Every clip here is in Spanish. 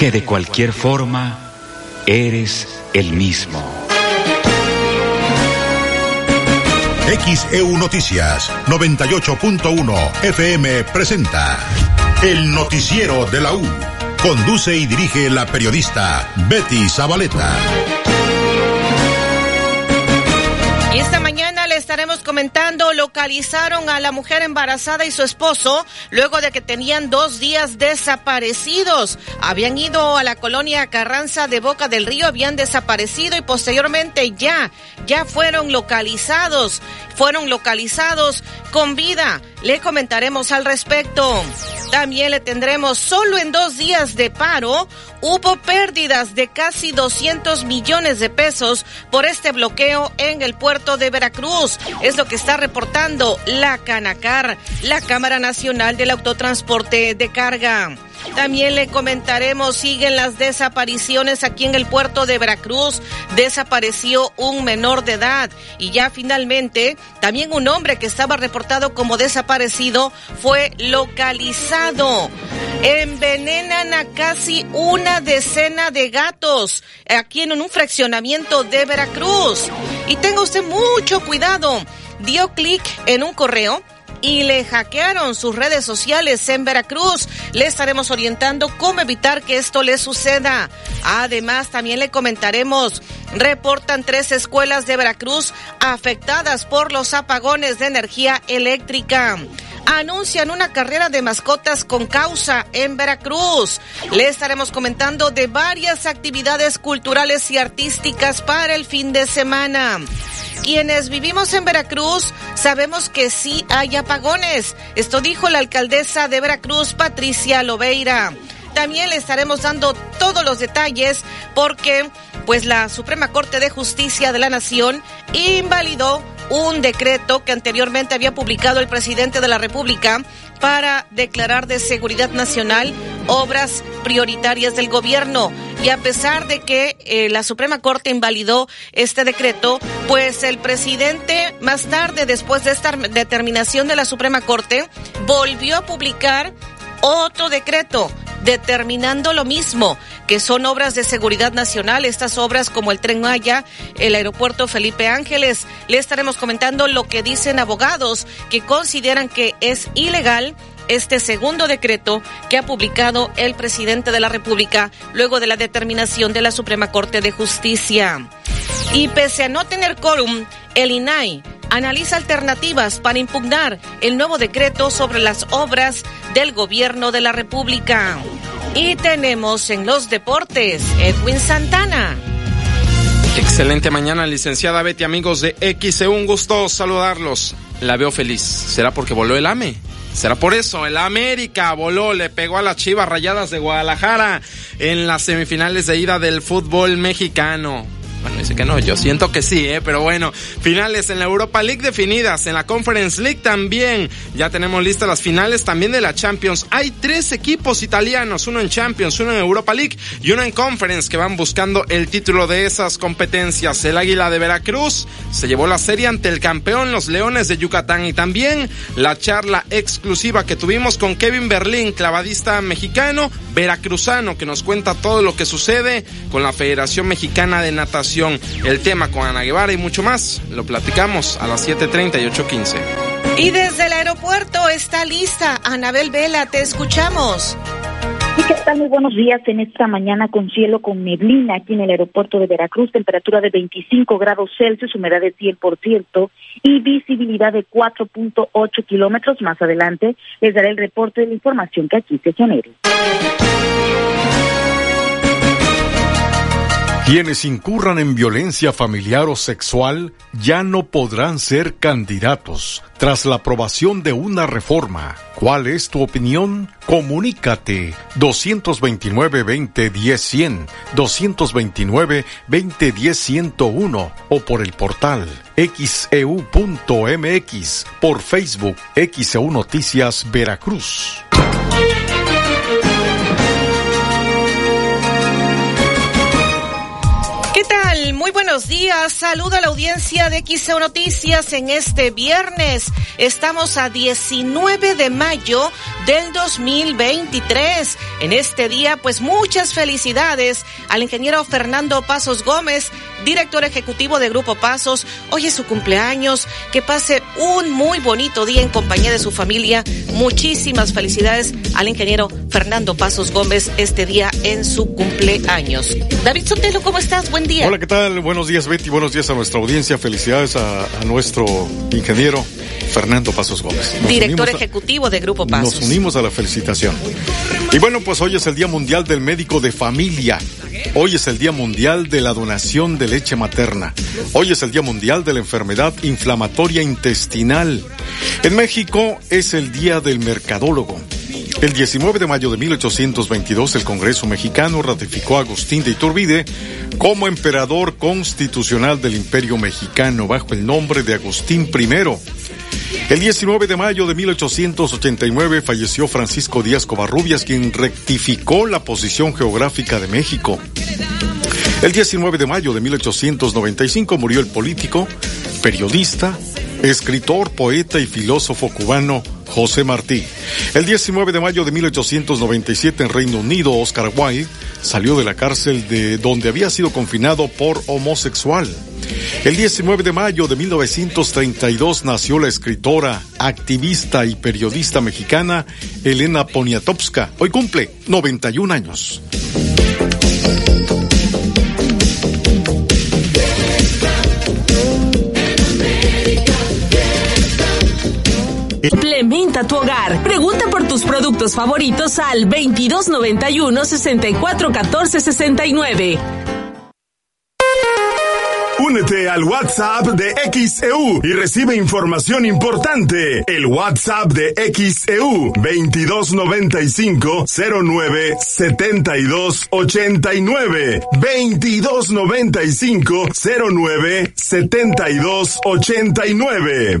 que de cualquier forma eres el mismo. XEU Noticias 98.1 FM presenta El Noticiero de la U. Conduce y dirige la periodista Betty Zabaleta. Y esta mañana le estaremos comentando, localizaron a la mujer embarazada y su esposo luego de que tenían dos días desaparecidos. Habían ido a la colonia Carranza de Boca del Río, habían desaparecido y posteriormente ya, ya fueron localizados. Fueron localizados con vida. Le comentaremos al respecto. También le tendremos solo en dos días de paro. Hubo pérdidas de casi 200 millones de pesos por este bloqueo en el puerto de Veracruz. Es lo que está reportando la Canacar, la Cámara Nacional del Autotransporte de Carga. También le comentaremos, siguen las desapariciones aquí en el puerto de Veracruz. Desapareció un menor de edad y ya finalmente también un hombre que estaba reportado como desaparecido fue localizado. Envenenan a casi una decena de gatos aquí en un fraccionamiento de Veracruz. Y tenga usted mucho cuidado. Dio clic en un correo y le hackearon sus redes sociales en Veracruz. Le estaremos orientando cómo evitar que esto le suceda. Además, también le comentaremos, reportan tres escuelas de Veracruz afectadas por los apagones de energía eléctrica anuncian una carrera de mascotas con causa en Veracruz. Le estaremos comentando de varias actividades culturales y artísticas para el fin de semana. Quienes vivimos en Veracruz sabemos que sí hay apagones. Esto dijo la alcaldesa de Veracruz, Patricia Lobeira. También le estaremos dando todos los detalles porque pues la Suprema Corte de Justicia de la Nación invalidó un decreto que anteriormente había publicado el presidente de la República para declarar de seguridad nacional obras prioritarias del gobierno. Y a pesar de que eh, la Suprema Corte invalidó este decreto, pues el presidente más tarde, después de esta determinación de la Suprema Corte, volvió a publicar otro decreto determinando lo mismo, que son obras de seguridad nacional, estas obras como el Tren Maya, el aeropuerto Felipe Ángeles. Le estaremos comentando lo que dicen abogados que consideran que es ilegal este segundo decreto que ha publicado el presidente de la República luego de la determinación de la Suprema Corte de Justicia. Y pese a no tener quórum, el INAI analiza alternativas para impugnar el nuevo decreto sobre las obras del gobierno de la República. Y tenemos en los deportes Edwin Santana. Excelente mañana, licenciada Betty, amigos de X. Un gusto saludarlos. La veo feliz. ¿Será porque voló el AME? Será por eso, el América voló, le pegó a las Chivas Rayadas de Guadalajara en las semifinales de ida del fútbol mexicano. Bueno, dice que no, yo siento que sí, ¿eh? pero bueno, finales en la Europa League definidas, en la Conference League también. Ya tenemos listas las finales también de la Champions. Hay tres equipos italianos, uno en Champions, uno en Europa League y uno en Conference que van buscando el título de esas competencias. El Águila de Veracruz se llevó la serie ante el campeón, los Leones de Yucatán y también la charla exclusiva que tuvimos con Kevin Berlín, clavadista mexicano, veracruzano, que nos cuenta todo lo que sucede con la Federación Mexicana de Natación el tema con Ana Guevara y mucho más. Lo platicamos a las 7.30 y 8.15. Y desde el aeropuerto está lista Anabel Vela, te escuchamos. ¿Qué tal? Muy buenos días en esta mañana con cielo con neblina aquí en el aeropuerto de Veracruz, temperatura de 25 grados Celsius, humedad de 100% y visibilidad de 4.8 kilómetros. Más adelante les daré el reporte de la información que aquí se genere. Quienes incurran en violencia familiar o sexual ya no podrán ser candidatos tras la aprobación de una reforma. ¿Cuál es tu opinión? Comunícate 229-2010-100, 229-2010-101 o por el portal xeu.mx, e por Facebook XEU Noticias Veracruz. Muy buenos días. Saluda a la audiencia de XEO Noticias en este viernes. Estamos a 19 de mayo del 2023. En este día, pues muchas felicidades al ingeniero Fernando Pasos Gómez, director ejecutivo de Grupo Pasos. Hoy es su cumpleaños. Que pase un muy bonito día en compañía de su familia. Muchísimas felicidades al ingeniero Fernando Pasos Gómez este día en su cumpleaños. David Sotelo, ¿cómo estás? Buen día. Hola, ¿qué tal? Buenos días, Betty. Buenos días a nuestra audiencia. Felicidades a, nuestro ingeniero Fernando Pasos Gómez. Director ejecutivo de Grupo Pasos. Nos unimos a la felicitación. Y bueno, pues hoy es el Día Mundial del Médico de Familia. Hoy es el Día Mundial de la Donación de Leche Materna. Hoy es el Día Mundial de la Enfermedad Inflamatoria Intestinal. En México es el Día del Mercadólogo. El 19 de mayo de 1822 el Congreso mexicano ratificó a Agustín de Iturbide como emperador constitucional del Imperio mexicano bajo el nombre de Agustín I. El 19 de mayo de 1889 falleció Francisco Díaz Covarrubias, quien rectificó la posición geográfica de México. El 19 de mayo de 1895 murió el político, periodista, escritor, poeta y filósofo cubano José Martí. El 19 de mayo de 1897 en Reino Unido, Oscar Wilde salió de la cárcel de donde había sido confinado por homosexual. El 19 de mayo de 1932 nació la escritora, activista y periodista mexicana Elena Poniatowska. Hoy cumple 91 años. Implementa tu hogar. Pregunta por tus productos favoritos al 2291 6414 69. Únete al WhatsApp de XEU y recibe información importante. El WhatsApp de XEU 2295 09 72 89 2295 09 72 89.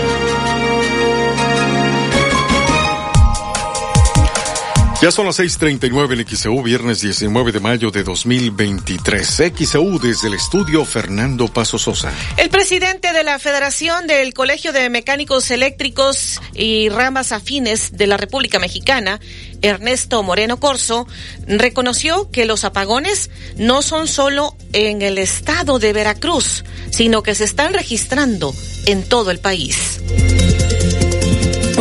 Ya son las 6:39 en XEU, viernes 19 de mayo de 2023. XEU desde el estudio Fernando Paso Sosa. El presidente de la Federación del Colegio de Mecánicos Eléctricos y Ramas Afines de la República Mexicana, Ernesto Moreno Corso, reconoció que los apagones no son solo en el estado de Veracruz, sino que se están registrando en todo el país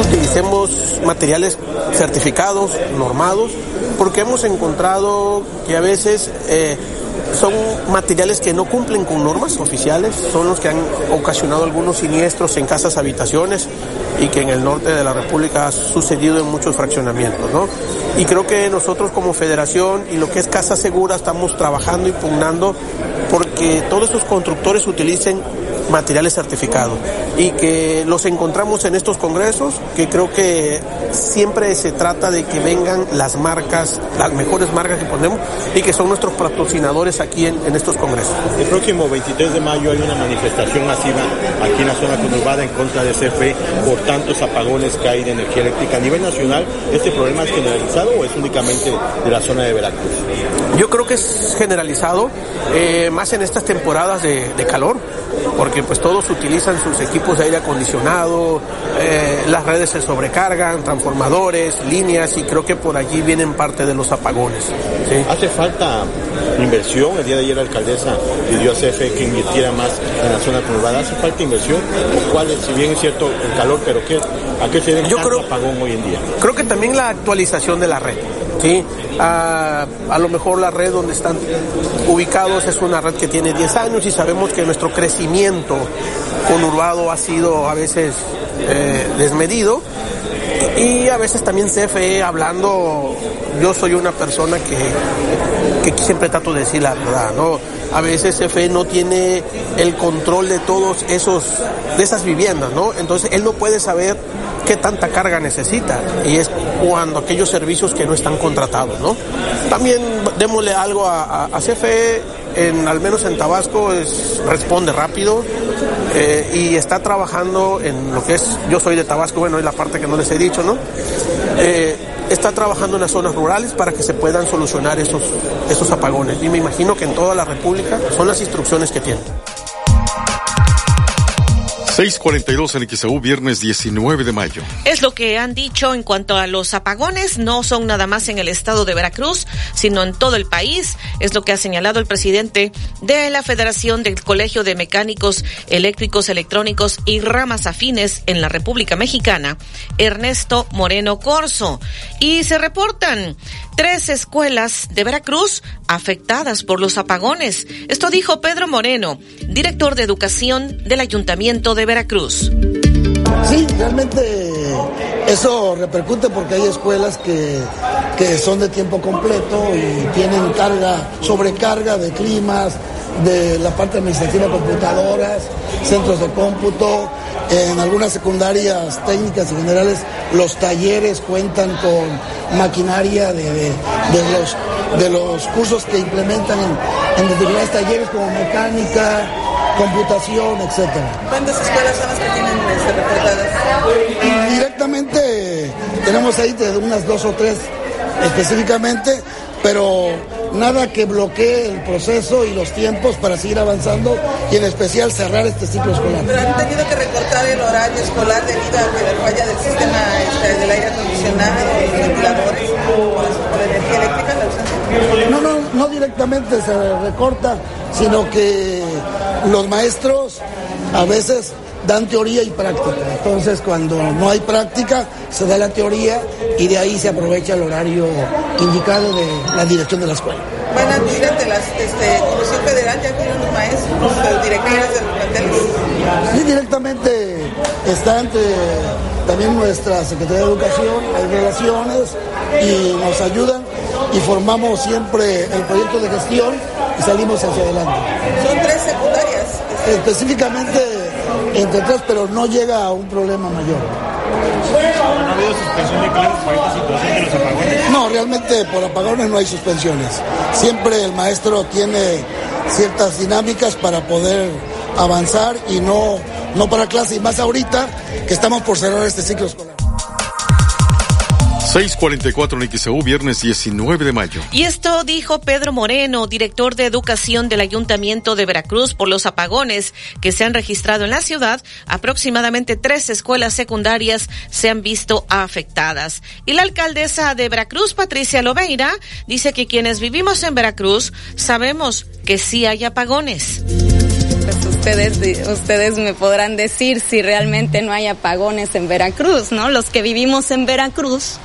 utilicemos materiales certificados, normados, porque hemos encontrado que a veces eh, son materiales que no cumplen con normas oficiales, son los que han ocasionado algunos siniestros en casas habitaciones y que en el norte de la República ha sucedido en muchos fraccionamientos, ¿no? Y creo que nosotros como federación y lo que es Casa Segura estamos trabajando y pugnando porque todos estos constructores utilicen materiales certificados y que los encontramos en estos congresos, que creo que siempre se trata de que vengan las marcas, las mejores marcas que ponemos y que son nuestros patrocinadores aquí en, en estos congresos. El próximo 23 de mayo hay una manifestación masiva aquí en la zona conurbada en contra de CFE por tantos apagones que hay de energía eléctrica. A nivel nacional, ¿este problema es generalizado o es únicamente de la zona de Veracruz? Yo creo que es generalizado, eh, más en estas temporadas de, de, calor, porque pues todos utilizan sus equipos de aire acondicionado, eh, las redes se sobrecargan, transformadores, líneas, y creo que por allí vienen parte de los apagones. ¿sí? ¿Hace falta inversión? El día de ayer la alcaldesa pidió a CFE que invirtiera más en la zona conurbada. ¿Hace falta inversión? ¿O cuál es, si bien es cierto el calor, pero qué, a qué se debe creo- apagón hoy en día? Creo que también la actualización de la red. ¿Sí? A, a lo mejor la red donde están ubicados es una red que tiene 10 años y sabemos que nuestro crecimiento conurbado ha sido a veces eh, desmedido. Y a veces también CFE hablando, yo soy una persona que, que siempre trato de decir la verdad, ¿no? A veces CFE no tiene el control de todos esos, de esas viviendas, ¿no? Entonces él no puede saber qué tanta carga necesita y es cuando aquellos servicios que no están contratados, ¿no? También démosle algo a, a, a CFE, en, al menos en Tabasco, es, responde rápido eh, y está trabajando en lo que es, yo soy de Tabasco, bueno, es la parte que no les he dicho, ¿no? Eh, está trabajando en las zonas rurales para que se puedan solucionar esos, esos apagones y me imagino que en toda la República son las instrucciones que tienen. 642 en XAU, viernes 19 de mayo. Es lo que han dicho en cuanto a los apagones. No son nada más en el estado de Veracruz, sino en todo el país. Es lo que ha señalado el presidente de la Federación del Colegio de Mecánicos Eléctricos, Electrónicos y Ramas Afines en la República Mexicana, Ernesto Moreno Corso. Y se reportan tres escuelas de Veracruz afectadas por los apagones. Esto dijo Pedro Moreno, director de educación del Ayuntamiento de Veracruz. Sí, realmente eso repercute porque hay escuelas que, que son de tiempo completo y tienen carga, sobrecarga de climas, de la parte administrativa, computadoras, centros de cómputo. En algunas secundarias técnicas y generales los talleres cuentan con maquinaria de, de, los, de los cursos que implementan en, determinados talleres como mecánica, computación, etcétera. ¿Cuántas escuelas son las que tienen este? Directamente tenemos ahí de unas dos o tres específicamente, pero nada que bloquee el proceso y los tiempos para seguir avanzando y en especial cerrar este ciclo escolar. Pero han tenido que recortar el horario escolar debido a que la falla del sistema este, del aire acondicionado, los ventiladores, por energía eléctrica, la ausencia. No, no, no directamente se recorta, sino que los maestros a veces dan teoría y práctica. Entonces, cuando no hay práctica, se da la teoría y de ahí se aprovecha el horario indicado de la dirección de la escuela. Van a acudir ante la este, Comisión Federal, ya acudieron los maestros, los directores de los planteles. Sí, directamente está ante también nuestra Secretaría de Educación, hay relaciones y nos ayudan y formamos siempre el proyecto de gestión y salimos hacia adelante. Son tres secundarias. Específicamente entre tres, pero no llega a un problema mayor. ¿No ha habido suspensión de clases por esta situación de los apagones? No, realmente por apagones no hay suspensiones. Siempre el maestro tiene ciertas dinámicas para poder avanzar y no, no para clase, y más ahorita que estamos por cerrar este ciclo escolar. 644 en XAU, viernes 19 de mayo. Y esto dijo Pedro Moreno, director de educación del Ayuntamiento de Veracruz, por los apagones que se han registrado en la ciudad. Aproximadamente tres escuelas secundarias se han visto afectadas. Y la alcaldesa de Veracruz, Patricia Loveira, dice que quienes vivimos en Veracruz sabemos que sí hay apagones. Ustedes, ustedes me podrán decir si realmente no hay apagones en Veracruz, ¿no? Los que vivimos en Veracruz,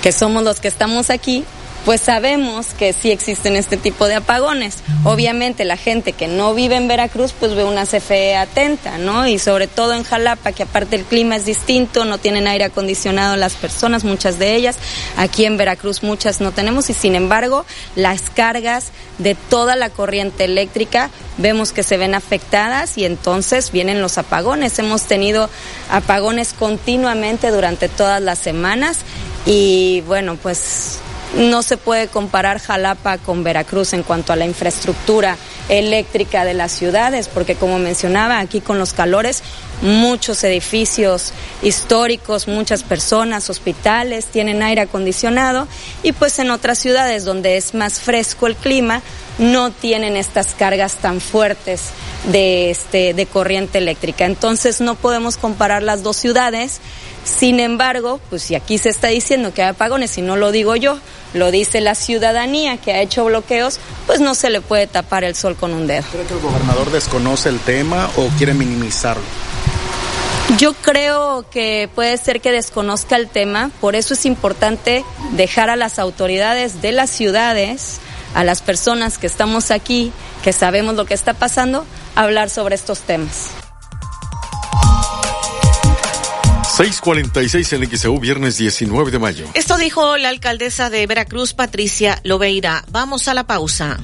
que somos los que estamos aquí, pues sabemos que sí existen este tipo de apagones. Obviamente la gente que no vive en Veracruz pues ve una CFE atenta, ¿no? Y sobre todo en Jalapa, que aparte el clima es distinto, no tienen aire acondicionado las personas, muchas de ellas. Aquí en Veracruz muchas no tenemos y sin embargo las cargas de toda la corriente eléctrica vemos que se ven afectadas y entonces vienen los apagones. Hemos tenido apagones continuamente durante todas las semanas y bueno, pues no se puede comparar Jalapa con Veracruz en cuanto a la infraestructura eléctrica de las ciudades, porque como mencionaba, aquí con los calores, muchos edificios históricos, muchas personas, hospitales tienen aire acondicionado y pues en otras ciudades donde es más fresco el clima, no tienen estas cargas tan fuertes de, este, de corriente eléctrica. Entonces no podemos comparar las dos ciudades. Sin embargo, pues si aquí se está diciendo que hay apagones y no lo digo yo, lo dice la ciudadanía que ha hecho bloqueos, pues no se le puede tapar el sol con un dedo. ¿Cree que el gobernador desconoce el tema o quiere minimizarlo? Yo creo que puede ser que desconozca el tema, por eso es importante dejar a las autoridades de las ciudades a las personas que estamos aquí, que sabemos lo que está pasando, hablar sobre estos temas. 646 en XEU, viernes 19 de mayo. Esto dijo la alcaldesa de Veracruz, Patricia Lobeira. Vamos a la pausa.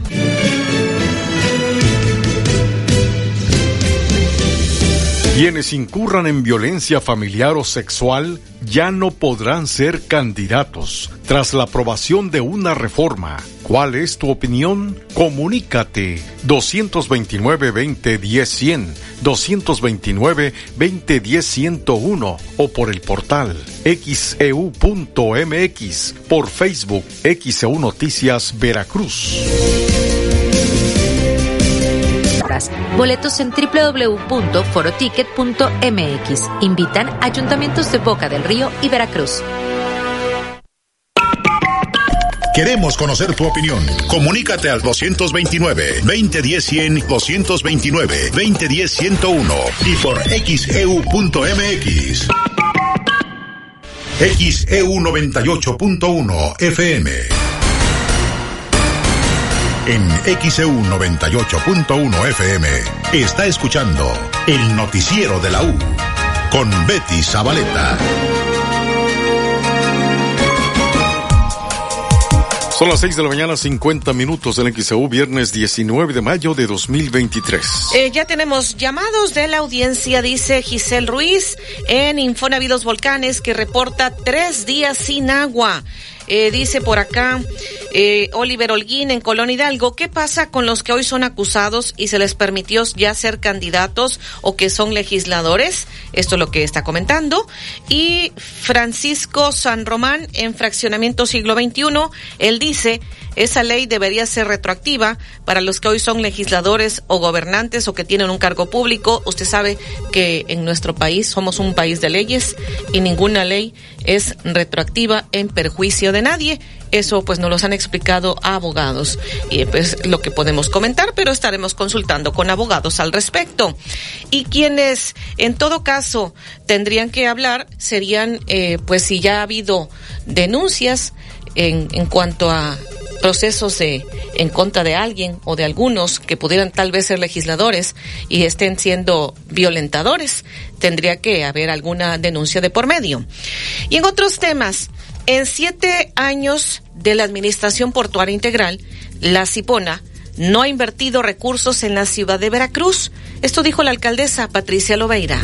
Quienes incurran en violencia familiar o sexual ya no podrán ser candidatos tras la aprobación de una reforma. ¿Cuál es tu opinión? Comunícate 229-2010-100, 229-2010-101 o por el portal xeu.mx, e por Facebook XEU Noticias Veracruz. Boletos en www.foroticket.mx. Invitan Ayuntamientos de Boca del Río y Veracruz. Queremos conocer tu opinión. Comunícate al 229-2010-100, 229-2010-101 y por xeu.mx. XEU 98.1 FM. En XEU 98.1 FM está escuchando el noticiero de la U con Betty Zabaleta. Son las 6 de la mañana, 50 minutos del XEU, viernes 19 de mayo de 2023. Eh, ya tenemos llamados de la audiencia, dice Giselle Ruiz, en Infonavidos Volcanes, que reporta tres días sin agua. Eh, dice por acá eh, Oliver Holguín en Colón Hidalgo, ¿qué pasa con los que hoy son acusados y se les permitió ya ser candidatos o que son legisladores? Esto es lo que está comentando. Y Francisco San Román en Fraccionamiento Siglo XXI, él dice, esa ley debería ser retroactiva para los que hoy son legisladores o gobernantes o que tienen un cargo público. Usted sabe que en nuestro país somos un país de leyes y ninguna ley es retroactiva en perjuicio de nadie. Eso pues nos lo han explicado abogados y pues lo que podemos comentar, pero estaremos consultando con abogados al respecto. Y quienes en todo caso tendrían que hablar serían eh, pues si ya ha habido denuncias en, en cuanto a procesos de, en contra de alguien o de algunos que pudieran tal vez ser legisladores y estén siendo violentadores, tendría que haber alguna denuncia de por medio. Y en otros temas, en siete años de la Administración Portuaria Integral, la CIPONA no ha invertido recursos en la ciudad de Veracruz. Esto dijo la alcaldesa Patricia Lobeira.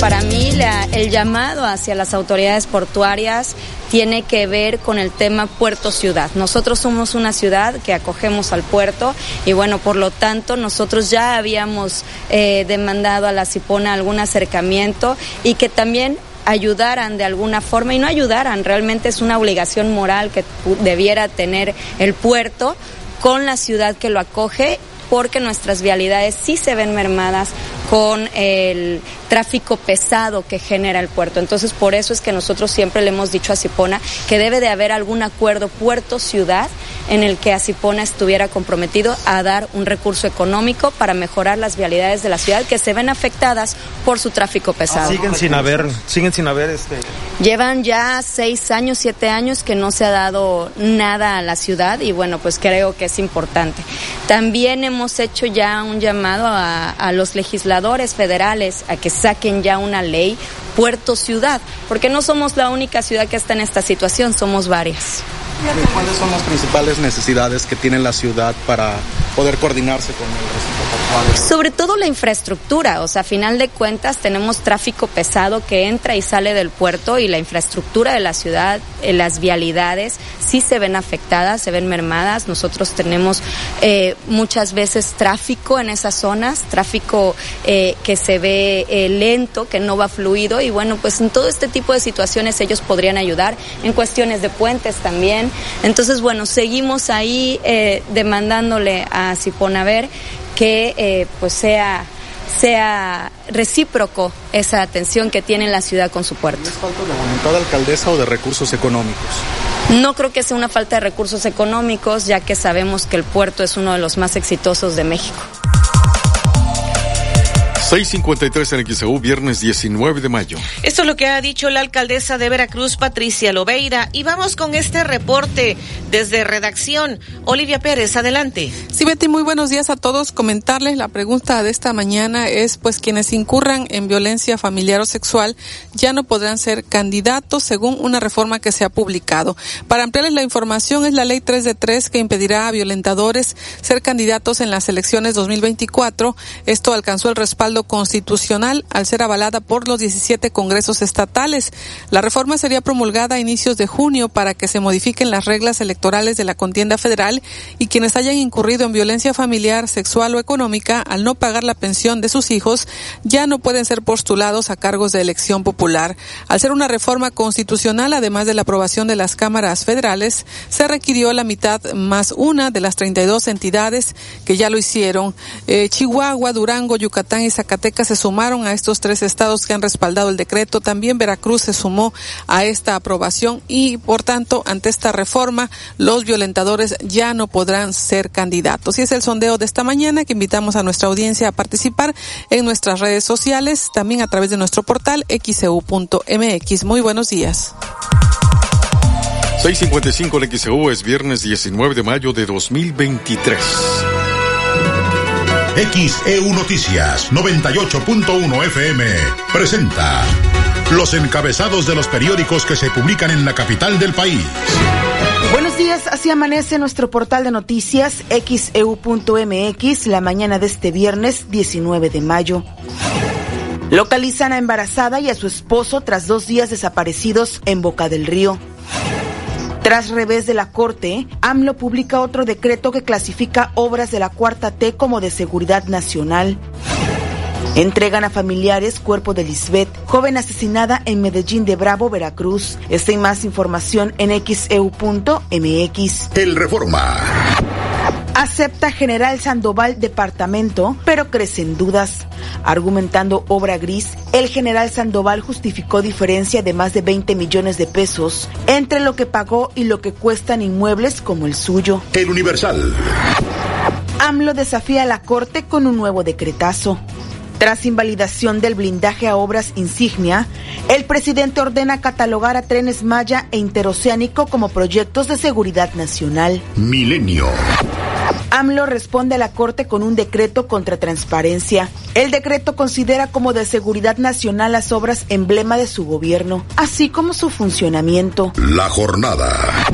Para mí el llamado hacia las autoridades portuarias tiene que ver con el tema puerto ciudad. Nosotros somos una ciudad que acogemos al puerto y bueno, por lo tanto nosotros ya habíamos eh, demandado a la Cipona algún acercamiento y que también ayudaran de alguna forma y no ayudaran, realmente es una obligación moral que debiera tener el puerto con la ciudad que lo acoge porque nuestras vialidades sí se ven mermadas con el tráfico pesado que genera el puerto. Entonces, por eso es que nosotros siempre le hemos dicho a Cipona que debe de haber algún acuerdo puerto-ciudad en el que Cipona estuviera comprometido a dar un recurso económico para mejorar las vialidades de la ciudad que se ven afectadas por su tráfico pesado. Siguen sin haber, siguen sin haber este Llevan ya seis años, siete años que no se ha dado nada a la ciudad y bueno, pues creo que es importante. También hemos hecho ya un llamado a, a los legisladores federales a que saquen ya una ley puerto ciudad, porque no somos la única ciudad que está en esta situación, somos varias. ¿Cuáles son las principales necesidades que tiene la ciudad para poder coordinarse con el recinto Sobre todo la infraestructura, o sea, a final de cuentas tenemos tráfico pesado que entra y sale del puerto y la infraestructura de la ciudad, eh, las vialidades, sí se ven afectadas, se ven mermadas. Nosotros tenemos eh, muchas veces tráfico en esas zonas, tráfico eh, que se ve eh, lento, que no va fluido y bueno, pues en todo este tipo de situaciones ellos podrían ayudar, en cuestiones de puentes también. Entonces, bueno, seguimos ahí eh, demandándole a Ciponaver que eh, pues sea sea recíproco esa atención que tiene la ciudad con su puerto. ¿Es falta de voluntad de alcaldesa o de recursos económicos? No creo que sea una falta de recursos económicos, ya que sabemos que el puerto es uno de los más exitosos de México. 653 en XEU, viernes 19 de mayo. Esto es lo que ha dicho la alcaldesa de Veracruz, Patricia Lobeira. Y vamos con este reporte desde redacción. Olivia Pérez, adelante. Sí, Betty, muy buenos días a todos. Comentarles la pregunta de esta mañana es, pues, quienes incurran en violencia familiar o sexual ya no podrán ser candidatos según una reforma que se ha publicado. Para ampliarles la información, es la ley 3 de 3 que impedirá a violentadores ser candidatos en las elecciones 2024. Esto alcanzó el respaldo constitucional al ser avalada por los 17 congresos estatales. La reforma sería promulgada a inicios de junio para que se modifiquen las reglas electorales de la contienda federal y quienes hayan incurrido en violencia familiar, sexual o económica al no pagar la pensión de sus hijos ya no pueden ser postulados a cargos de elección popular. Al ser una reforma constitucional, además de la aprobación de las cámaras federales, se requirió la mitad más una de las 32 entidades que ya lo hicieron. Eh, Chihuahua, Durango, Yucatán y Zacatecas se sumaron a estos tres estados que han respaldado el decreto. También Veracruz se sumó a esta aprobación y, por tanto, ante esta reforma, los violentadores ya no podrán ser candidatos. Y es el sondeo de esta mañana que invitamos a nuestra audiencia a participar en nuestras redes sociales, también a través de nuestro portal xcu.mx. Muy buenos días. 655 en XEU es viernes 19 de mayo de 2023. XEU Noticias 98.1 FM presenta los encabezados de los periódicos que se publican en la capital del país. Buenos días, así amanece nuestro portal de noticias xeu.mx la mañana de este viernes 19 de mayo. Localizan a embarazada y a su esposo tras dos días desaparecidos en Boca del Río. Tras revés de la Corte, AMLO publica otro decreto que clasifica obras de la Cuarta T como de seguridad nacional. Entregan a familiares cuerpo de Lisbeth, joven asesinada en Medellín de Bravo, Veracruz. Esta y más información en xeu.mx. El Reforma. Acepta General Sandoval departamento, pero crecen dudas. Argumentando obra gris, el general Sandoval justificó diferencia de más de 20 millones de pesos entre lo que pagó y lo que cuestan inmuebles como el suyo. El Universal. AMLO desafía a la Corte con un nuevo decretazo. Tras invalidación del blindaje a obras insignia, el presidente ordena catalogar a trenes Maya e Interoceánico como proyectos de seguridad nacional. Milenio. AMLO responde a la Corte con un decreto contra transparencia. El decreto considera como de seguridad nacional las obras emblema de su gobierno, así como su funcionamiento. La jornada.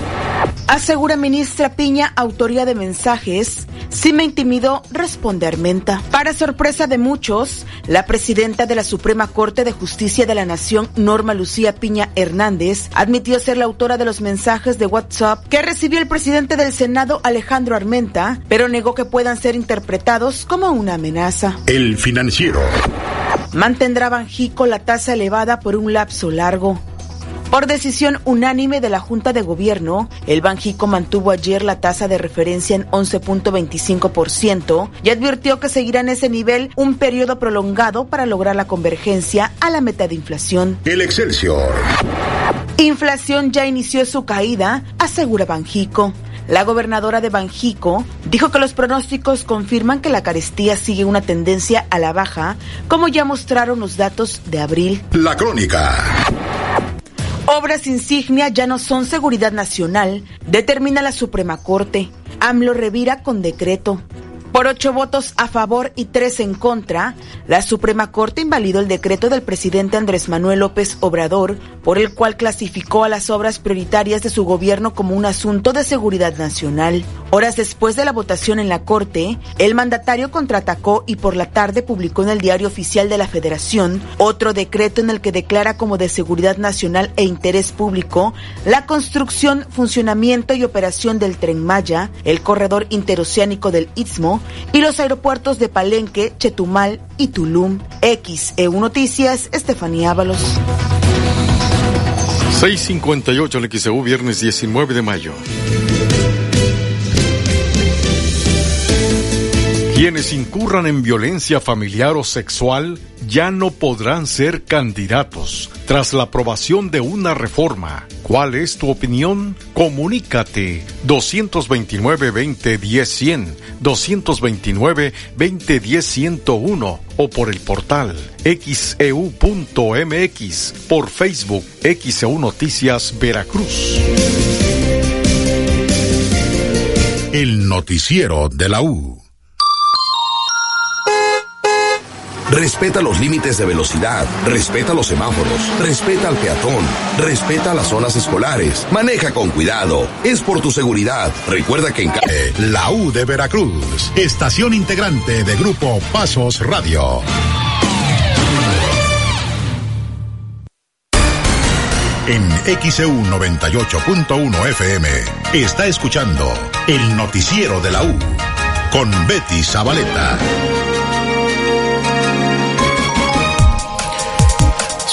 Asegura ministra Piña, autoría de mensajes. Si me intimidó, responde Armenta. Para sorpresa de muchos, la presidenta de la Suprema Corte de Justicia de la Nación, Norma Lucía Piña Hernández, admitió ser la autora de los mensajes de WhatsApp que recibió el presidente del Senado, Alejandro Armenta, pero negó que puedan ser interpretados como una amenaza. El financiero. Mantendrá Banjico la tasa elevada por un lapso largo. Por decisión unánime de la Junta de Gobierno, el Banjico mantuvo ayer la tasa de referencia en 11.25% y advirtió que seguirá en ese nivel un periodo prolongado para lograr la convergencia a la meta de inflación. El Excelsior. Inflación ya inició su caída, asegura Banjico. La gobernadora de Banjico dijo que los pronósticos confirman que la carestía sigue una tendencia a la baja, como ya mostraron los datos de abril. La crónica. Obras insignia ya no son seguridad nacional, determina la Suprema Corte. AMLO revira con decreto. Por ocho votos a favor y tres en contra, la Suprema Corte invalidó el decreto del presidente Andrés Manuel López Obrador, por el cual clasificó a las obras prioritarias de su gobierno como un asunto de seguridad nacional. Horas después de la votación en la Corte, el mandatario contraatacó y por la tarde publicó en el Diario Oficial de la Federación otro decreto en el que declara como de seguridad nacional e interés público la construcción, funcionamiento y operación del tren Maya, el corredor interoceánico del Istmo, y los aeropuertos de Palenque, Chetumal y Tulum. XEU Noticias, Estefanía Ábalos. 658 en XEU, viernes 19 de mayo. Quienes incurran en violencia familiar o sexual ya no podrán ser candidatos tras la aprobación de una reforma. ¿Cuál es tu opinión? Comunícate 229-2010-100, 229-2010-101 o por el portal xeu.mx, e por Facebook XEU Noticias Veracruz. El noticiero de la U. Respeta los límites de velocidad, respeta los semáforos, respeta al peatón, respeta las zonas escolares, maneja con cuidado, es por tu seguridad. Recuerda que en eh, La U de Veracruz, estación integrante de Grupo Pasos Radio. En XEU 98.1 FM está escuchando el noticiero de la U con Betty Zabaleta.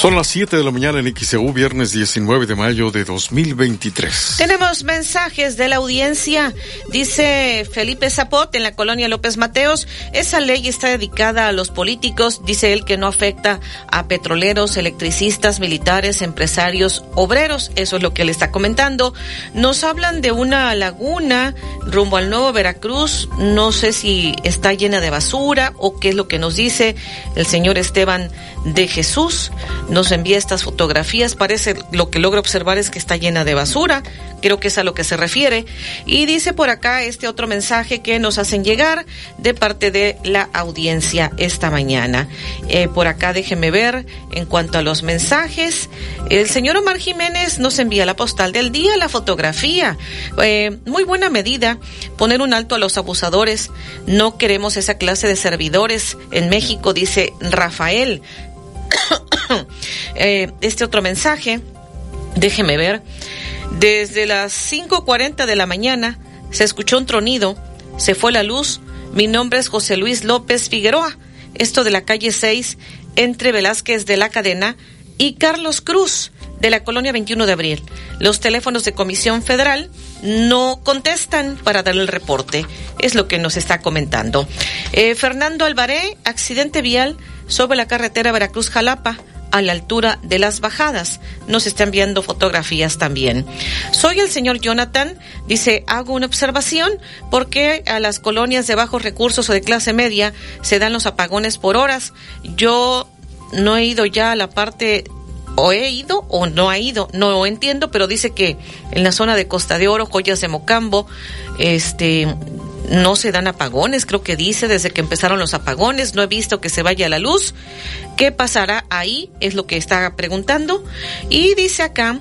Son las 7 de la mañana en XEU, viernes 19 de mayo de 2023. Tenemos mensajes de la audiencia. Dice Felipe Zapot en la colonia López Mateos, esa ley está dedicada a los políticos, dice él que no afecta a petroleros, electricistas, militares, empresarios, obreros. Eso es lo que él está comentando. Nos hablan de una laguna rumbo al nuevo Veracruz. No sé si está llena de basura o qué es lo que nos dice el señor Esteban de Jesús nos envía estas fotografías. Parece lo que logra observar es que está llena de basura. Creo que es a lo que se refiere. Y dice por acá este otro mensaje que nos hacen llegar de parte de la audiencia esta mañana. Eh, por acá déjeme ver en cuanto a los mensajes. El señor Omar Jiménez nos envía la postal del día, la fotografía. Eh, muy buena medida poner un alto a los abusadores. No queremos esa clase de servidores en México, dice Rafael. Eh, este otro mensaje, déjeme ver. Desde las 5.40 de la mañana se escuchó un tronido, se fue la luz. Mi nombre es José Luis López Figueroa. Esto de la calle 6, entre Velázquez de la Cadena y Carlos Cruz de la colonia 21 de abril. Los teléfonos de Comisión Federal no contestan para dar el reporte. Es lo que nos está comentando. Eh, Fernando Alvaré, accidente vial sobre la carretera Veracruz-Jalapa a la altura de las bajadas. Nos está enviando fotografías también. Soy el señor Jonathan, dice, hago una observación, porque a las colonias de bajos recursos o de clase media se dan los apagones por horas? Yo no he ido ya a la parte o he ido o no ha ido, no entiendo, pero dice que en la zona de Costa de Oro, Joyas de Mocambo, este no se dan apagones, creo que dice desde que empezaron los apagones, no he visto que se vaya la luz. ¿Qué pasará ahí? Es lo que está preguntando. Y dice acá,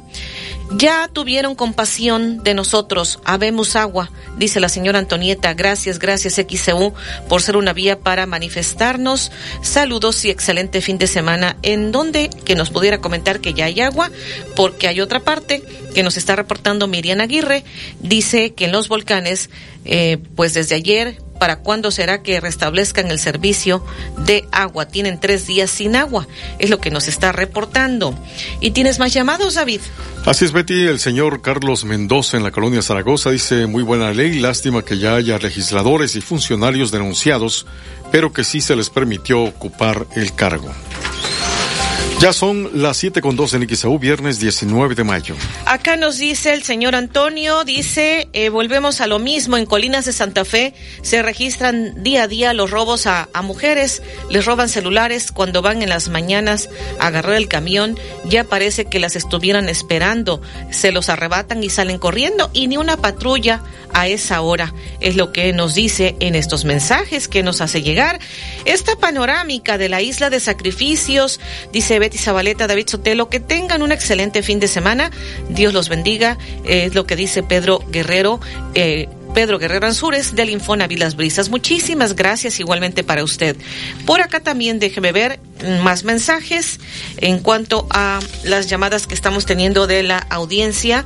ya tuvieron compasión de nosotros, habemos agua, dice la señora Antonieta. Gracias, gracias XCU por ser una vía para manifestarnos. Saludos y excelente fin de semana. En donde que nos pudiera comentar que ya hay agua, porque hay otra parte que nos está reportando Miriam Aguirre. Dice que en los volcanes, eh, pues desde ayer ¿Para cuándo será que restablezcan el servicio de agua? Tienen tres días sin agua, es lo que nos está reportando. ¿Y tienes más llamados, David? Así es, Betty. El señor Carlos Mendoza en la colonia Zaragoza dice muy buena ley, lástima que ya haya legisladores y funcionarios denunciados, pero que sí se les permitió ocupar el cargo. Ya son las 7 con 2 en XAU, viernes 19 de mayo. Acá nos dice el señor Antonio, dice, eh, volvemos a lo mismo, en Colinas de Santa Fe se registran día a día los robos a, a, mujeres, les roban celulares cuando van en las mañanas a agarrar el camión, ya parece que las estuvieran esperando, se los arrebatan y salen corriendo y ni una patrulla a esa hora, es lo que nos dice en estos mensajes que nos hace llegar. Esta panorámica de la isla de sacrificios, dice Betty Zabaleta, David Sotelo, que tengan un excelente fin de semana, Dios los bendiga, es lo que dice Pedro Guerrero. Eh, Pedro Guerrero Ansúrez del Infonavit Las Brisas. Muchísimas gracias igualmente para usted. Por acá también déjeme ver más mensajes en cuanto a las llamadas que estamos teniendo de la audiencia.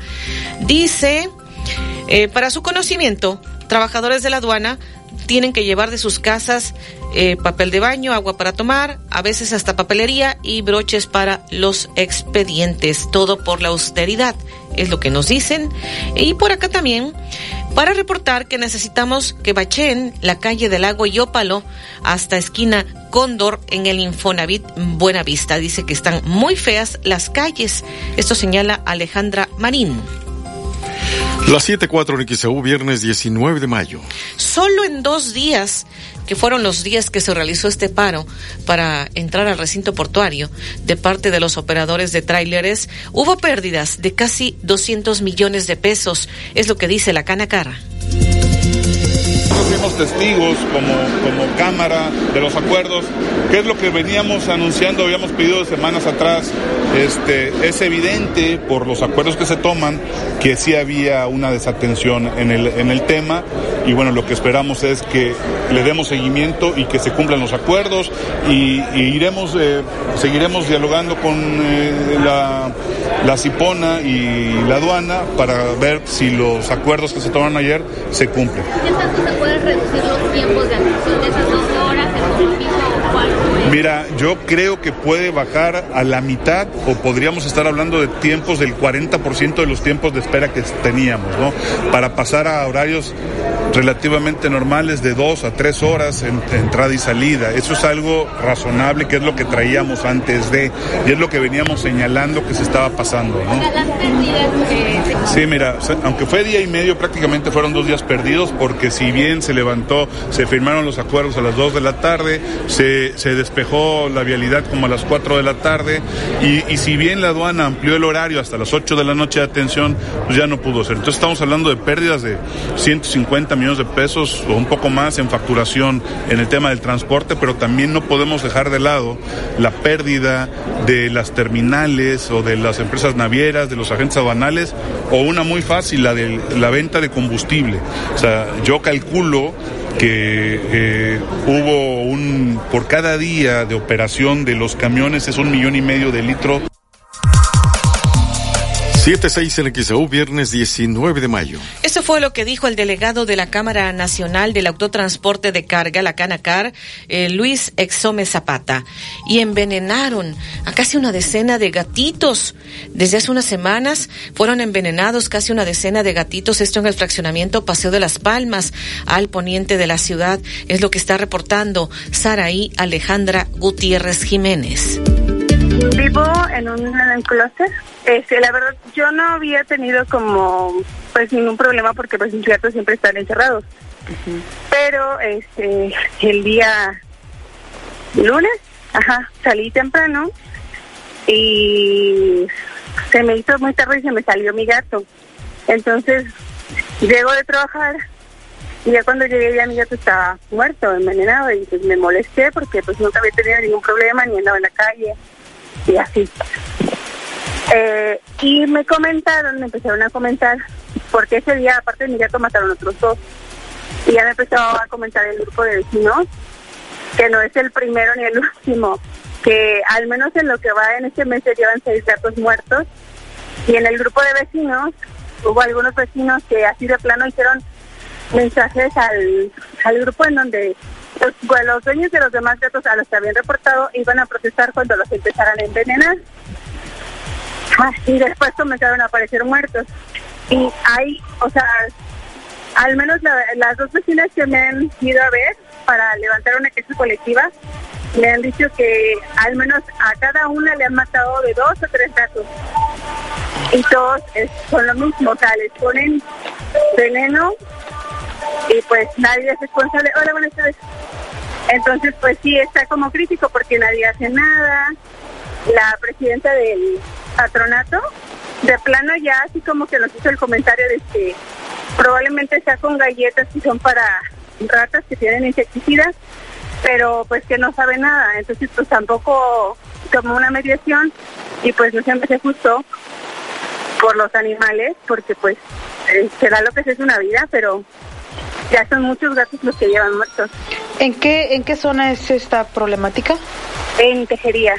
Dice, eh, para su conocimiento, trabajadores de la aduana tienen que llevar de sus casas eh, papel de baño, agua para tomar, a veces hasta papelería y broches para los expedientes. Todo por la austeridad, es lo que nos dicen. Y por acá también, para reportar que necesitamos que bachen la calle del lago Yópalo hasta esquina Cóndor en el Infonavit Buenavista. Dice que están muy feas las calles. Esto señala Alejandra Marín. Las 7.4 en viernes 19 de mayo. Solo en dos días, que fueron los días que se realizó este paro para entrar al recinto portuario de parte de los operadores de tráileres, hubo pérdidas de casi 200 millones de pesos, es lo que dice la Canacara fuimos testigos como, como Cámara de los acuerdos, que es lo que veníamos anunciando, habíamos pedido semanas atrás. Este, es evidente por los acuerdos que se toman que sí había una desatención en el, en el tema y bueno, lo que esperamos es que le demos seguimiento y que se cumplan los acuerdos y, y iremos, eh, seguiremos dialogando con eh, la, la Cipona y la aduana para ver si los acuerdos que se tomaron ayer se cumplen. ¿Qué tanto se puede reducir los tiempos de atención de esas dos horas, el o cuál? Mira, yo creo que puede bajar a la mitad o podríamos estar hablando de tiempos del 40% de los tiempos de espera que teníamos, ¿no? Para pasar a horarios relativamente normales de dos a tres horas entre entrada y salida. Eso es algo razonable, que es lo que traíamos antes de, y es lo que veníamos señalando que se estaba pasando. ¿no? Sí, mira, aunque fue día y medio, prácticamente fueron dos días perdidos, porque si bien se levantó, se firmaron los acuerdos a las dos de la tarde, se, se despejó la vialidad como a las cuatro de la tarde, y, y, si bien la aduana amplió el horario hasta las ocho de la noche de atención, pues ya no pudo ser. Entonces estamos hablando de pérdidas de 150 millones de pesos o un poco más en facturación en el tema del transporte, pero también no podemos dejar de lado la pérdida de las terminales o de las empresas navieras, de los agentes aduanales, o una muy fácil, la de la venta de combustible. O sea, yo calculo que eh, hubo un, por cada día de operación de los camiones es un millón y medio de litros 76 en XAU, viernes 19 de mayo. Eso fue lo que dijo el delegado de la Cámara Nacional del Autotransporte de Carga, la Canacar, eh, Luis Exome Zapata. Y envenenaron a casi una decena de gatitos. Desde hace unas semanas fueron envenenados casi una decena de gatitos. Esto en el fraccionamiento Paseo de las Palmas, al poniente de la ciudad. Es lo que está reportando Saraí Alejandra Gutiérrez Jiménez. Vivo en un closet. Este, la verdad, yo no había tenido como pues ningún problema porque pues mis gatos siempre están encerrados. Pero este el día lunes, ajá, salí temprano y se me hizo muy tarde y se me salió mi gato. Entonces, llego de trabajar y ya cuando llegué ya mi gato estaba muerto, envenenado y pues me molesté porque pues nunca había tenido ningún problema ni andaba en la calle y así. Eh, y me comentaron, me empezaron a comentar, porque ese día, aparte de mi gato, mataron otros dos. Y ya me empezó a comentar el grupo de vecinos, que no es el primero ni el último, que al menos en lo que va en este mes se llevan seis gatos muertos. Y en el grupo de vecinos hubo algunos vecinos que así de plano hicieron mensajes al, al grupo en donde los, dueños de los demás gatos a los que habían reportado iban a protestar cuando los empezaran a envenenar. Ah, y después comenzaron a aparecer muertos. Y hay, o sea, al menos la, las dos vecinas que me han ido a ver para levantar una queja colectiva, me han dicho que al menos a cada una le han matado de dos o tres gatos. Y todos es- son lo mismo, o sea, les ponen veneno y pues nadie es responsable. Hola, buenas tardes. Entonces, pues sí, está como crítico porque nadie hace nada. La presidenta del patronato, de plano ya así como que nos hizo el comentario de que probablemente sea con galletas que son para ratas que tienen insecticidas, pero pues que no sabe nada. Entonces, pues tampoco tomó una mediación y pues no siempre se ajustó por los animales, porque pues eh, será lo que es una vida, pero ya son muchos gatos los que llevan muertos. ¿En qué, ¿En qué zona es esta problemática? En Tejería.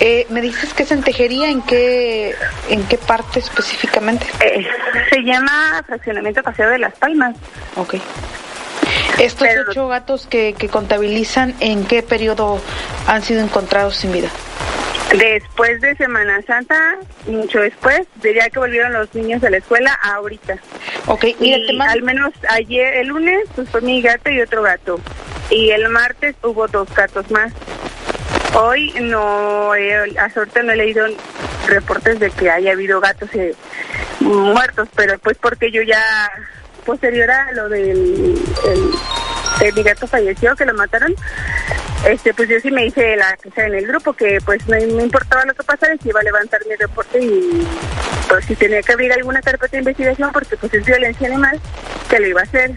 Eh, ¿Me dices que es en Tejería? ¿En qué, en qué parte específicamente? Eh, se llama Fraccionamiento Paseo de las Palmas. Ok. Estos ocho gatos que, que contabilizan, ¿en qué periodo han sido encontrados sin vida? Después de Semana Santa, mucho después, diría que volvieron los niños de la escuela a ahorita. Ok, y mira, te mando- al menos ayer, el lunes, pues fue mi gato y otro gato. Y el martes hubo dos gatos más. Hoy no, he- hasta ahorita no he leído reportes de que haya habido gatos eh, muertos, pero pues porque yo ya, posterior a lo del el- mi gato falleció, que lo mataron, este pues yo sí me hice la queja en el grupo que pues no me importaba lo que pasara que iba a levantar mi reporte y pues si tenía que abrir alguna carpeta de investigación porque pues es violencia animal, que lo iba a hacer.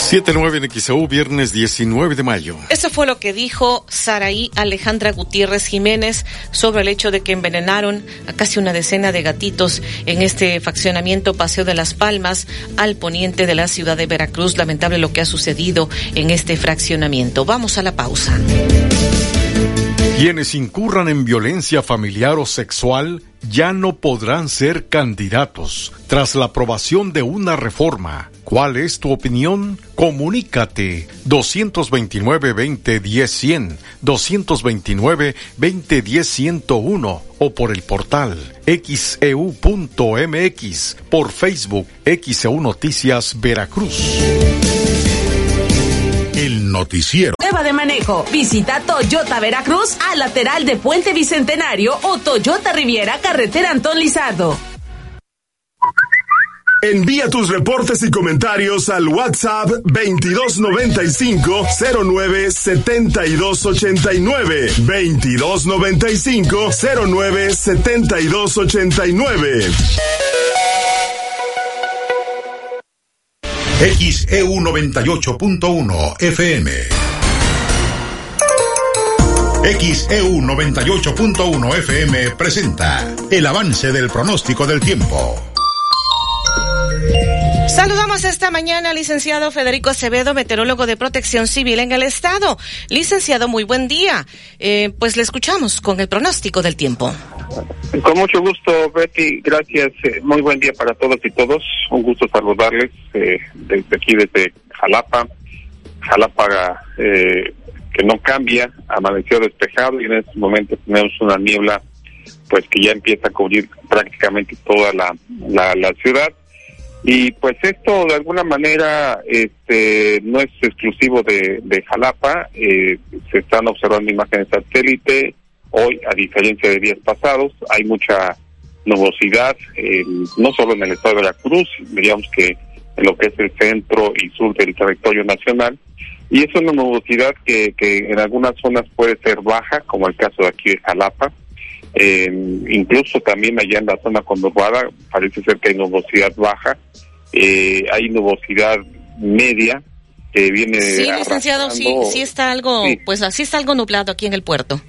7-9 en viernes 19 de mayo. Eso fue lo que dijo Saraí Alejandra Gutiérrez Jiménez sobre el hecho de que envenenaron a casi una decena de gatitos en este faccionamiento Paseo de las Palmas al poniente de la ciudad de Veracruz. Lamentable lo que ha sucedido en este fraccionamiento. Vamos a la pausa. Quienes incurran en violencia familiar o sexual ya no podrán ser candidatos tras la aprobación de una reforma. ¿Cuál es tu opinión? Comunícate 229-2010-100, 229-2010-101 o por el portal xeu.mx, por Facebook XEU Noticias Veracruz. El noticiero. Prueba de manejo. Visita Toyota Veracruz al lateral de Puente Bicentenario o Toyota Riviera, carretera Antón Lizardo. Envía tus reportes y comentarios al WhatsApp 2295 09 7289 2295 09 7289 XEU 98.1 FM. XEU 98.1 FM presenta el avance del pronóstico del tiempo. Saludamos esta mañana al licenciado Federico Acevedo, meteorólogo de protección civil en el estado. Licenciado, muy buen día. Eh, pues le escuchamos con el pronóstico del tiempo. Con mucho gusto, Betty. Gracias. Eh, muy buen día para todos y todos. Un gusto saludarles eh, desde aquí, desde Jalapa. Jalapa eh, que no cambia, amaneció despejado y en este momento tenemos una niebla pues que ya empieza a cubrir prácticamente toda la, la, ciudad. Y pues esto de alguna manera este, no es exclusivo de, de Jalapa, eh, se están observando imágenes satélite, hoy a diferencia de días pasados hay mucha nubosidad, eh, no solo en el estado de Veracruz, diríamos que en lo que es el centro y sur del territorio nacional, y es una nubosidad que, que en algunas zonas puede ser baja, como el caso de aquí de Jalapa, eh, incluso también allá en la zona conurbada parece ser que hay nubosidad baja, eh, hay nubosidad media que viene Sí, licenciado, sí, arrastrando- sí está algo, Sí. pues así está algo nublado aquí en el puerto.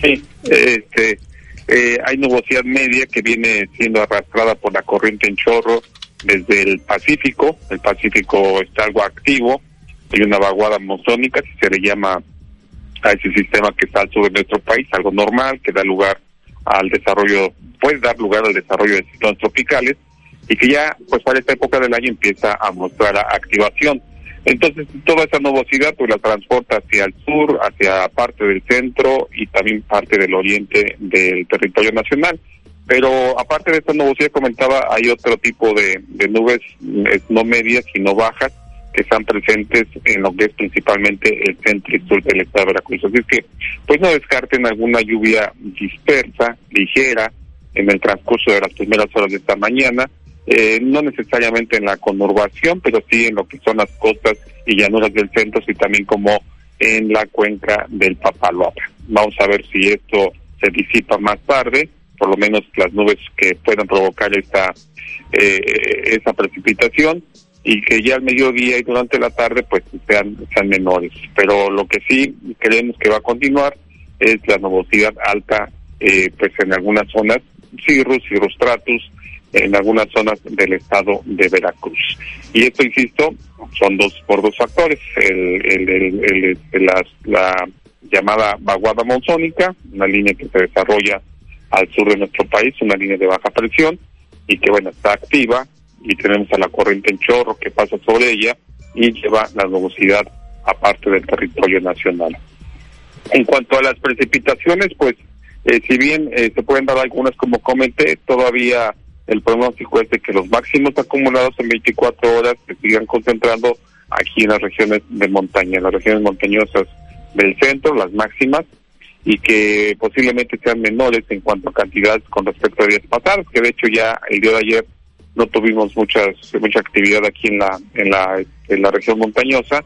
Sí, este, eh, hay nubosidad media que viene siendo arrastrada por la corriente en chorro desde el Pacífico. El Pacífico está algo activo. Hay una vaguada monzónica, si se le llama a ese sistema que está al sur de nuestro país, algo normal, que da lugar al desarrollo, puede dar lugar al desarrollo de ciclones tropicales y que ya, pues para esta época del año empieza a mostrar activación. Entonces, toda esa nubosidad pues la transporta hacia el sur, hacia parte del centro y también parte del oriente del territorio nacional. Pero aparte de esta nubosidad comentaba, hay otro tipo de, nubes, eh, no medias, sino bajas, que están presentes en lo que es principalmente el centro y sur del estado de Veracruz. Así es que, pues no descarten alguna lluvia dispersa, ligera, en el transcurso de las primeras horas de esta mañana, eh, no necesariamente en la conurbación, pero sí en lo que son las costas y llanuras del centro, y también como en la cuenca del Papaloapa. Vamos a ver si esto se disipa más tarde, por lo menos las nubes que puedan provocar esta eh, esa precipitación y que ya al mediodía y durante la tarde pues sean, sean menores. Pero lo que sí creemos que va a continuar es la nubosidad alta eh, pues en algunas zonas, cirrus, cirrostratus, en algunas zonas del estado de Veracruz. Y esto, insisto, son dos por dos factores. El, el, el, la, la llamada vaguada monzónica, una línea que se desarrolla al sur de nuestro país, una línea de baja presión, y que bueno, está activa, y tenemos a la corriente en chorro que pasa sobre ella y lleva la nubosidad aparte del territorio nacional. En cuanto a las precipitaciones, pues eh, si bien eh, se pueden dar algunas como comenté, todavía el pronóstico es de que los máximos acumulados en 24 horas se sigan concentrando aquí en las regiones de montaña, en las regiones montañosas del centro, las máximas, y que posiblemente sean menores en cuanto a cantidades con respecto a días pasados, que de hecho ya el día de ayer no tuvimos muchas mucha actividad aquí en la en la en la región montañosa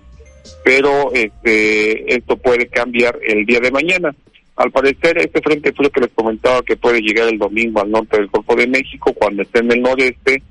pero este esto puede cambiar el día de mañana. Al parecer este frente frío que les comentaba que puede llegar el domingo al norte del Golfo de México cuando esté en el noreste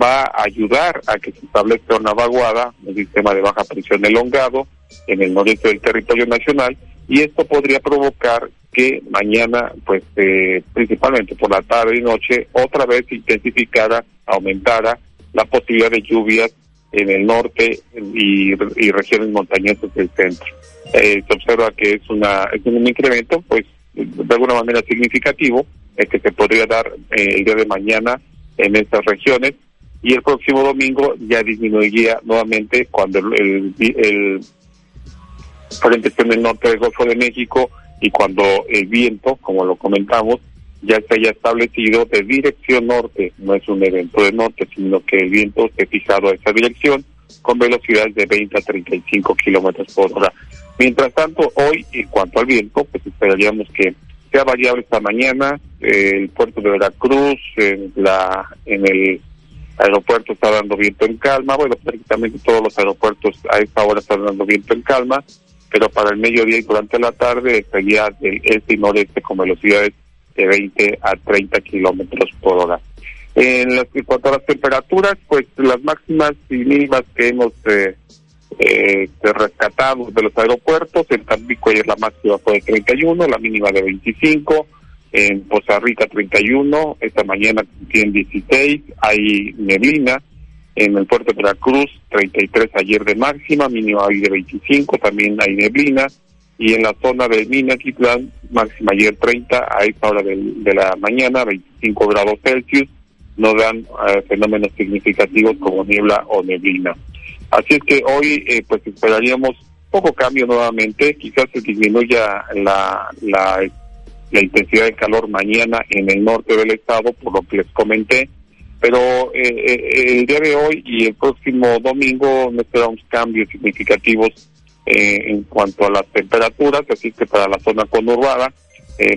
va a ayudar a que se establezca una vaguada un sistema de baja presión elongado en el noreste del territorio nacional y esto podría provocar que mañana, pues eh, principalmente por la tarde y noche, otra vez intensificara, aumentara la posibilidad de lluvias en el norte y, regiones montañosas del centro. Eh, se observa que es, una, es un incremento, pues de alguna manera significativo, eh, que se podría dar el día de mañana en estas regiones y el próximo domingo ya disminuiría nuevamente cuando el, el, frente en el norte del Golfo de México y cuando el viento, como lo comentamos, ya se haya establecido de dirección norte, no es un evento de norte, sino que el viento esté fijado a esa dirección con velocidades de 20 a 35 kilómetros por hora. Mientras tanto, hoy, en cuanto al viento, pues esperaríamos que sea variable esta mañana. el puerto de Veracruz, en, la, en el aeropuerto está dando viento en calma. Bueno, prácticamente todos los aeropuertos a esta hora están dando viento en calma pero para el mediodía y durante la tarde sería del este y noreste con velocidades de 20 a 30 kilómetros por hora. En las, cuanto a las temperaturas, pues las máximas y mínimas que hemos eh, eh, rescatado de los aeropuertos, en Tampico ayer la máxima fue de 31, la mínima de 25, en Poza Rica 31, esta mañana tiene 16, hay neblina, en el puerto de Veracruz 33 ayer de máxima, mínimo hoy de 25, también hay neblina, y en la zona de Minatitlán, máxima ayer 30, a esta hora de, la mañana, 25 grados Celsius, no dan eh, fenómenos significativos como niebla o neblina. Así es que hoy eh, pues esperaríamos poco cambio nuevamente, quizás se disminuya la, la, intensidad de calor mañana en el norte del estado, por lo que les comenté, pero eh, eh, el día de hoy y el próximo domingo no esperamos cambios significativos eh, en cuanto a las temperaturas, así que para la zona conurbada,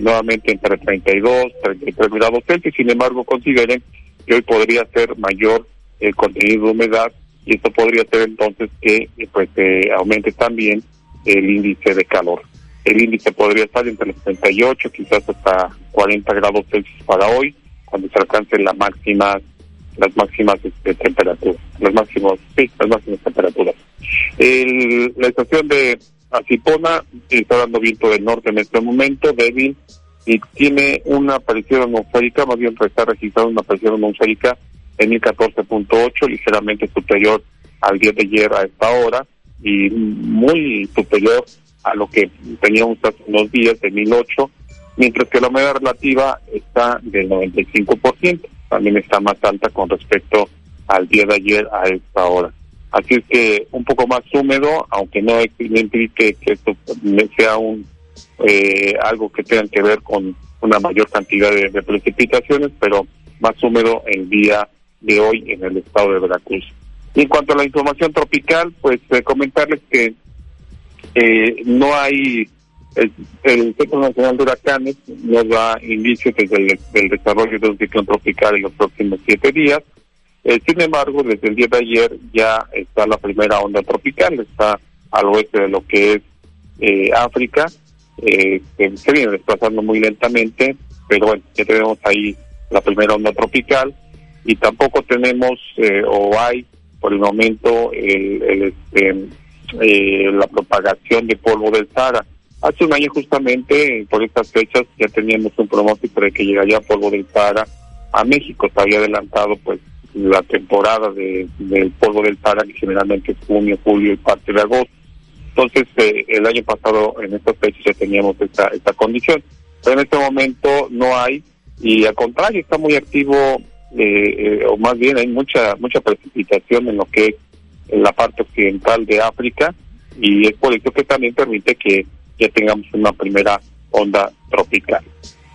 nuevamente entre 32, 33 grados Celsius, sin embargo consideren que hoy podría ser mayor el contenido de humedad y esto podría ser entonces que pues aumente también el índice de calor. El índice podría estar entre los 38, quizás hasta 40 grados Celsius para hoy, cuando se alcance la máxima las máximas este, temperaturas, las máximas, sí, las máximas temperaturas. El, la estación de Acipona está dando viento del norte en este momento, débil, y tiene una aparición atmosférica, más bien está registrando una aparición atmosférica en el 14.8, ligeramente superior al día de ayer a esta hora, y muy superior a lo que teníamos hace unos días de 1008, mientras que la humedad relativa está del 95% también está más alta con respecto al día de ayer a esta hora. Así es que un poco más húmedo, aunque no implique que esto sea un eh, algo que tenga que ver con una mayor cantidad de, precipitaciones, pero más húmedo el día de hoy en el estado de Veracruz. Y en cuanto a la información tropical, pues eh, comentarles que eh, no hay el, Centro Nacional de Huracanes nos da indicios desde el desarrollo de un ciclón tropical en los próximos siete días. Eh, sin embargo, desde el día de ayer ya está la primera onda tropical, está al oeste de lo que es eh, África, eh, se viene desplazando muy lentamente, pero bueno, ya tenemos ahí la primera onda tropical y tampoco tenemos o hay por el momento el, este, la propagación de polvo del Sahara. Hace un año justamente, por estas fechas, ya teníamos un pronóstico de que llegaría polvo del Sahara a México. Se había adelantado pues la temporada de, del polvo del Sahara, que generalmente es junio, julio y parte de agosto. Entonces, eh, el año pasado, en estas fechas, ya teníamos esta, esta condición. Pero en este momento no hay, y al contrario, está muy activo, eh, eh, o más bien hay mucha mucha precipitación en lo que es la parte occidental de África, y es por eso que también permite que ya tengamos una primera onda tropical.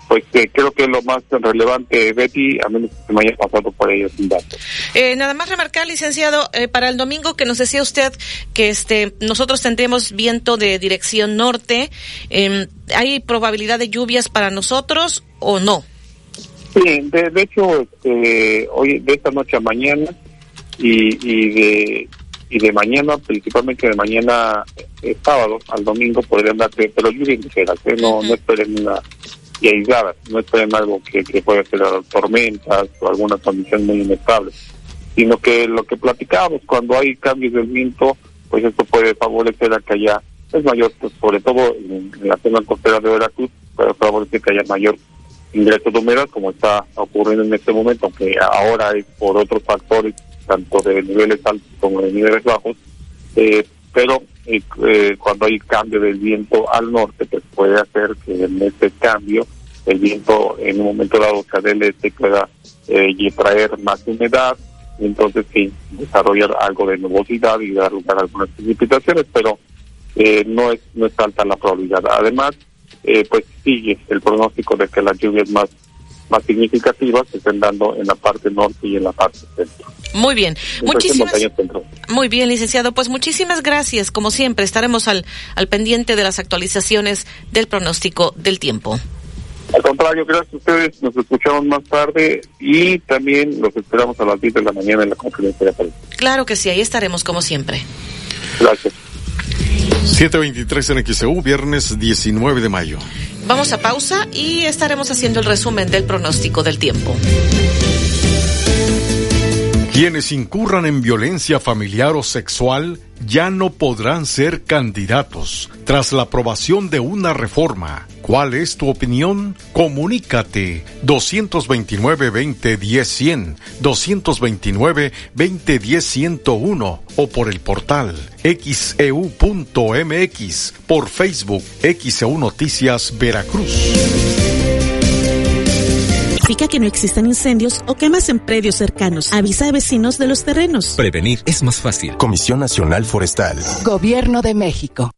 Pues eh, creo que es lo más relevante, Betty, a menos que me haya pasado por ello sin datos. Eh, nada más remarcar, licenciado, eh, para el domingo que nos decía usted que este nosotros tendremos viento de dirección norte, em, ¿hay probabilidad de lluvias para nosotros o no? Sí, de, hecho, este, hoy, de esta noche a mañana y, y de y de mañana, principalmente de mañana eh, sábado al domingo podrían darte, pero lluvias ligeras, ¿eh? no, no esperen una y aisladas, no esperen algo que, que pueda ser tormentas o alguna condición muy inestable, sino que lo que platicábamos, cuando hay cambios del viento, pues esto puede favorecer a que haya, es mayor, pues, sobre todo en, la zona costera de Veracruz, puede favorecer que haya mayor ingreso de humedad, como está ocurriendo en este momento, aunque ahora es por otros factores tanto de niveles altos como de niveles bajos, eh, pero eh, eh, cuando hay cambio del viento al norte, pues puede hacer que en este cambio el viento en un momento dado sea del este pueda y traer más humedad, y entonces sí, desarrollar algo de nubosidad y dar lugar a algunas precipitaciones, pero no es no es alta la probabilidad. Además, pues sigue el pronóstico de que las lluvias más más significativas se estén dando en la parte norte y en la parte centro. Muy bien, muchísimas Muy bien, licenciado, pues muchísimas gracias. Como siempre, estaremos al, al pendiente de las actualizaciones del pronóstico del tiempo. Al contrario, gracias a ustedes. Nos escuchamos más tarde y también los esperamos a las 10 de la mañana en la conferencia de prensa. Claro que sí, ahí estaremos como siempre. Gracias. 723 en XEU, viernes 19 de mayo. Vamos a pausa y estaremos haciendo el resumen del pronóstico del tiempo. Quienes incurran en violencia familiar o sexual ya no podrán ser candidatos tras la aprobación de una reforma. ¿Cuál es tu opinión? Comunícate 229-2010-100, 229-2010-101 o por el portal xeu.mx, e por Facebook XEU Noticias Veracruz significa que no existan incendios o quemas en predios cercanos. Avisa a vecinos de los terrenos. Prevenir es más fácil. Comisión Nacional Forestal. Gobierno de México.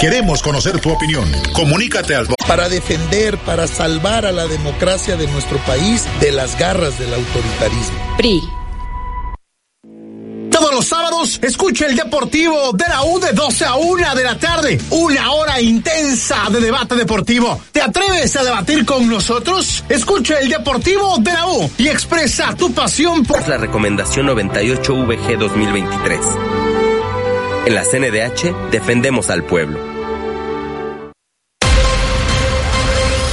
Queremos conocer tu opinión. Comunícate al para defender, para salvar a la democracia de nuestro país de las garras del autoritarismo. PRI sábados, escucha el Deportivo de la U de 12 a 1 de la tarde. Una hora intensa de debate deportivo. ¿Te atreves a debatir con nosotros? Escucha el Deportivo de la U y expresa tu pasión por la recomendación 98 VG 2023. En la CNDH defendemos al pueblo.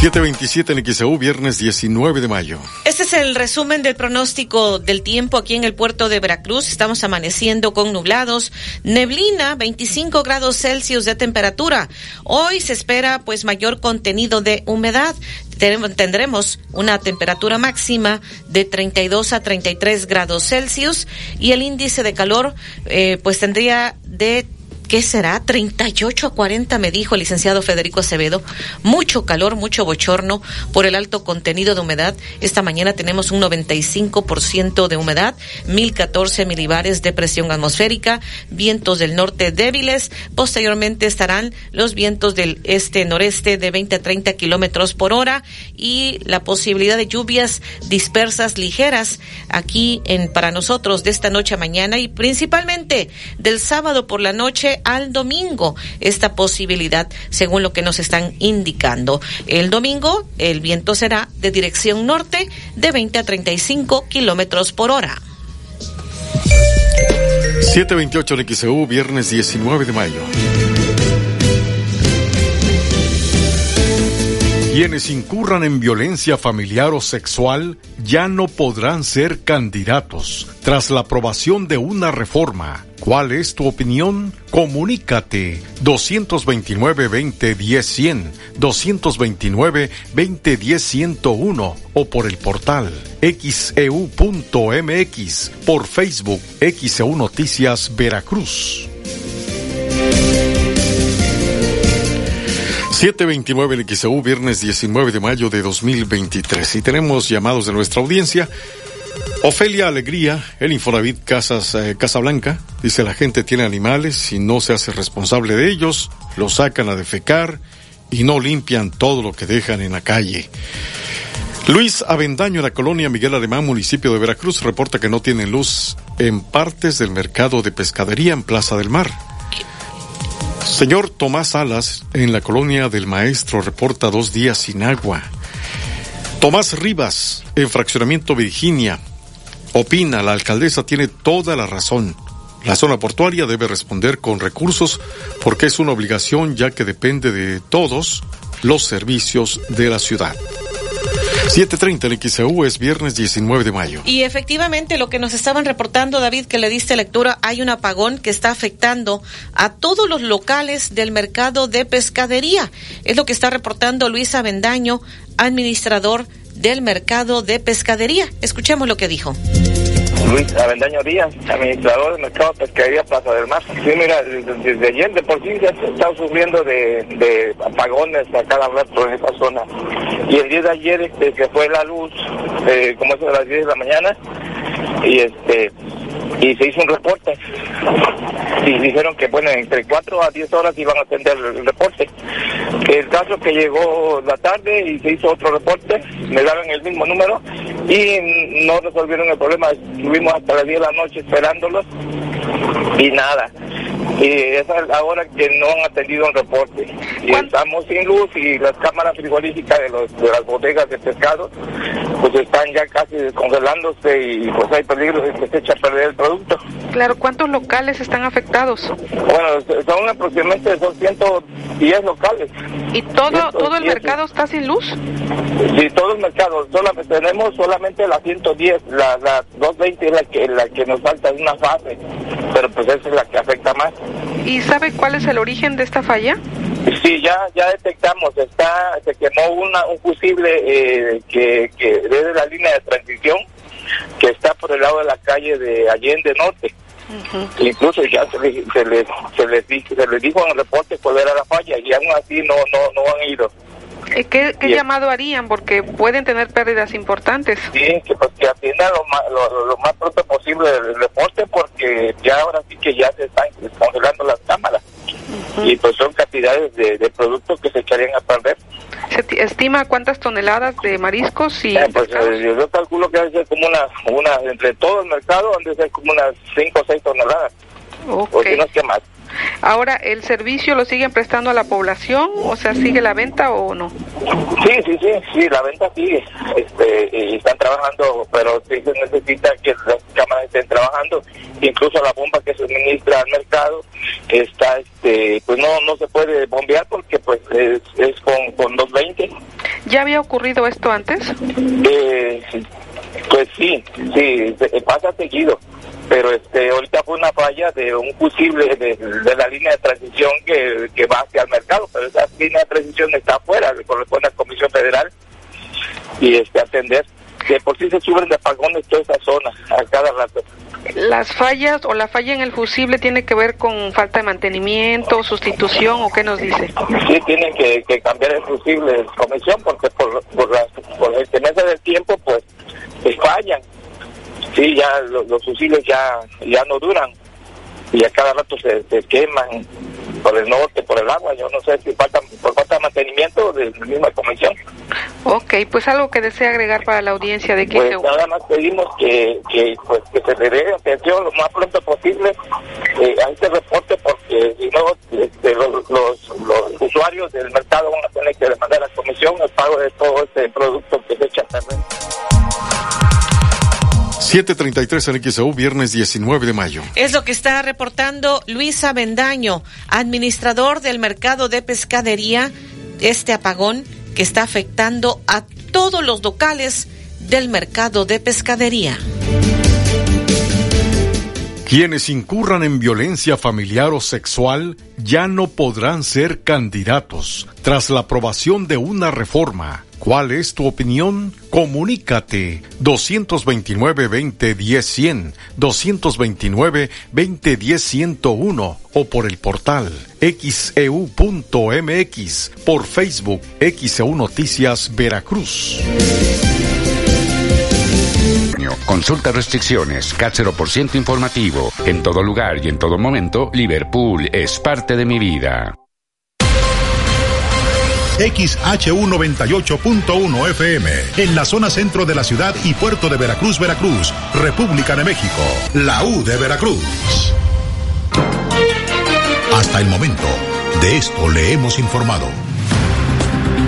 727 en XEU, viernes 19 de mayo. Este es el resumen del pronóstico del tiempo aquí en el puerto de Veracruz. Estamos amaneciendo con nublados, neblina, 25 grados Celsius de temperatura. Hoy se espera pues mayor contenido de humedad. Tendremos una temperatura máxima de 32 a 33 grados Celsius y el índice de calor eh, pues tendría de ¿qué será? 38 a 40 me dijo el licenciado Federico Acevedo. Mucho calor, mucho bochorno por el alto contenido de humedad. Esta mañana tenemos un 95% de humedad, 1014 milibares de presión atmosférica, vientos del norte débiles. Posteriormente estarán los vientos del este-noreste de 20 a 30 kilómetros por hora y la posibilidad de lluvias dispersas ligeras aquí en para nosotros de esta noche a mañana y principalmente del sábado por la noche al domingo. Esta posibilidad, según lo que nos están indicando. El domingo el viento será de dirección norte de 20 a 35 kilómetros por hora. 728 en XEU, viernes 19 de mayo. Quienes incurran en violencia familiar o sexual ya no podrán ser candidatos tras la aprobación de una reforma. ¿Cuál es tu opinión? Comunícate 229-2010-100, 229-2010-101 o por el portal xeu.mx, por Facebook XEU Noticias Veracruz. 729 en XEU, viernes 19 de mayo de 2023. Y tenemos llamados de nuestra audiencia. Ofelia Alegría, el Infonavit Casas, eh, dice la gente tiene animales y no se hace responsable de ellos, los sacan a defecar y no limpian todo lo que dejan en la calle. Luis Avendaño, la colonia Miguel Alemán, municipio de Veracruz, reporta que no tienen luz en partes del mercado de pescadería en Plaza del Mar. Señor Tomás Salas, en la colonia del Maestro, reporta dos días sin agua. Tomás Rivas, en Fraccionamiento Virginia, opina, la alcaldesa tiene toda la razón. La zona portuaria debe responder con recursos porque es una obligación ya que depende de todos los servicios de la ciudad. 7.30 en es viernes 19 de mayo. Y efectivamente lo que nos estaban reportando, David, que le diste lectura, hay un apagón que está afectando a todos los locales del mercado de pescadería. Es lo que está reportando Luis Avendaño, administrador del mercado de pescadería. Escuchemos lo que dijo. Luis Avendaño Díaz, administrador del mercado de pescadería Plaza del Mar. Sí, mira, desde, ayer de por sí ya se está sufriendo de, de, apagones a cada rato en esa zona. Y el día de ayer este, que fue la luz, eh, como es a las 10 de la mañana, y este y se hizo un reporte. Y dijeron que bueno entre 4 a 10 horas iban a atender el reporte. El caso que llegó la tarde y se hizo otro reporte me daban el mismo número y no resolvieron el problema. Estuvimos hasta las 10 de la noche esperándolos y nada y es la hora que no han atendido un reporte. Y estamos sin luz y las cámaras frigoríficas de, los, de las bodegas de pescado pues están ya casi descongelándose y pues hay peligro de que se eche a perder el producto. Claro, ¿cuántos locales están afectados? Bueno, son aproximadamente 210 locales. ¿Y todo todo el mercado está sin luz? Sí, todo el mercado. Solamente, tenemos solamente la 110, la, la 220 es la que, la que nos falta, es una fase, pero pues esa es la que afecta más. ¿Y sabe cuál es el origen de esta falla? Sí, ya ya detectamos, está se quemó una, un fusible eh, que, que desde la línea de transición que está por el lado de la calle de Allende Norte. Incluso ya se les, se, les, se, les, se les dijo en el reporte cuál era la falla y aún así no, no, no han ido. ¿Qué, qué llamado harían? Porque pueden tener pérdidas importantes. Sí, que, pues, que atiendan lo más, lo, más pronto posible el reporte porque ya ahora sí que ya se están descongelando las cámaras. Y pues son cantidades de, de, productos que se echarían a perder. ¿Se estima cuántas toneladas de mariscos? y eh, pues eh, yo calculo que debe ser como una, una, entre todo el mercado, debe ser como unas 5 o 6 toneladas. O si no es que más. Ahora, ¿el servicio lo siguen prestando a la población? O sea, ¿sigue la venta o no? Sí, sí, sí, sí, la venta sigue. Este, y están trabajando, pero sí se necesita que las cámaras estén trabajando. Incluso la bomba que suministra al mercado está, este, pues no, no se puede bombear porque pues es, es con, con 220. ¿Ya había ocurrido esto antes? Eh, pues sí, sí, pasa seguido pero este ahorita fue una falla de un fusible de, la línea de transición que, que, va hacia el mercado, pero esa línea de transición está afuera, le corresponde a la Comisión Federal y este atender. De por sí se suben de apagones toda esa zona a cada rato. las fallas o la falla en el fusible tiene que ver con falta de mantenimiento, sustitución o qué nos dice? Sí, tienen que, cambiar el fusible de comisión porque por, por, la, por el del tiempo pues, pues, fallan. Sí, ya los, fusibles ya, ya no duran y a cada rato se, se queman por el norte, por el agua. Yo no sé si falta por falta de mantenimiento de la misma comisión. Ok, pues algo que desea agregar para la audiencia de que pues nada más pedimos que, que, pues, que se le dé atención lo más pronto posible eh, a este reporte porque si no este, los, los, los, usuarios del mercado van a tener que demandar a la comisión el pago de todo este producto que se echa a perder. 733 en XEU, viernes 19 de mayo. Es lo que está reportando Luisa Bendaño, administrador del mercado de pescadería, este apagón que está afectando a todos los locales del mercado de pescadería. Quienes incurran en violencia familiar o sexual ya no podrán ser candidatos tras la aprobación de una reforma. ¿Cuál es tu opinión? Comunícate 229-2010-100, 229-2010-101 o por el portal xeu.mx, e por Facebook XEU Noticias Veracruz. Consulta restricciones, CAT 0% informativo. En todo lugar y en todo momento, Liverpool es parte de mi vida. XHU 98.1 FM, en la zona centro de la ciudad y puerto de Veracruz, Veracruz, República de México, la U de Veracruz. Hasta el momento, de esto le hemos informado.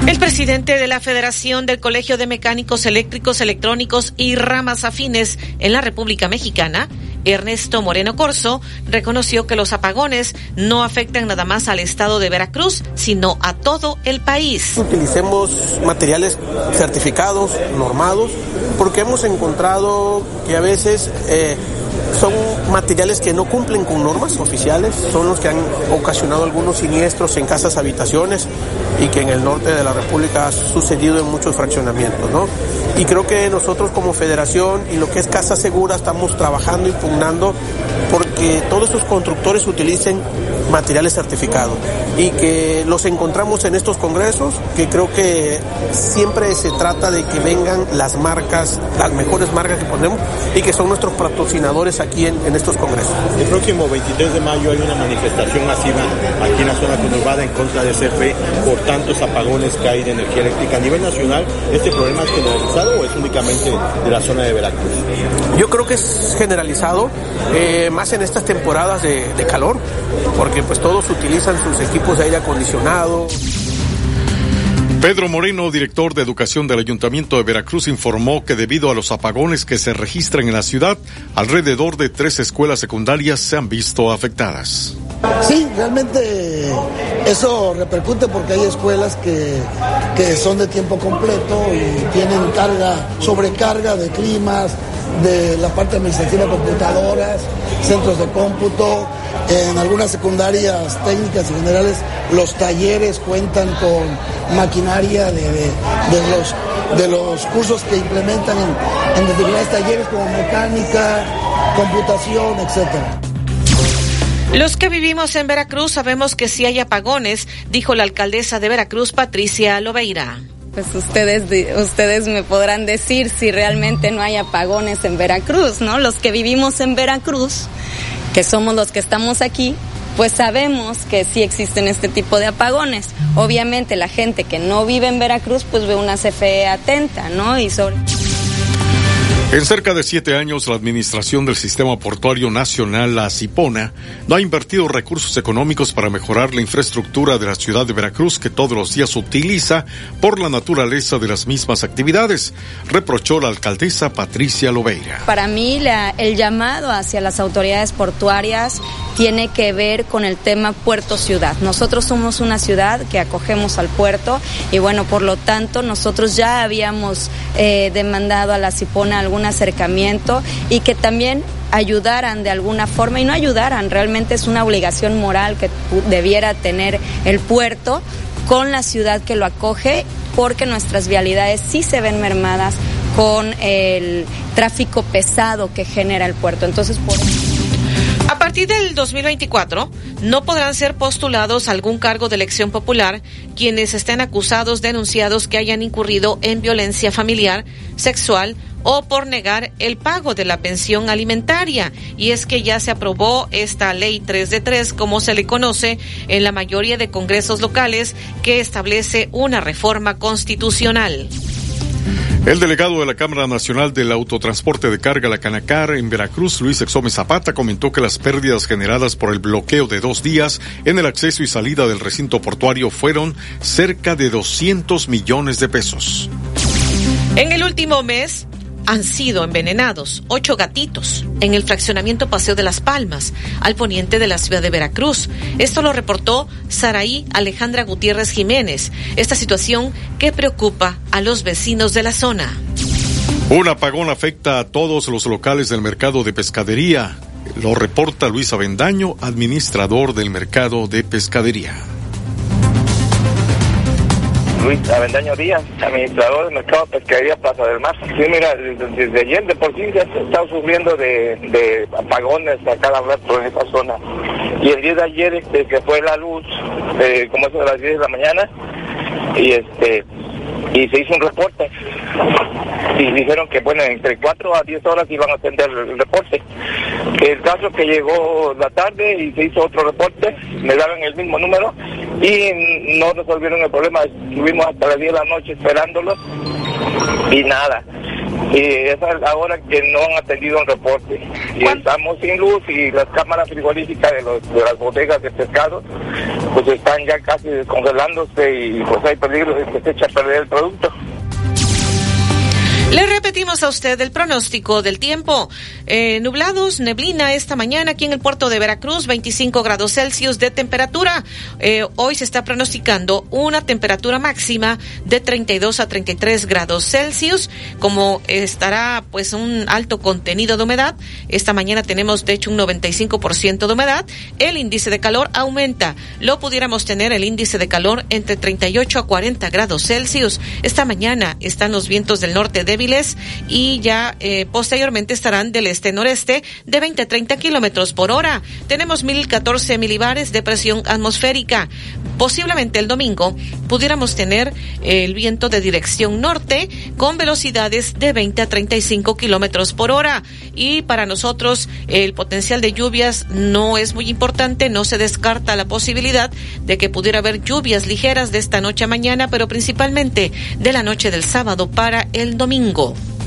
El presidente de la Federación del Colegio de Mecánicos Eléctricos, Electrónicos y Ramas Afines en la República Mexicana, Ernesto Moreno Corso, reconoció que los apagones no afectan nada más al estado de Veracruz, sino a todo el país. Utilicemos materiales certificados, normados, porque hemos encontrado que a veces eh, son materiales que no cumplen con normas oficiales, son los que han ocasionado algunos siniestros en casas habitaciones y que en el norte de la República ha sucedido en muchos fraccionamientos, ¿no? Y creo que nosotros como federación y lo que es Casa Segura estamos trabajando, impugnando porque todos estos constructores utilicen materiales certificados y que los encontramos en estos congresos, que creo que siempre se trata de que vengan las marcas, las mejores marcas que ponemos y que son nuestros patrocinadores aquí en, en estos congresos. El próximo 23 de mayo hay una manifestación masiva aquí en la zona conurbada en contra de CFE por tantos apagones que hay de energía eléctrica. A nivel nacional, ¿este problema es generalizado o es únicamente de la zona de Veracruz? Yo creo que es generalizado, eh, más en estas temporadas de, de calor, porque pues todos utilizan sus equipos de aire acondicionado. Pedro Moreno, director de Educación del Ayuntamiento de Veracruz, informó que debido a los apagones que se registran en la ciudad, alrededor de tres escuelas secundarias se han visto afectadas. Sí, realmente eso repercute porque hay escuelas que, que son de tiempo completo y tienen carga, sobrecarga de climas, de la parte administrativa, computadoras, centros de cómputo. En algunas secundarias técnicas y generales los talleres cuentan con maquinaria de, los, de los cursos que implementan en, determinados talleres como mecánica, computación, etcétera. Los que vivimos en Veracruz sabemos que si hay apagones, dijo la alcaldesa de Veracruz, Patricia Lobeira. Pues ustedes, ustedes me podrán decir si realmente no hay apagones en Veracruz, ¿no? Los que vivimos en Veracruz, que somos los que estamos aquí, pues sabemos que sí existen este tipo de apagones. Obviamente la gente que no vive en Veracruz, pues ve una CFE atenta, ¿no? Y sobre... En cerca de siete años, la Administración del Sistema Portuario Nacional, la CIPONA, no ha invertido recursos económicos para mejorar la infraestructura de la ciudad de Veracruz que todos los días utiliza por la naturaleza de las mismas actividades, reprochó la alcaldesa Patricia Lobeira. Para mí, el llamado hacia las autoridades portuarias tiene que ver con el tema puerto-ciudad. Nosotros somos una ciudad que acogemos al puerto y bueno, por lo tanto, nosotros ya habíamos eh, demandado a la CIPONA algún acercamiento y que también ayudaran de alguna forma y no ayudaran, realmente es una obligación moral que debiera tener el puerto con la ciudad que lo acoge porque nuestras vialidades sí se ven mermadas con el tráfico pesado que genera el puerto. Entonces, por a partir del 2024, no podrán ser postulados a algún cargo de elección popular quienes estén acusados, denunciados que hayan incurrido en violencia familiar, sexual o por negar el pago de la pensión alimentaria. Y es que ya se aprobó esta ley 3 de 3, como se le conoce en la mayoría de congresos locales, que establece una reforma constitucional. El delegado de la Cámara Nacional del Autotransporte de Carga, la Canacar, en Veracruz, Luis Exome Zapata, comentó que las pérdidas generadas por el bloqueo de dos días en el acceso y salida del recinto portuario fueron cerca de 200 millones de pesos. En el último mes, han sido envenenados ocho gatitos en el fraccionamiento Paseo de las Palmas, al poniente de la ciudad de Veracruz. Esto lo reportó Saraí Alejandra Gutiérrez Jiménez. Esta situación que preocupa a los vecinos de la zona. Un apagón afecta a todos los locales del mercado de pescadería. Lo reporta Luis Avendaño, administrador del mercado de pescadería. Luis Avendaño Díaz, administrador del mercado de Plaza del Mar. Sí, mira, desde, ayer de por sí ya se está sufriendo de, apagones a cada rato en esa zona. Y el día de ayer, este, que fue la luz, eh, como eso de las 10 de la mañana, y este y se hizo un reporte. Y dijeron que bueno entre 4 a 10 horas iban a atender el reporte. El caso que llegó la tarde y se hizo otro reporte me daban el mismo número y no resolvieron el problema. Estuvimos hasta las 10 de la noche esperándolos y nada y esa es la hora que no han atendido un reporte. Y estamos sin luz y las cámaras frigoríficas de, los, de las bodegas de pescado pues están ya casi descongelándose y pues hay peligro de que se eche a perder el producto. Le repetimos a usted el pronóstico del tiempo. Eh, nublados, neblina esta mañana aquí en el puerto de Veracruz, 25 grados Celsius de temperatura. Eh, hoy se está pronosticando una temperatura máxima de 32 a 33 grados Celsius. Como estará pues un alto contenido de humedad, esta mañana tenemos de hecho un 95% de humedad. El índice de calor aumenta. Lo pudiéramos tener el índice de calor entre 38 a 40 grados Celsius. Esta mañana están los vientos del norte de y ya eh, posteriormente estarán del este-noreste de 20 a 30 kilómetros por hora. Tenemos 1014 milibares de presión atmosférica. Posiblemente el domingo pudiéramos tener el viento de dirección norte con velocidades de 20 a 35 kilómetros por hora. Y para nosotros el potencial de lluvias no es muy importante, no se descarta la posibilidad de que pudiera haber lluvias ligeras de esta noche a mañana, pero principalmente de la noche del sábado para el domingo. domingo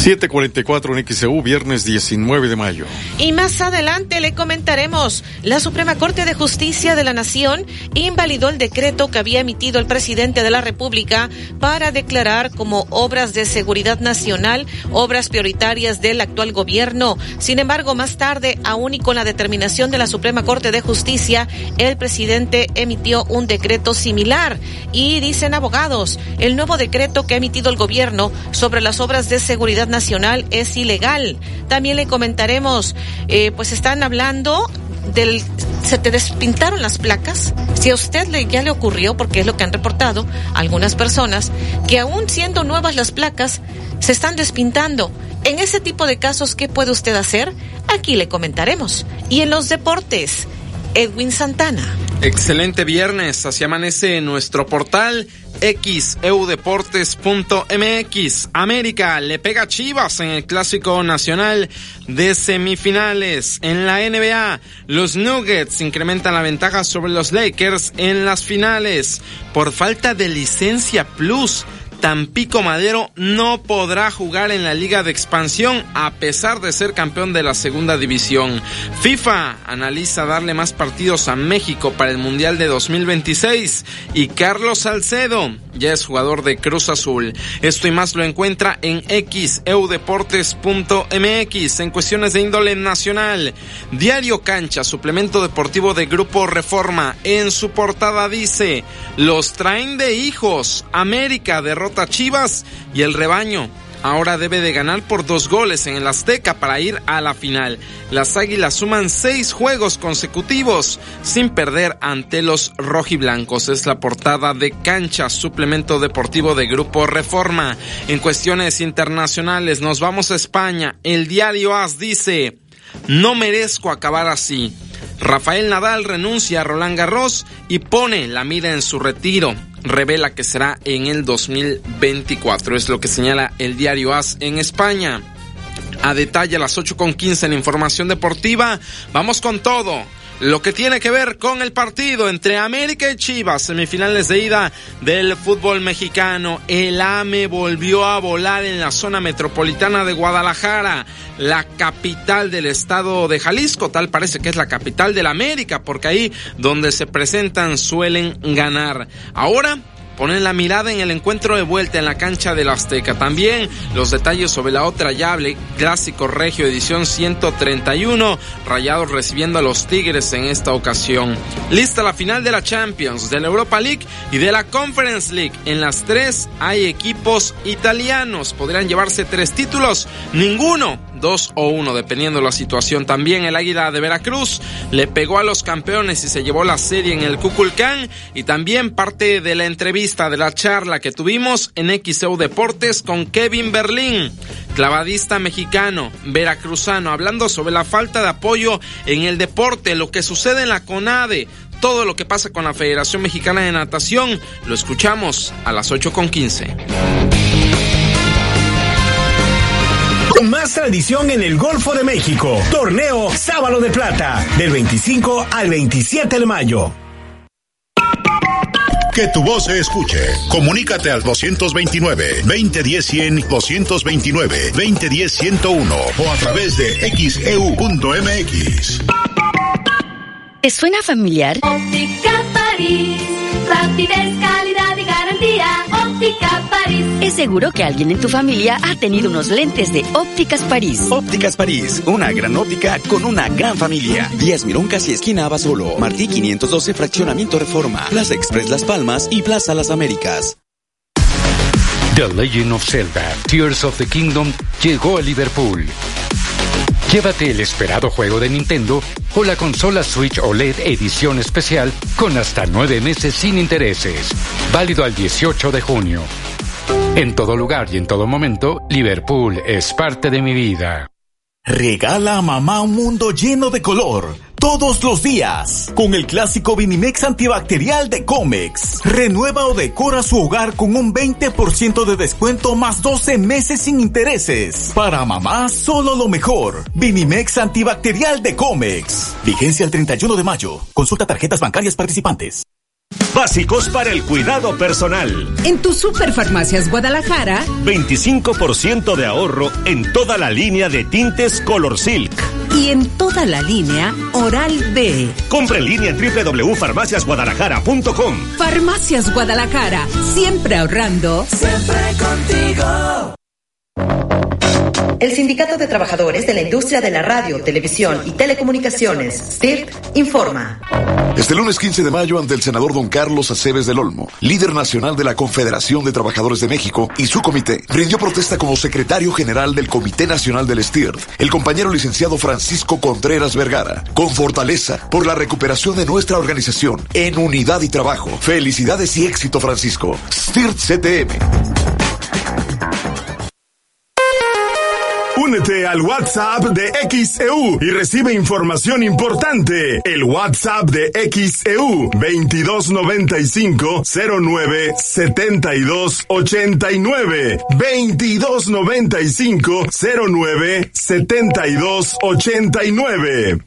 744 en XEU, viernes 19 de mayo. Y más adelante le comentaremos, la Suprema Corte de Justicia de la Nación invalidó el decreto que había emitido el presidente de la República para declarar como obras de seguridad nacional obras prioritarias del actual gobierno. Sin embargo, más tarde, aún y con la determinación de la Suprema Corte de Justicia, el presidente emitió un decreto similar. Y dicen abogados, el nuevo decreto que ha emitido el gobierno sobre las obras de seguridad nacional es ilegal. También le comentaremos, eh, pues están hablando del se te despintaron las placas. Si a usted le, ya le ocurrió, porque es lo que han reportado algunas personas, que aún siendo nuevas las placas, se están despintando. En ese tipo de casos, ¿qué puede usted hacer? Aquí le comentaremos. Y en los deportes, Edwin Santana. Excelente viernes, así amanece nuestro portal xeudeportes.mx. América le pega Chivas en el Clásico Nacional de Semifinales. En la NBA, los Nuggets incrementan la ventaja sobre los Lakers en las finales por falta de licencia plus. Tampico Madero no podrá jugar en la Liga de Expansión a pesar de ser campeón de la segunda división. FIFA analiza darle más partidos a México para el Mundial de 2026 y Carlos Salcedo ya es jugador de Cruz Azul. Esto y más lo encuentra en xeudeportes.mx en cuestiones de índole nacional. Diario Cancha, suplemento deportivo de Grupo Reforma, en su portada dice, los traen de hijos, América derrota Chivas y el rebaño ahora debe de ganar por dos goles en el Azteca para ir a la final. Las Águilas suman seis juegos consecutivos sin perder ante los rojiblancos. Es la portada de Cancha, suplemento deportivo de Grupo Reforma. En cuestiones internacionales nos vamos a España. El diario AS dice, no merezco acabar así. Rafael Nadal renuncia a Roland Garros y pone la mira en su retiro. Revela que será en el 2024. Es lo que señala el diario AS en España. A detalle a las 8.15 en información deportiva. Vamos con todo lo que tiene que ver con el partido entre América y Chivas, semifinales de ida del fútbol mexicano. El AME volvió a volar en la zona metropolitana de Guadalajara, la capital del estado de Jalisco, tal parece que es la capital de la América, porque ahí donde se presentan suelen ganar. Ahora ponen la mirada en el encuentro de vuelta en la cancha del Azteca. También los detalles sobre la otra llave, Clásico Regio edición 131, Rayados recibiendo a los Tigres en esta ocasión. Lista la final de la Champions, de la Europa League y de la Conference League. En las tres hay equipos italianos. Podrían llevarse tres títulos, ninguno dos o uno, dependiendo la situación. También el Águila de Veracruz le pegó a los campeones y se llevó la serie en el Cuculcán. Y también parte de la entrevista, de la charla que tuvimos en XEU Deportes con Kevin Berlín, clavadista mexicano, veracruzano, hablando sobre la falta de apoyo en el deporte, lo que sucede en la CONADE, todo lo que pasa con la Federación Mexicana de Natación, lo escuchamos a las 8.15 más tradición en el Golfo de México. Torneo Sábalo de Plata, del 25 al 27 de mayo. Que tu voz se escuche. Comunícate al 229-2010-100, 229-2010-101 o a través de xeu.mx. ¿Te suena familiar? Óptica París, rapidez, calidad y garantía. Óptica París. Es seguro que alguien en tu familia ha tenido unos lentes de Ópticas París. Ópticas París, una gran óptica con una gran familia. Díaz Mirón casi esquina Abasolo. Martí 512 Fraccionamiento Reforma. Plaza Express Las Palmas y Plaza Las Américas. The Legend of Zelda, Tears of the Kingdom llegó a Liverpool. Llévate el esperado juego de Nintendo o la consola Switch OLED edición especial con hasta nueve meses sin intereses. Válido al 18 de junio. En todo lugar y en todo momento, Liverpool es parte de mi vida. Regala a mamá un mundo lleno de color todos los días con el clásico Vinimex antibacterial de Comex. Renueva o decora su hogar con un 20% de descuento más 12 meses sin intereses. Para mamá, solo lo mejor. Vinimex antibacterial de Comex. Vigencia el 31 de mayo. Consulta tarjetas bancarias participantes. Básicos para el cuidado personal. En tu Superfarmacias Guadalajara, 25% de ahorro en toda la línea de tintes Color Silk. Y en toda la línea Oral B. Compre en línea en www.farmaciasguadalajara.com. Farmacias Guadalajara, siempre ahorrando. Siempre contigo. El Sindicato de Trabajadores de la Industria de la Radio, Televisión y Telecomunicaciones, STIRT, informa. Este lunes 15 de mayo, ante el senador don Carlos Aceves del Olmo, líder nacional de la Confederación de Trabajadores de México y su comité, rindió protesta como secretario general del Comité Nacional del STIRT, el compañero licenciado Francisco Contreras Vergara, con fortaleza por la recuperación de nuestra organización en unidad y trabajo. Felicidades y éxito, Francisco. STIRT CTM. Únete al WhatsApp de XEU y recibe información importante. El WhatsApp de XEU 2295 09 72 89 2295 09 72 89.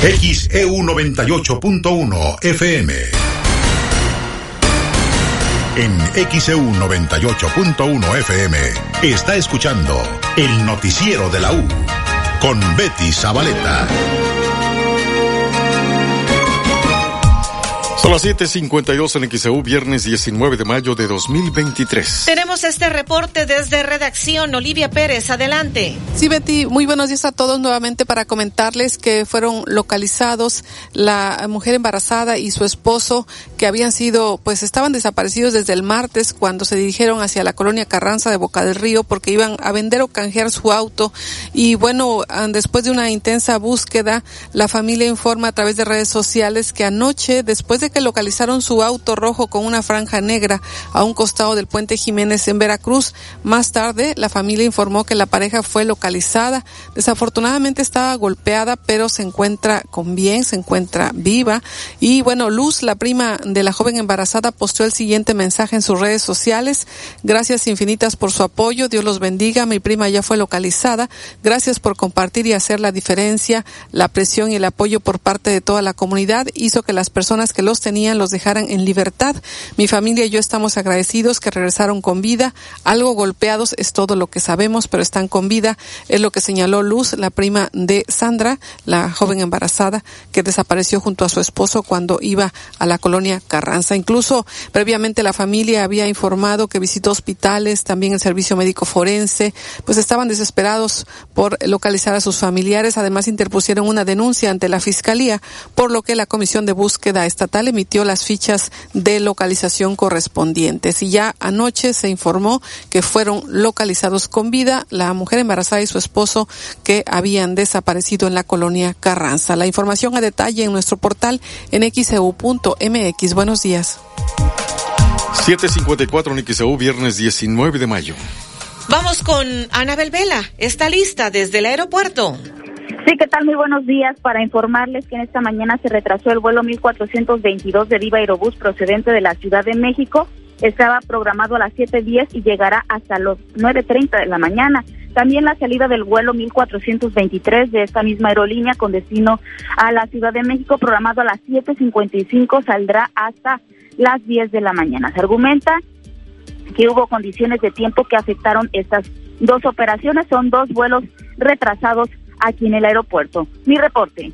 XEU 98.1 FM en XEU 98.1 FM está escuchando el noticiero de la U con Betty Zabaleta. Son las 7:52 en XEU, viernes 19 de mayo de 2023. Tenemos este reporte desde redacción. Olivia Pérez, adelante. Sí, Betty, muy buenos días a todos nuevamente para comentarles que fueron localizados la mujer embarazada y su esposo que habían sido, pues estaban desaparecidos desde el martes cuando se dirigieron hacia la colonia Carranza de Boca del Río porque iban a vender o canjear su auto. Y bueno, ah, después de una intensa búsqueda, la familia informa a través de redes sociales que anoche, después de que localizaron su auto rojo con una franja negra a un costado del puente Jiménez en Veracruz, más tarde la familia informó que la pareja fue localizada. Desafortunadamente estaba golpeada, pero se encuentra con bien, se encuentra viva. Y bueno, Luz, la prima de la joven embarazada, posteó el siguiente mensaje en sus redes sociales. Gracias infinitas por su apoyo. Dios los bendiga. Mi prima ya fue localizada. Gracias por compartir y hacer la diferencia. La presión y el apoyo por parte de toda la comunidad hizo que las personas que los tenían los dejaran en libertad. Mi familia y yo estamos agradecidos que regresaron con vida. Algo golpeados es todo lo que sabemos, pero están con vida. Es lo que señaló Luz, la prima de Sandra, la joven embarazada que desapareció junto a su esposo cuando iba a la colonia Carranza. Incluso previamente la familia había informado que visitó hospitales, también el servicio médico forense, pues estaban desesperados por localizar a sus familiares. Además interpusieron una denuncia ante la fiscalía, por lo que la comisión de búsqueda estatal emitió las fichas de localización correspondientes. Y ya anoche se informó que fueron localizados con vida la mujer embarazada y su esposo que habían desaparecido en la colonia Carranza. La información a detalle en nuestro portal en xeu.mx. Buenos días. 754 en XEU, viernes 19 de mayo. Vamos con Anabel Vela. Está lista desde el aeropuerto. Sí, ¿qué tal? Muy buenos días. Para informarles que en esta mañana se retrasó el vuelo 1422 de Viva Aerobús procedente de la Ciudad de México. Estaba programado a las 7.10 y llegará hasta los 9.30 de la mañana. También la salida del vuelo 1423 de esta misma aerolínea con destino a la Ciudad de México, programado a las 7.55, saldrá hasta las 10 de la mañana. Se argumenta que hubo condiciones de tiempo que afectaron estas dos operaciones. Son dos vuelos retrasados aquí en el aeropuerto. Mi reporte.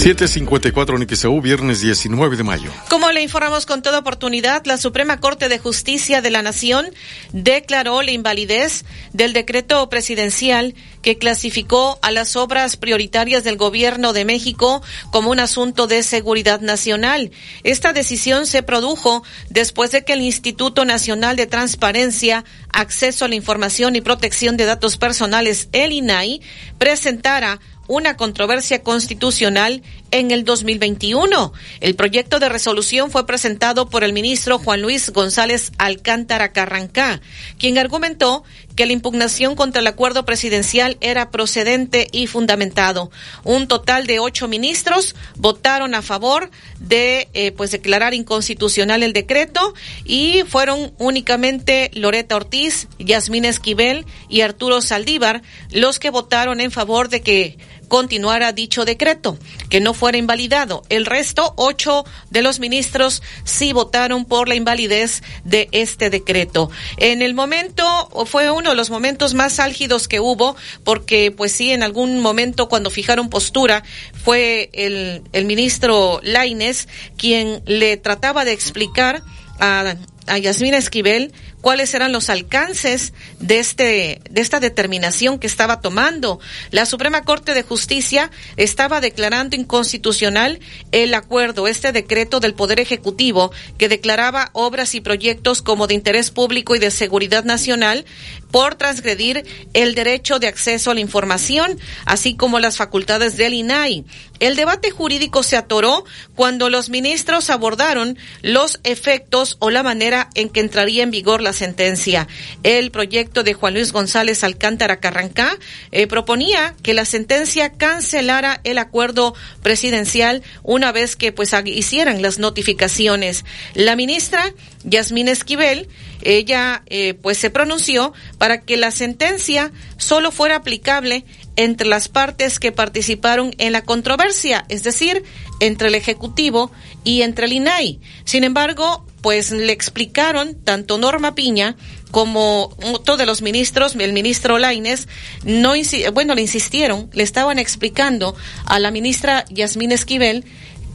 754 NXEU, viernes 19 de mayo. Como le informamos con toda oportunidad, la Suprema Corte de Justicia de la Nación declaró la invalidez del decreto presidencial que clasificó a las obras prioritarias del gobierno de México como un asunto de seguridad nacional. Esta decisión se produjo después de que el Instituto Nacional de Transparencia, Acceso a la Información y Protección de Datos Personales, el INAI, presentara una controversia constitucional en el 2021. El proyecto de resolución fue presentado por el ministro Juan Luis González Alcántara Carrancá, quien argumentó que la impugnación contra el acuerdo presidencial era procedente y fundamentado. Un total de ocho ministros votaron a favor de eh, pues declarar inconstitucional el decreto y fueron únicamente Loreta Ortiz, Yasmín Esquivel y Arturo Saldívar los que votaron en favor de que continuara dicho decreto, que no fuera invalidado. El resto, ocho de los ministros, sí votaron por la invalidez de este decreto. En el momento, fue uno de los momentos más álgidos que hubo, porque pues sí, en algún momento cuando fijaron postura, fue el, el ministro Laines quien le trataba de explicar a, a Yasmina Esquivel cuáles eran los alcances de este de esta determinación que estaba tomando. La Suprema Corte de Justicia estaba declarando inconstitucional el acuerdo, este decreto del Poder Ejecutivo que declaraba obras y proyectos como de interés público y de seguridad nacional por transgredir el derecho de acceso a la información, así como las facultades del INAI. El debate jurídico se atoró cuando los ministros abordaron los efectos o la manera en que entraría en vigor la sentencia. El proyecto de Juan Luis González Alcántara Carrancá eh, proponía que la sentencia cancelara el acuerdo presidencial una vez que pues hicieran las notificaciones. La ministra Yasmín Esquivel ella eh, pues se pronunció para que la sentencia solo fuera aplicable entre las partes que participaron en la controversia, es decir, entre el Ejecutivo y entre el INAI. Sin embargo, pues le explicaron tanto Norma Piña como otro de los ministros, el ministro Laines, no bueno, le insistieron, le estaban explicando a la ministra Yasmín Esquivel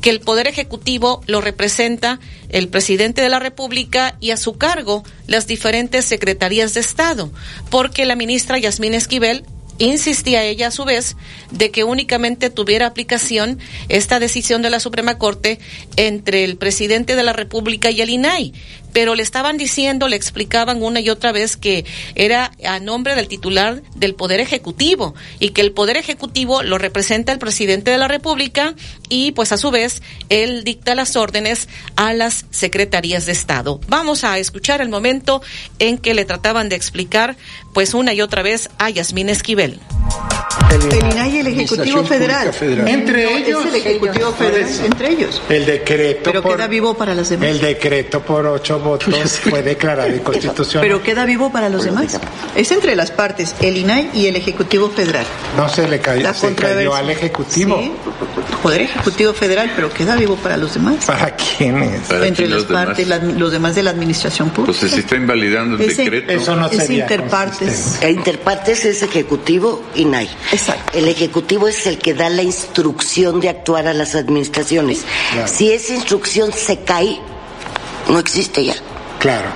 que el Poder Ejecutivo lo representa el presidente de la República y a su cargo las diferentes secretarías de Estado, porque la ministra Yasmín Esquivel insistía ella a su vez de que únicamente tuviera aplicación esta decisión de la Suprema Corte entre el presidente de la República y el INAI pero le estaban diciendo, le explicaban una y otra vez que era a nombre del titular del Poder Ejecutivo y que el Poder Ejecutivo lo representa el presidente de la República y pues a su vez él dicta las órdenes a las secretarías de Estado. Vamos a escuchar el momento en que le trataban de explicar pues una y otra vez a Yasmín Esquivel. El INAI y el Ejecutivo Federal. Entre ellos. El Ejecutivo Federal, entre ellos. El decreto. Pero por- queda vivo para los demás. El decreto por ocho votos fue declarado inconstitucional. Pero queda vivo para los demás. Es entre las partes, el INAI y el Ejecutivo Federal. no se le cayó, La se cayó controversia. al Ejecutivo. Sí, Poder Ejecutivo Federal, pero queda vivo para los demás. ¿Para quiénes? Para entre las demás? partes, la- los demás de la administración pública. Pues se está invalidando el Ese- decreto. eso no Es interpartes. El interpartes es Ejecutivo y NAI. Exacto. El Ejecutivo es el que da la instrucción de actuar a las administraciones. Claro. Si esa instrucción se cae, no existe ya. Claro.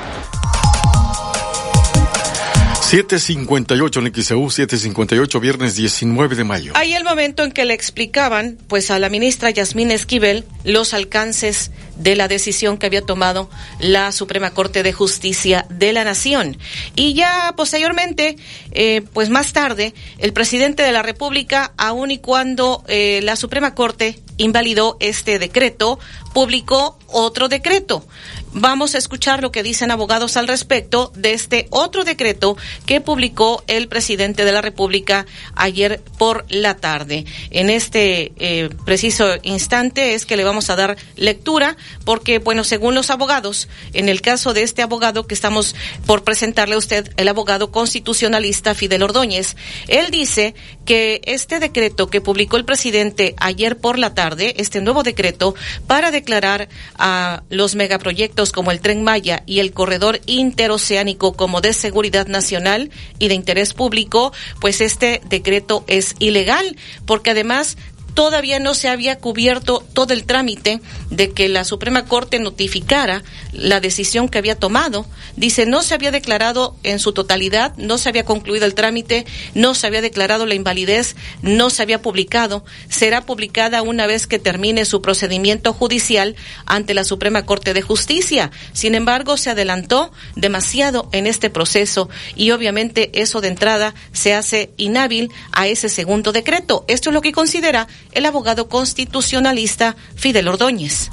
758 en XEU, 758, viernes 19 de mayo. Ahí el momento en que le explicaban, pues a la ministra Yasmín Esquivel, los alcances de la decisión que había tomado la Suprema Corte de Justicia de la Nación. Y ya posteriormente, eh, pues más tarde, el presidente de la República, aun y cuando eh, la Suprema Corte invalidó este decreto, publicó otro decreto. Vamos a escuchar lo que dicen abogados al respecto de este otro decreto que publicó el presidente de la República ayer por la tarde. En este eh, preciso instante es que le vamos a dar lectura porque, bueno, según los abogados, en el caso de este abogado que estamos por presentarle a usted, el abogado constitucionalista Fidel Ordóñez, él dice que este decreto que publicó el presidente ayer por la tarde, este nuevo decreto, para declarar a los megaproyectos como el Tren Maya y el Corredor Interoceánico como de seguridad nacional y de interés público, pues este decreto es ilegal, porque además todavía no se había cubierto todo el trámite de que la Suprema Corte notificara la decisión que había tomado. Dice, no se había declarado en su totalidad, no se había concluido el trámite, no se había declarado la invalidez, no se había publicado. Será publicada una vez que termine su procedimiento judicial ante la Suprema Corte de Justicia. Sin embargo, se adelantó demasiado en este proceso y obviamente eso de entrada se hace inhábil a ese segundo decreto. Esto es lo que considera el abogado constitucionalista Fidel Ordóñez.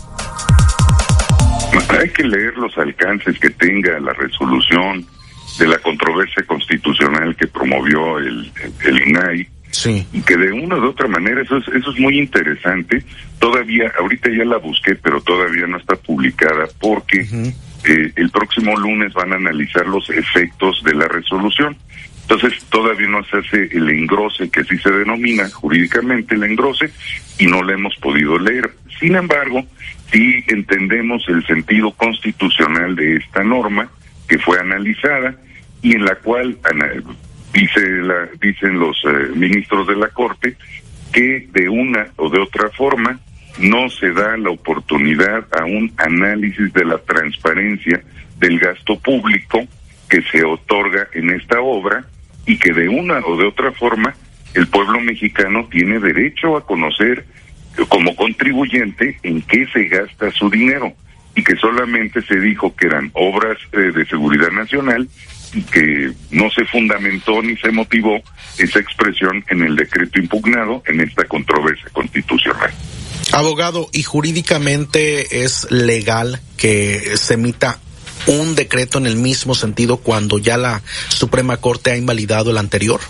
Hay que leer los alcances que tenga la resolución de la controversia constitucional que promovió el, el INAI. Sí. Y que de una u otra manera, eso es, eso es muy interesante. Todavía, ahorita ya la busqué, pero todavía no está publicada porque eh, el próximo lunes van a analizar los efectos de la resolución. Entonces todavía no se hace el engrose que así se denomina jurídicamente el engrose y no lo hemos podido leer. Sin embargo, sí entendemos el sentido constitucional de esta norma que fue analizada y en la cual dice la, dicen los eh, ministros de la Corte que de una o de otra forma no se da la oportunidad a un análisis de la transparencia del gasto público que se otorga en esta obra y que de una o de otra forma el pueblo mexicano tiene derecho a conocer como contribuyente en qué se gasta su dinero y que solamente se dijo que eran obras eh, de seguridad nacional y que no se fundamentó ni se motivó esa expresión en el decreto impugnado en esta controversia constitucional. Abogado, ¿y jurídicamente es legal que se emita un decreto en el mismo sentido cuando ya la Suprema Corte ha invalidado el anterior?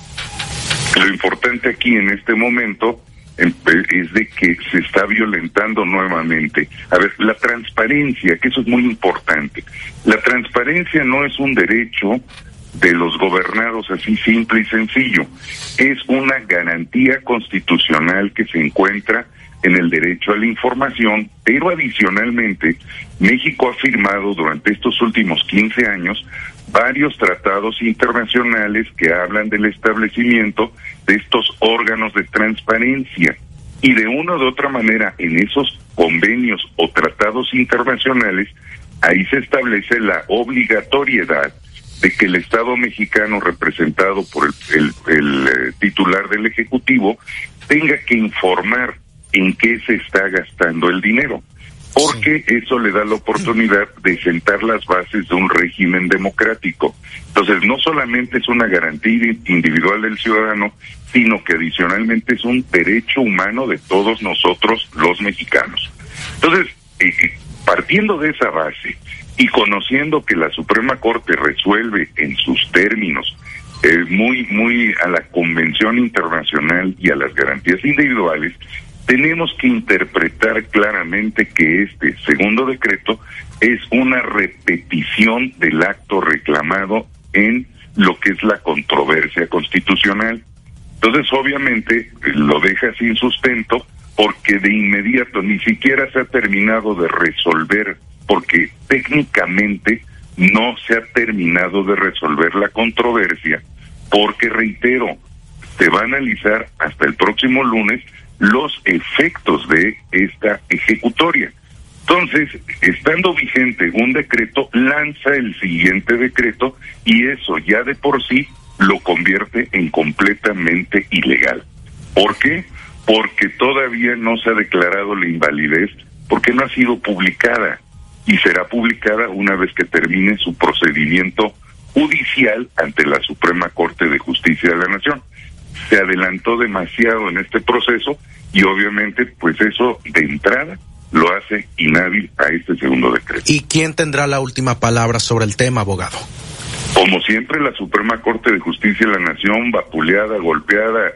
Lo importante aquí en este momento em, eh, es de que se está violentando nuevamente. A ver, la transparencia, que eso es muy importante. La transparencia no es un derecho de los gobernados así simple y sencillo. Es una garantía constitucional que se encuentra en el derecho a la información, pero adicionalmente México ha firmado durante estos últimos 15 años varios tratados internacionales que hablan del establecimiento de estos órganos de transparencia. Y de una u otra manera, en esos convenios o tratados internacionales, ahí se establece la obligatoriedad de que el Estado mexicano, representado por el, eh, titular del Ejecutivo, tenga que informar en qué se está gastando el dinero, porque eso le da la oportunidad de sentar las bases de un régimen democrático. Entonces, no solamente es una garantía individual del ciudadano, sino que adicionalmente es un derecho humano de todos nosotros los mexicanos. Entonces, eh, partiendo de esa base y conociendo que la Suprema Corte resuelve en sus términos eh, muy, muy a la Convención Internacional y a las garantías individuales, tenemos que interpretar claramente que este segundo decreto es una repetición del acto reclamado en lo que es la controversia constitucional. Entonces, obviamente, lo deja sin sustento porque de inmediato ni siquiera se ha terminado de resolver, porque técnicamente no se ha terminado de resolver la controversia, porque reitero, se va a analizar hasta el próximo lunes los efectos de esta ejecutoria. Entonces, estando vigente un decreto, lanza el siguiente decreto y eso ya de por sí lo convierte en completamente ilegal. ¿Por qué? Porque todavía no se ha declarado la invalidez, porque no ha sido publicada y será publicada una vez que termine su procedimiento judicial ante la Suprema Corte de Justicia de la Nación se adelantó demasiado en este proceso y obviamente pues eso de entrada lo hace inhábil a este segundo decreto. ¿Y quién tendrá la última palabra sobre el tema, abogado? Como siempre, la Suprema Corte de Justicia de la Nación, vapuleada, golpeada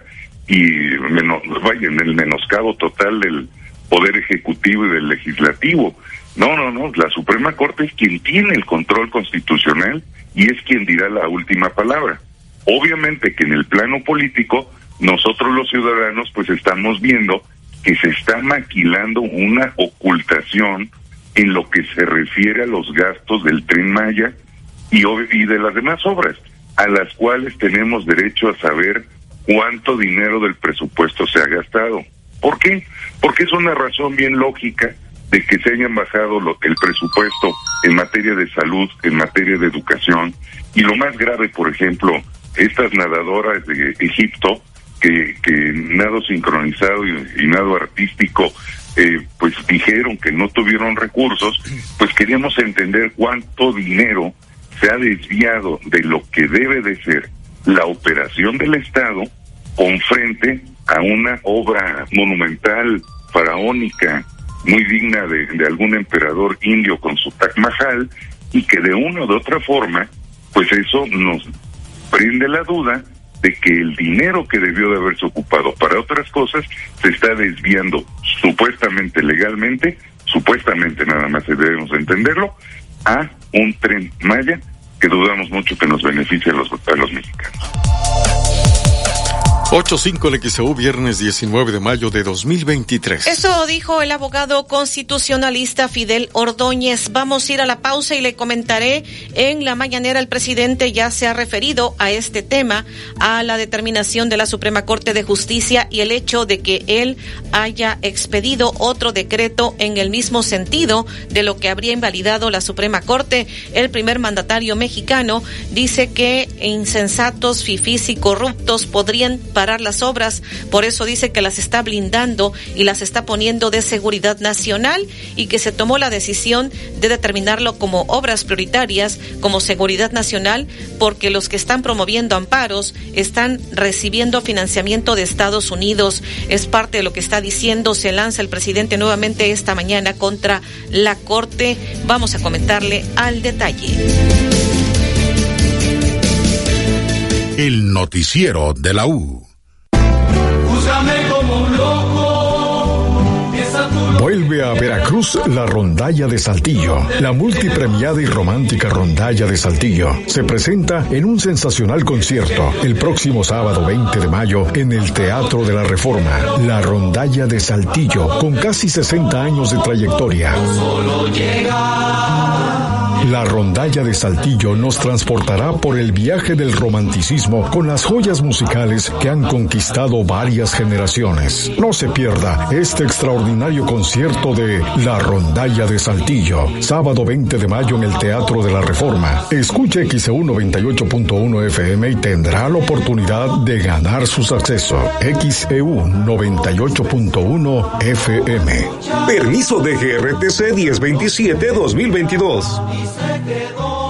y menos, vaya, en el menoscabo total del Poder Ejecutivo y del Legislativo. No, no, no, la Suprema Corte es quien tiene el control constitucional y es quien dirá la última palabra. Obviamente que en el plano político, nosotros los ciudadanos pues estamos viendo que se está maquilando una ocultación en lo que se refiere a los gastos del tren Maya y, y de las demás obras, a las cuales tenemos derecho a saber cuánto dinero del presupuesto se ha gastado. ¿Por qué? Porque es una razón bien lógica de que se hayan bajado el presupuesto en materia de salud, en materia de educación, y lo más grave, por ejemplo, estas nadadoras de Egipto, que, que nado sincronizado y, nado artístico, eh, pues dijeron que no tuvieron recursos, pues queríamos entender cuánto dinero se ha desviado de lo que debe de ser la operación del Estado con frente a una obra monumental, faraónica, muy digna de, de algún emperador indio con su Taj Mahal, y que de una u de otra forma, pues eso nos prende la duda de que el dinero que debió de haberse ocupado para otras cosas se está desviando supuestamente legalmente, supuestamente nada más debemos entenderlo, a un tren Maya que dudamos mucho que nos beneficie a los, a los mexicanos. 8.5 el XEU, viernes 19 de mayo de 2023. Eso dijo el abogado constitucionalista Fidel Ordóñez. Vamos a ir a la pausa y le comentaré. En la mañanera el presidente ya se ha referido a este tema, a la determinación de la Suprema Corte de Justicia y el hecho de que él haya expedido otro decreto en el mismo sentido de lo que habría invalidado la Suprema Corte. El primer mandatario mexicano dice que insensatos, fifís y corruptos podrían parar las obras, por eso dice que las está blindando y las está poniendo de seguridad nacional y que se tomó la decisión de determinarlo como obras prioritarias, como seguridad nacional, porque los que están promoviendo amparos están recibiendo financiamiento de Estados Unidos. Es parte de lo que está diciendo, se lanza el presidente nuevamente esta mañana contra la Corte. Vamos a comentarle al detalle. El noticiero de la U. Vuelve a Veracruz la rondalla de Saltillo. La multipremiada y romántica rondalla de Saltillo se presenta en un sensacional concierto el próximo sábado 20 de mayo en el Teatro de la Reforma. La rondalla de Saltillo con casi 60 años de trayectoria. La rondalla de Saltillo nos transportará por el viaje del romanticismo con las joyas musicales que han conquistado varias generaciones. No se pierda este extraordinario concierto de La rondalla de Saltillo, sábado 20 de mayo en el Teatro de la Reforma. Escuche XEU 98.1 FM y tendrá la oportunidad de ganar sus accesos. XEU 98.1 FM. Permiso de GRTC 1027-2022.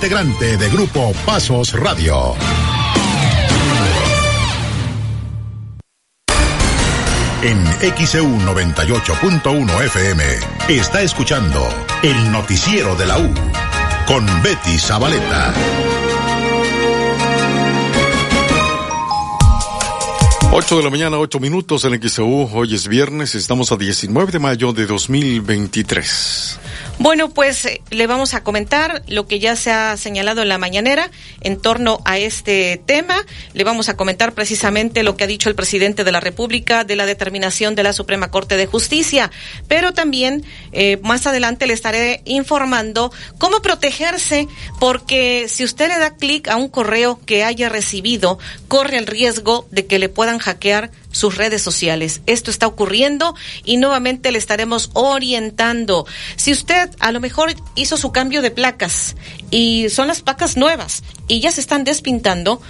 integrante de Grupo Pasos Radio. En XEU 98.1 FM está escuchando el noticiero de la U con Betty Zabaleta. 8 de la mañana, 8 minutos en XEU. Hoy es viernes, estamos a 19 de mayo de 2023. Bueno, pues eh, le vamos a comentar lo que ya se ha señalado en la mañanera en torno a este tema. Le vamos a comentar precisamente lo que ha dicho el presidente de la República de la determinación de la Suprema Corte de Justicia. Pero también eh, más adelante le estaré informando cómo protegerse, porque si usted le da clic a un correo que haya recibido, corre el riesgo de que le puedan hackear sus redes sociales. Esto está ocurriendo y nuevamente le estaremos orientando. Si usted a lo mejor hizo su cambio de placas y son las placas nuevas y ya se están despintando,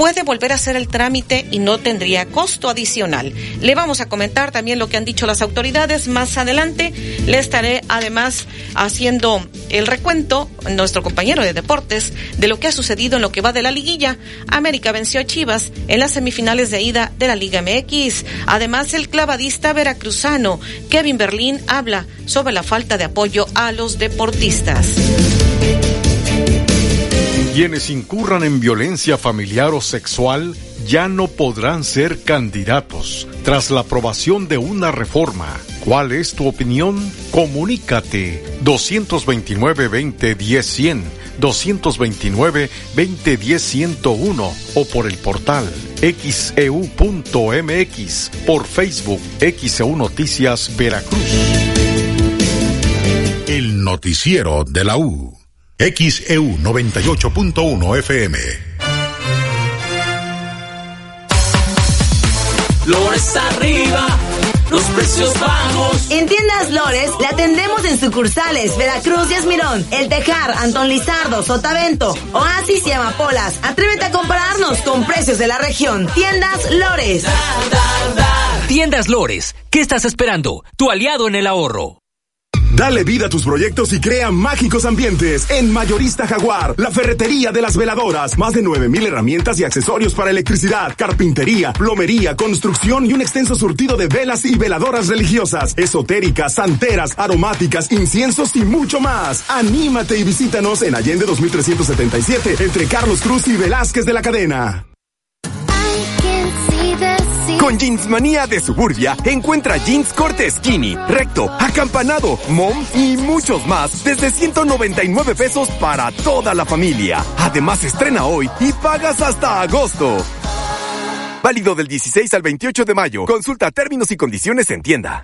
puede volver a hacer el trámite y no tendría costo adicional. Le vamos a comentar también lo que han dicho las autoridades más adelante. Le estaré además haciendo el recuento, nuestro compañero de deportes, de lo que ha sucedido en lo que va de la liguilla. América venció a Chivas en las semifinales de ida de la Liga MX. Además, el clavadista veracruzano Kevin Berlín habla sobre la falta de apoyo a los deportistas. Quienes incurran en violencia familiar o sexual ya no podrán ser candidatos tras la aprobación de una reforma. ¿Cuál es tu opinión? Comunícate 229-2010-100, 229-2010-101 o por el portal xeu.mx, por Facebook XEU Noticias Veracruz. El noticiero de la U. XEU 98.1 FM. Lores arriba, los precios bajos. En tiendas Lores la atendemos en sucursales Veracruz y Esmirón, El Tejar, Antón Lizardo, Sotavento, Oasis y Amapolas. Atrévete a compararnos con precios de la región. Tiendas Lores. Tiendas Lores, ¿qué estás esperando? Tu aliado en el ahorro. Dale vida a tus proyectos y crea mágicos ambientes en Mayorista Jaguar, la ferretería de las veladoras. Más de 9000 herramientas y accesorios para electricidad, carpintería, plomería, construcción y un extenso surtido de velas y veladoras religiosas, esotéricas, santeras, aromáticas, inciensos y mucho más. Anímate y visítanos en Allende 2377 entre Carlos Cruz y Velázquez de la Cadena. Con Jeans Manía de Suburbia, encuentra jeans corte skinny, recto, acampanado, mom y muchos más desde 199 pesos para toda la familia. Además, estrena hoy y pagas hasta agosto. Válido del 16 al 28 de mayo. Consulta términos y condiciones en tienda.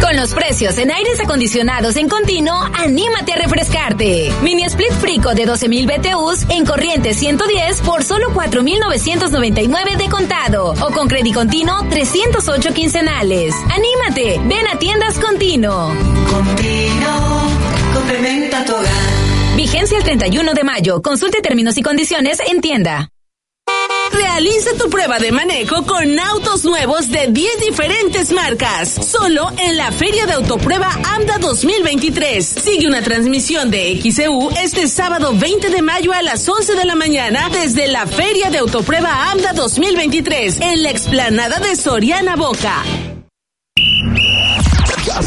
Con los precios en aires acondicionados en continuo, anímate a refrescarte. Mini Split Frico de 12.000 BTUs en corriente 110 por solo 4.999 de contado. O con crédito continuo 308 quincenales. Anímate, ven a tiendas continuo. Continuo, complementa tu hogar. Vigencia el 31 de mayo. Consulte términos y condiciones en tienda. Realiza tu prueba de manejo con autos nuevos de 10 diferentes marcas. Solo en la Feria de Autoprueba AMDA 2023. Sigue una transmisión de XEU este sábado 20 de mayo a las 11 de la mañana desde la Feria de Autoprueba AMDA 2023 en la explanada de Soriana Boca.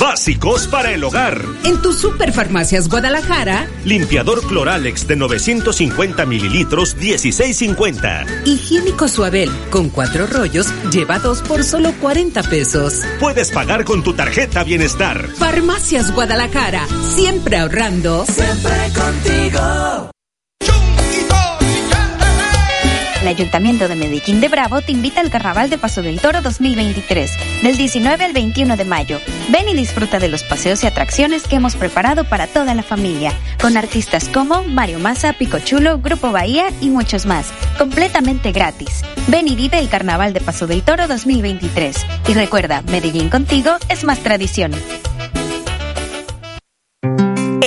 Básicos para el hogar. En tu Superfarmacias Guadalajara. Limpiador Cloralex de 950 mililitros, 16.50. Higiénico Suabel con cuatro rollos, lleva dos por solo 40 pesos. Puedes pagar con tu tarjeta Bienestar. Farmacias Guadalajara, siempre ahorrando. Siempre contigo. El Ayuntamiento de Medellín de Bravo te invita al Carnaval de Paso del Toro 2023, del 19 al 21 de mayo. Ven y disfruta de los paseos y atracciones que hemos preparado para toda la familia, con artistas como Mario Massa, Pico Chulo, Grupo Bahía y muchos más, completamente gratis. Ven y vive el Carnaval de Paso del Toro 2023. Y recuerda, Medellín contigo es más tradición.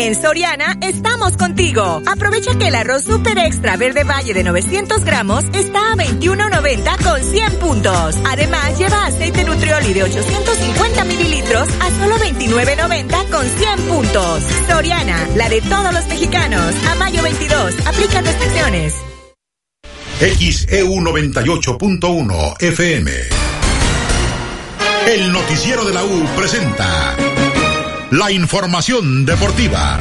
En Soriana estamos contigo. Aprovecha que el arroz super extra verde valle de 900 gramos está a 21.90 con 100 puntos. Además, lleva aceite nutrioli de 850 mililitros a solo 29.90 con 100 puntos. Soriana, la de todos los mexicanos. A mayo 22, aplica restricciones. XEU 98.1 FM. El noticiero de la U presenta la información deportiva.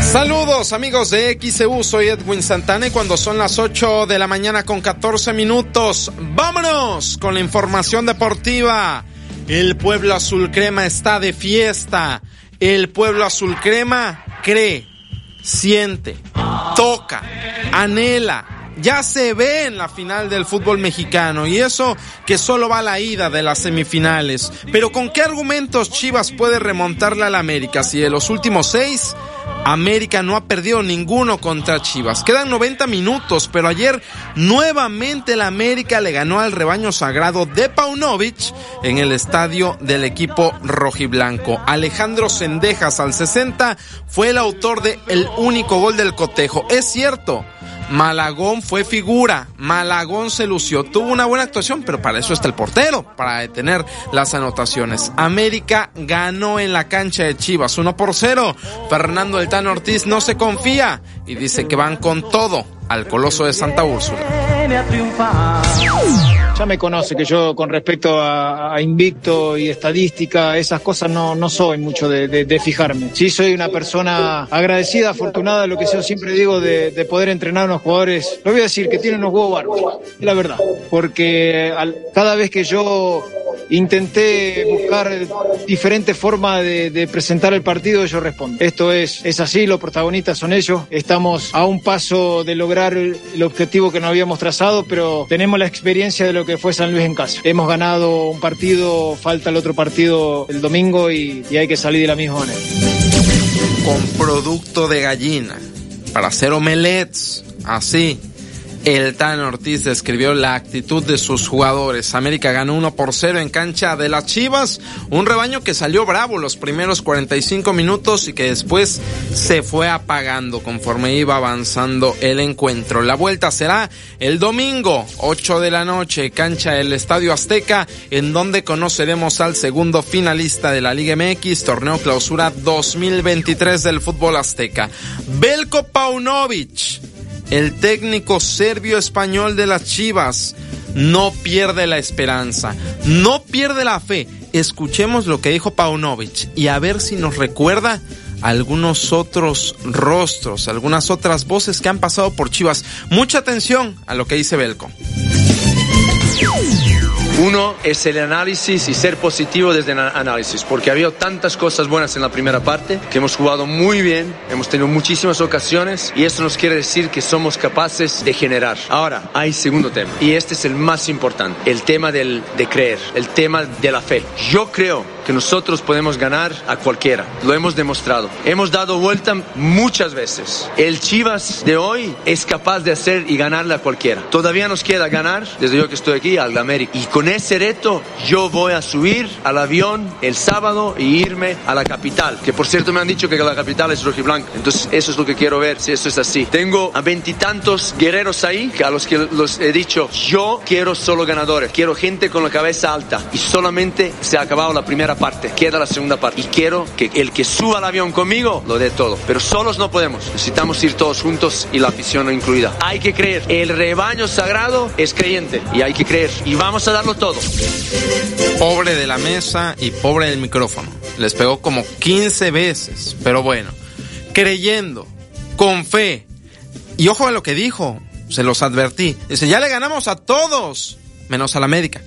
Saludos amigos de XEU, soy Edwin Santana y cuando son las 8 de la mañana con 14 minutos, vámonos con la información deportiva. El pueblo azul crema está de fiesta. El pueblo azul crema cree siente, toca, anhela, ya se ve en la final del fútbol mexicano y eso que solo va a la ida de las semifinales. Pero ¿con qué argumentos Chivas puede remontarle al América si de los últimos seis América no ha perdido ninguno contra Chivas. Quedan 90 minutos, pero ayer nuevamente la América le ganó al rebaño sagrado de Paunovic en el estadio del equipo rojiblanco. Alejandro Sendejas al 60 fue el autor de el único gol del cotejo. Es cierto, Malagón fue figura, Malagón se lució, tuvo una buena actuación, pero para eso está el portero, para detener las anotaciones. América ganó en la cancha de Chivas 1 por 0. Fernando El Tano Ortiz no se confía y dice que van con todo al Coloso de Santa Úrsula. Ya me conoce que yo con respecto a, a invicto y estadística, esas cosas no, no soy mucho de, de- de fijarme. Sí soy una persona agradecida, afortunada, lo que yo siempre digo de, de poder entrenar a unos jugadores, lo voy a decir, que tienen unos huevos bárbaros, es la verdad. Porque al- cada vez que yo intenté buscar diferentes formas de, presentar el partido, ellos responden. Esto es, es así, los protagonistas son ellos. Estamos a un paso de lograr el el objetivo que nos habíamos trazado, pero tenemos la experiencia de lo que fue San Luis en casa. Hemos ganado un partido, falta el otro partido el domingo y, y hay que salir de la misma manera. con producto de gallina para hacer omelets. Así, el Tan Ortiz describió la actitud de sus jugadores. América ganó 1 por 0 en cancha de las Chivas, un rebaño que salió bravo los primeros 45 minutos y que después se fue apagando conforme iba avanzando el encuentro. La vuelta será el domingo, 8 de la noche, cancha del Estadio Azteca, en donde conoceremos al segundo finalista de la Liga MX, torneo clausura 2023 del fútbol azteca. Belko Paunovic, el técnico serbio-español de las Chivas, no pierde la esperanza, no pierde la fe. Escuchemos lo que dijo Paunovic y a ver si nos recuerda algunos otros rostros, algunas otras voces que han pasado por Chivas. Mucha atención a lo que dice Belko. Uno es el análisis y ser positivo desde el análisis, porque ha habido tantas cosas buenas en la primera parte, que hemos jugado muy bien, hemos tenido muchísimas ocasiones y esto nos quiere decir que somos capaces de generar. Ahora, hay segundo tema, y este es el más importante, el tema del, de creer, el tema de la fe. Yo creo que nosotros podemos ganar a cualquiera. Lo hemos demostrado. Hemos dado vuelta muchas veces. El Chivas de hoy es capaz de hacer y ganarle a cualquiera. Todavía nos queda ganar, desde yo que estoy aquí, al América. Y con ese reto yo voy a subir al avión el sábado y irme a la capital. Que por cierto me han dicho que la capital es rojiblanca. Entonces eso es lo que quiero ver, si eso es así. Tengo a veintitantos guerreros ahí, que a los que los he dicho, yo quiero solo ganadores. Quiero gente con la cabeza alta. Y solamente se ha acabado la primera parte. Queda la segunda parte. Y quiero que el que suba al avión conmigo lo dé todo. Pero solos no podemos. Necesitamos ir todos juntos y la afición no incluida. Hay que creer. El rebaño sagrado es creyente. Y hay que creer. Y vamos a darlo todo. Pobre de la mesa y pobre del micrófono. Les pegó como 15 veces. Pero bueno. Creyendo. Con fe. Y ojo a lo que dijo. Se los advertí. Dice, ya le ganamos a todos. Menos a la América.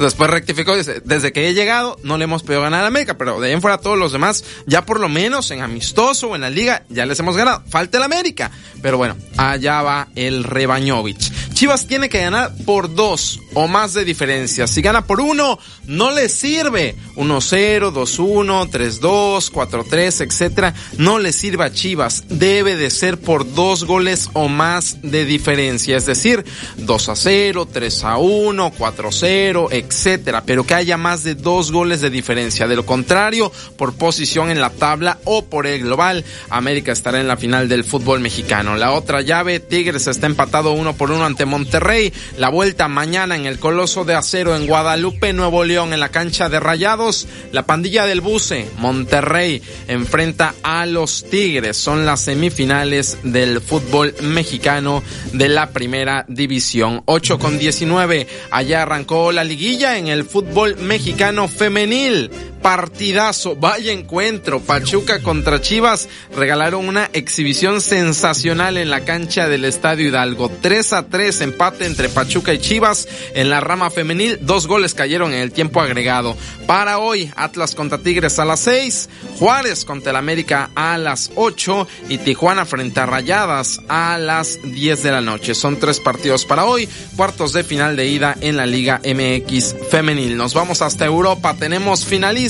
Después rectificó, dice, desde que he llegado no le hemos podido ganar a América, pero de ahí en fuera todos los demás, ya por lo menos en amistoso o en la liga, ya les hemos ganado. Falta el América. Pero bueno, allá va el Rebañovich. Chivas tiene que ganar por dos o más de diferencia. Si gana por uno, no le sirve. 1-0, 2-1, 3-2, 4-3, etcétera. No le sirve a Chivas. Debe de ser por dos goles o más de diferencia. Es decir, 2-0, 3-1, 4-0, etcétera. Pero que haya más de dos goles de diferencia. De lo contrario, por posición en la tabla o por el global, América estará en la final del fútbol mexicano. La otra llave, Tigres está empatado uno por uno ante Monterrey. La vuelta mañana en el Coloso de Acero en Guadalupe, Nuevo León, en la cancha de Rayados. La pandilla del Buce, Monterrey, enfrenta a los Tigres. Son las semifinales del fútbol mexicano de la primera división. 8 con 19. Allá arrancó la liguilla en el fútbol mexicano femenil. Partidazo, vaya encuentro. Pachuca contra Chivas regalaron una exhibición sensacional en la cancha del Estadio Hidalgo. 3 a 3 empate entre Pachuca y Chivas en la rama femenil. Dos goles cayeron en el tiempo agregado. Para hoy, Atlas contra Tigres a las 6, Juárez contra el América a las 8 y Tijuana frente a Rayadas a las 10 de la noche. Son tres partidos para hoy, cuartos de final de ida en la Liga MX femenil. Nos vamos hasta Europa. Tenemos finalistas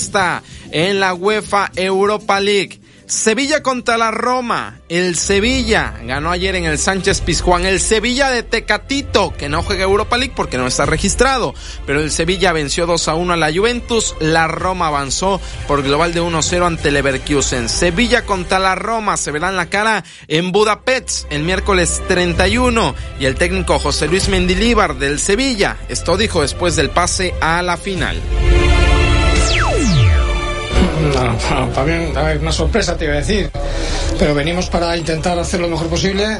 en la UEFA Europa League. Sevilla contra la Roma. El Sevilla ganó ayer en el Sánchez Pizjuán. El Sevilla de Tecatito, que no juega Europa League porque no está registrado. Pero el Sevilla venció 2 a 1 a la Juventus. La Roma avanzó por global de 1-0 ante Leverkusen. Sevilla contra la Roma se verán la cara en Budapest el miércoles 31. Y el técnico José Luis Mendilíbar del Sevilla. Esto dijo después del pase a la final. No, también una sorpresa te iba a decir, pero venimos para intentar hacer lo mejor posible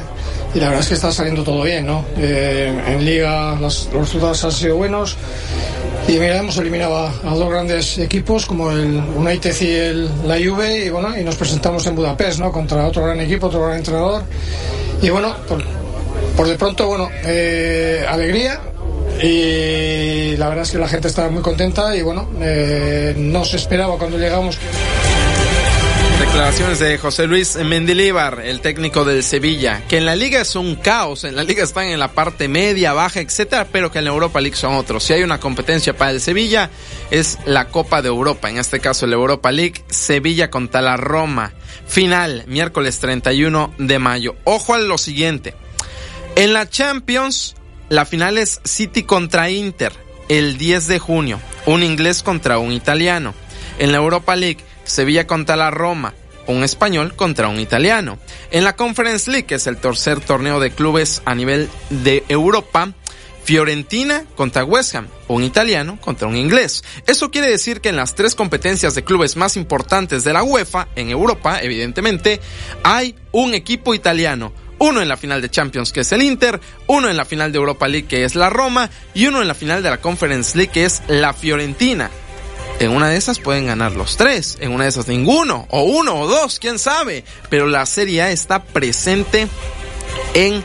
y la verdad es que está saliendo todo bien, ¿no? Eh, en liga los, resultados han sido buenos y mira, hemos eliminado a, a dos grandes equipos como el United y el, la Juve y bueno, y nos presentamos en Budapest, ¿no? Contra otro gran equipo, otro gran entrenador y bueno, por, por de pronto, bueno, eh, alegría, y la verdad es que la gente estaba muy contenta y bueno, eh, no se esperaba cuando llegamos. Declaraciones de José Luis Mendilíbar, el técnico del Sevilla, que en la liga es un caos, en la liga están en la parte media, baja, etcétera, pero que en la Europa League son otros. Si hay una competencia para el Sevilla, es la Copa de Europa, en este caso la Europa League, Sevilla contra la Roma. Final, miércoles 31 de mayo. Ojo a lo siguiente. En la Champions, la final es City contra Inter el 10 de junio, un inglés contra un italiano. En la Europa League, Sevilla contra la Roma, un español contra un italiano. En la Conference League, que es el tercer torneo de clubes a nivel de Europa, Fiorentina contra West Ham, un italiano contra un inglés. Eso quiere decir que en las tres competencias de clubes más importantes de la UEFA, en Europa, evidentemente, hay un equipo italiano, uno en la final de Champions que es el Inter, uno en la final de Europa League que es la Roma y uno en la final de la Conference League que es la Fiorentina. En una de esas pueden ganar los tres, en una de esas ninguno, o uno o dos, quién sabe. Pero la Serie A está presente en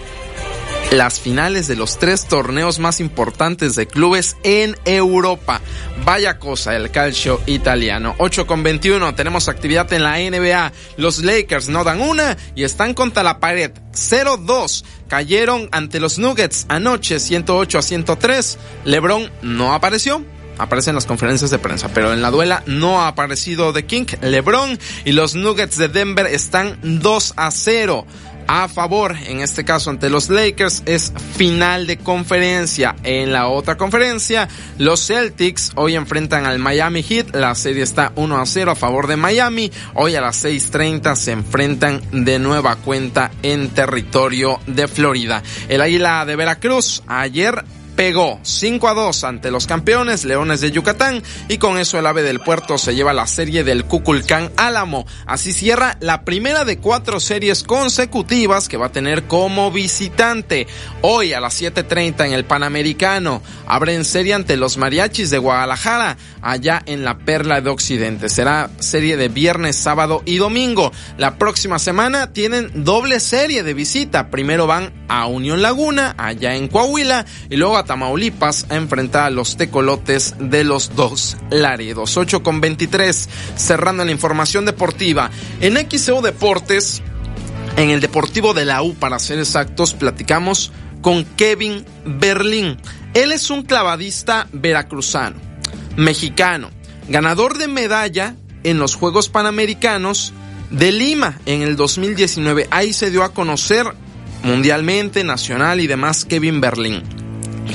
las finales de los tres torneos más importantes de clubes en Europa. Vaya cosa el calcio italiano. 8 con 21, tenemos actividad en la NBA. Los Lakers no dan una y están contra la pared. 0-2. Cayeron ante los Nuggets anoche 108 a 103. LeBron no apareció. aparece en las conferencias de prensa, pero en la duela no ha aparecido The King, LeBron y los Nuggets de Denver están 2 a 0 a favor, en este caso ante los Lakers, es final de conferencia. En la otra conferencia, los Celtics hoy enfrentan al Miami Heat. La serie está 1 a 0 a favor de Miami. Hoy a las 6.30 se enfrentan de nueva cuenta en territorio de Florida. El Águila de Veracruz ayer pegó 5 a 2 ante los campeones Leones de Yucatán y con eso el ave del puerto se lleva la serie del Cuculcán Álamo. Así cierra la primera de cuatro series consecutivas que va a tener como visitante. Hoy a las 7.30 en el Panamericano abren serie ante los mariachis de Guadalajara allá en la Perla de Occidente. Será serie de viernes, sábado y domingo. La próxima semana tienen doble serie de visita. Primero van a Unión Laguna allá en Coahuila y luego a Tamaulipas a enfrentar a los tecolotes de los dos Laredos. 8 con 23, cerrando la información deportiva. En XEO Deportes, en el Deportivo de la U, para ser exactos, platicamos con Kevin Berlín. Él es un clavadista veracruzano, mexicano, ganador de medalla en los Juegos Panamericanos de Lima en el 2019. Ahí se dio a conocer mundialmente, nacional y demás Kevin Berlín.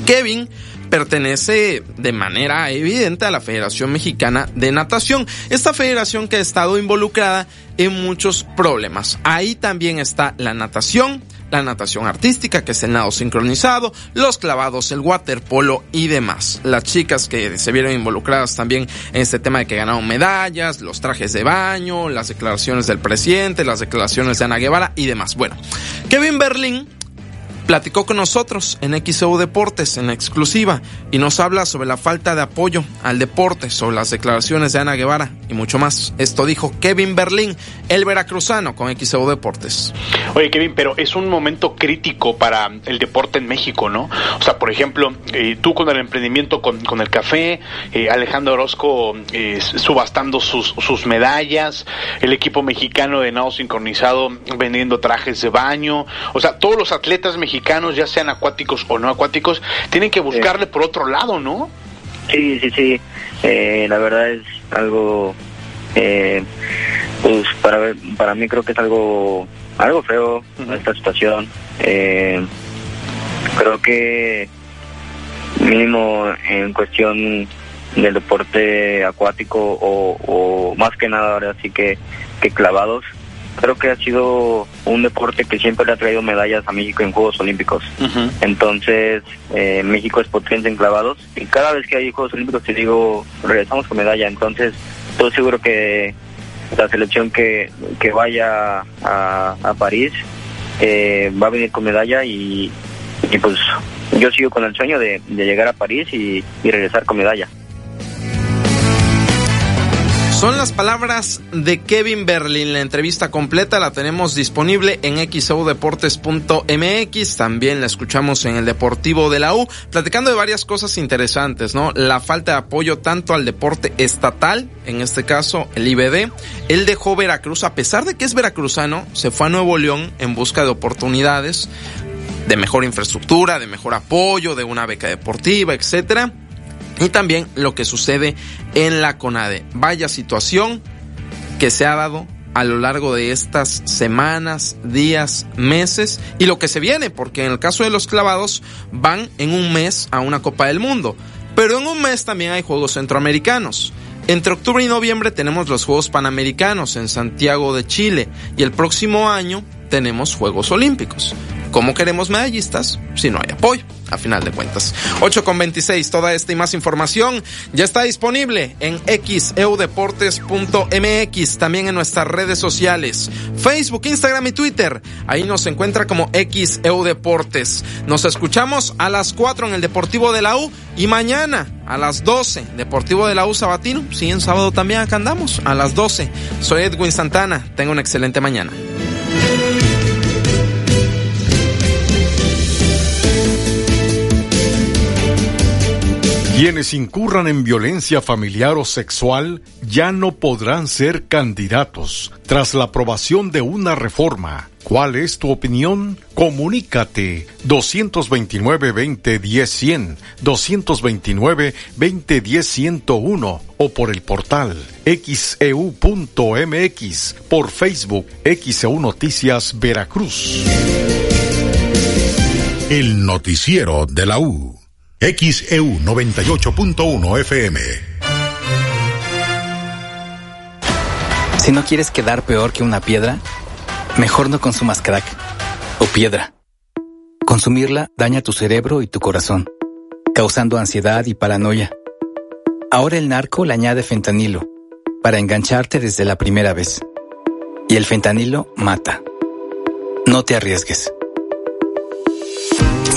Kevin pertenece de manera evidente a la Federación Mexicana de Natación, esta federación que ha estado involucrada en muchos problemas. Ahí también está la natación, la natación artística, que es el nado sincronizado, los clavados, el waterpolo y demás. Las chicas que se vieron involucradas también en este tema de que ganaron medallas, los trajes de baño, las declaraciones del presidente, las declaraciones de Ana Guevara y demás. Bueno, Kevin Berlín platicó con nosotros en XEU Deportes en exclusiva y nos habla sobre la falta de apoyo al deporte, sobre las declaraciones de Ana Guevara y mucho más. Esto dijo Kevin Berlín, el veracruzano con XEU Deportes. Oye Kevin, pero es un momento crítico para el deporte en México, ¿no? O sea, por ejemplo, eh, tú con el emprendimiento con, el café, eh, Alejandro Orozco eh, subastando sus, sus medallas, el equipo mexicano de nado sincronizado vendiendo trajes de baño, o sea, todos los atletas mexicanos ya sean acuáticos o no acuáticos, tienen que buscarle por otro lado, ¿no? Sí, sí, sí. Eh, la verdad es algo, eh, pues para para mí creo que es algo, algo feo esta situación. Eh, creo que mínimo en cuestión del deporte acuático o, o más que nada ahora sí que, que clavados, creo que ha sido un deporte que siempre le ha traído medallas a México en Juegos Olímpicos. Entonces, eh, México es potente en clavados y cada vez que hay Juegos Olímpicos te digo, regresamos con medalla. Entonces, estoy seguro que la selección que, que vaya a, a París eh, va a venir con medalla y, y, pues yo sigo con el sueño de, de llegar a París y, y regresar con medalla. Son las palabras de Kevin Berlin. La entrevista completa la tenemos disponible en xoudeportes.mx. También la escuchamos en el Deportivo de la U, platicando de varias cosas interesantes, ¿no? La falta de apoyo tanto al deporte estatal, en este caso el IBD. Él dejó Veracruz, a pesar de que es veracruzano, se fue a Nuevo León en busca de oportunidades, de mejor infraestructura, de mejor apoyo, de una beca deportiva, etcétera y también lo que sucede en la CONADE. Vaya situación que se ha dado a lo largo de estas semanas, días, meses y lo que se viene, porque en el caso de los clavados van en un mes a una Copa del Mundo, pero en un mes también hay Juegos Centroamericanos. Entre octubre y noviembre tenemos los Juegos Panamericanos en Santiago de Chile y el próximo año tenemos Juegos Olímpicos. ¿Cómo queremos medallistas si no hay apoyo? A final de cuentas. 8 con 26, toda esta y más información ya está disponible en xeudeportes.mx, también en nuestras redes sociales, Facebook, Instagram y Twitter. Ahí nos encuentra como xeudeportes. Nos escuchamos a las 4 en el Deportivo de la U y mañana a las 12, Deportivo de la U Sabatino. Sí, en sábado también acá andamos, a las 12. Soy Edwin Santana. Tenga una excelente mañana. Quienes incurran en violencia familiar o sexual ya no podrán ser candidatos tras la aprobación de una reforma ¿Cuál es tu opinión? Comunícate 229-2010-100, 229-2010-101 o por el portal xeu.mx, e por Facebook XEU Noticias Veracruz. El noticiero de la U. XEU 98.1 FM. Si no quieres quedar peor que una piedra, mejor no consumas crack o piedra. Consumirla daña tu cerebro y tu corazón, causando ansiedad y paranoia. Ahora el narco le añade fentanilo para engancharte desde la primera vez. Y el fentanilo mata. No te arriesgues.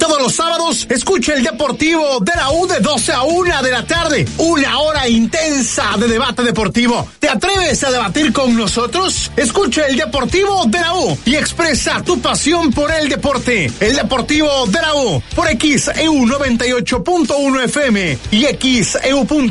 Todos los sábados escucha el Deportivo de la U de 12 a 1 de la tarde. Una hora intensa de debate deportivo. ¿Te atreves a debatir con nosotros? Escucha el Deportivo de la U y expresa tu pasión por el deporte. El Deportivo de la U por XEU 98.1 FM y XEU.mx.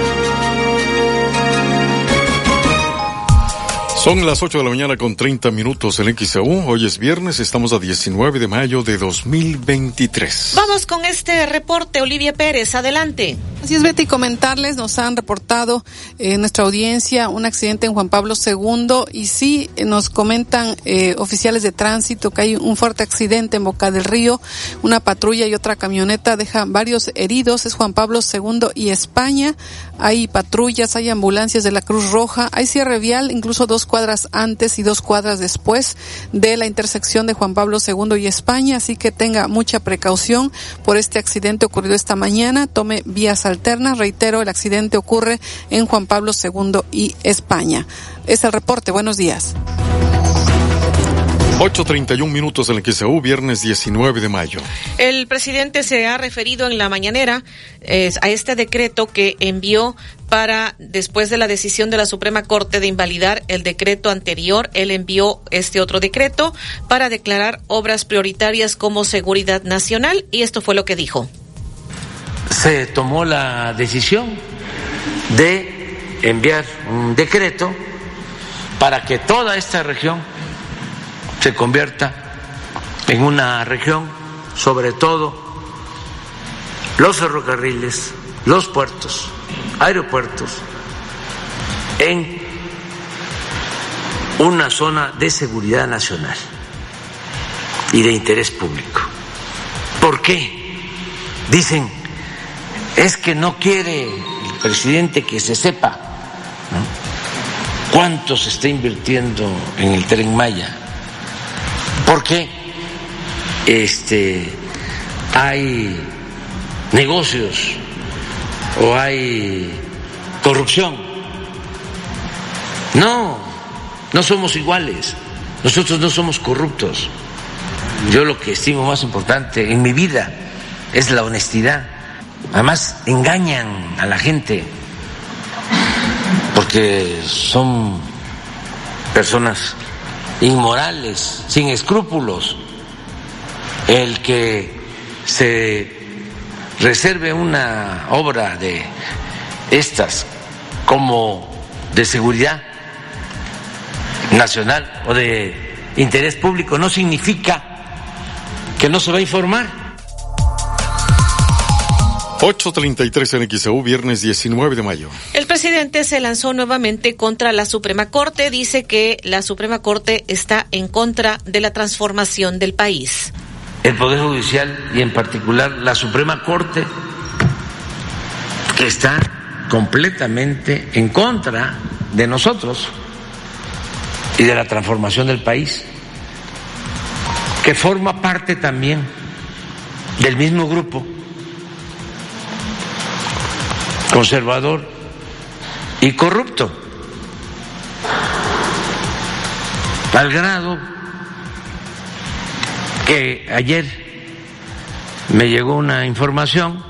Son las 8 de la mañana con 30 minutos en XAU. Hoy es viernes, estamos a 19 de mayo de 2023. Vamos con este reporte, Olivia Pérez, adelante. Así es, Betty, comentarles, nos han reportado en nuestra audiencia un accidente en Juan Pablo II y sí nos comentan eh, oficiales de tránsito que hay un fuerte accidente en Boca del Río, una patrulla y otra camioneta dejan varios heridos, es Juan Pablo II y España, hay patrullas, hay ambulancias de la Cruz Roja, hay cierre vial, incluso dos cuadras antes y dos cuadras después de la intersección de Juan Pablo II y España, así que tenga mucha precaución por este accidente ocurrido esta mañana, tome vías alternas, reitero, el accidente ocurre en Juan Pablo II y España. Es el reporte, buenos días. 8.31 minutos en el XEU, viernes 19 de mayo. El presidente se ha referido en la mañanera eh, a este decreto que envió para, después de la decisión de la Suprema Corte de invalidar el decreto anterior, él envió este otro decreto para declarar obras prioritarias como seguridad nacional y esto fue lo que dijo. Se tomó la decisión de enviar un decreto para que toda esta región se convierta en una región, sobre todo los ferrocarriles, los puertos, aeropuertos, en una zona de seguridad nacional y de interés público. ¿Por qué? Dicen, es que no quiere el presidente que se sepa cuánto se está invirtiendo en el tren Maya. ¿Por qué este, hay negocios o hay corrupción? No, no somos iguales. Nosotros no somos corruptos. Yo lo que estimo más importante en mi vida es la honestidad. Además, engañan a la gente porque son personas inmorales, sin escrúpulos. El que se reserve una obra de estas como de seguridad nacional o de interés público no significa que no se va a informar. 8.33 en XEU, viernes 19 de mayo. El presidente se lanzó nuevamente contra la Suprema Corte. Dice que la Suprema Corte está en contra de la transformación del país. El Poder Judicial y en particular la Suprema Corte, que está completamente en contra de nosotros y de la transformación del país, que forma parte también del mismo grupo conservador y corrupto, al grado que ayer me llegó una información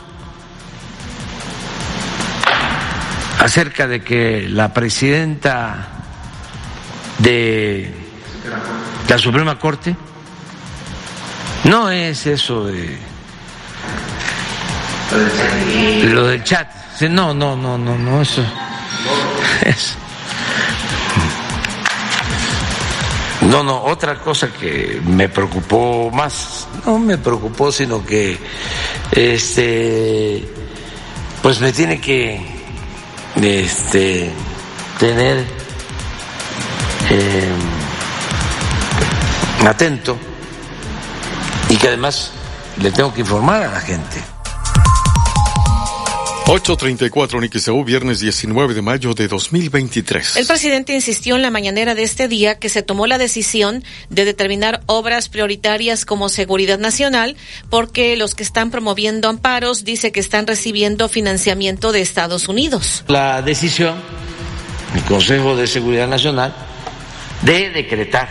acerca de que la presidenta de la Suprema Corte no es eso de lo del chat no, no, no, no, no, eso. No, no, otra cosa que me preocupó más, no me preocupó, sino que este pues me tiene que este tener eh, atento y que además le tengo que informar a la gente. 834 NXEU, viernes 19 de mayo de 2023. El presidente insistió en la mañanera de este día que se tomó la decisión de determinar obras prioritarias como seguridad nacional porque los que están promoviendo amparos dice que están recibiendo financiamiento de Estados Unidos. La decisión del Consejo de Seguridad Nacional de decretar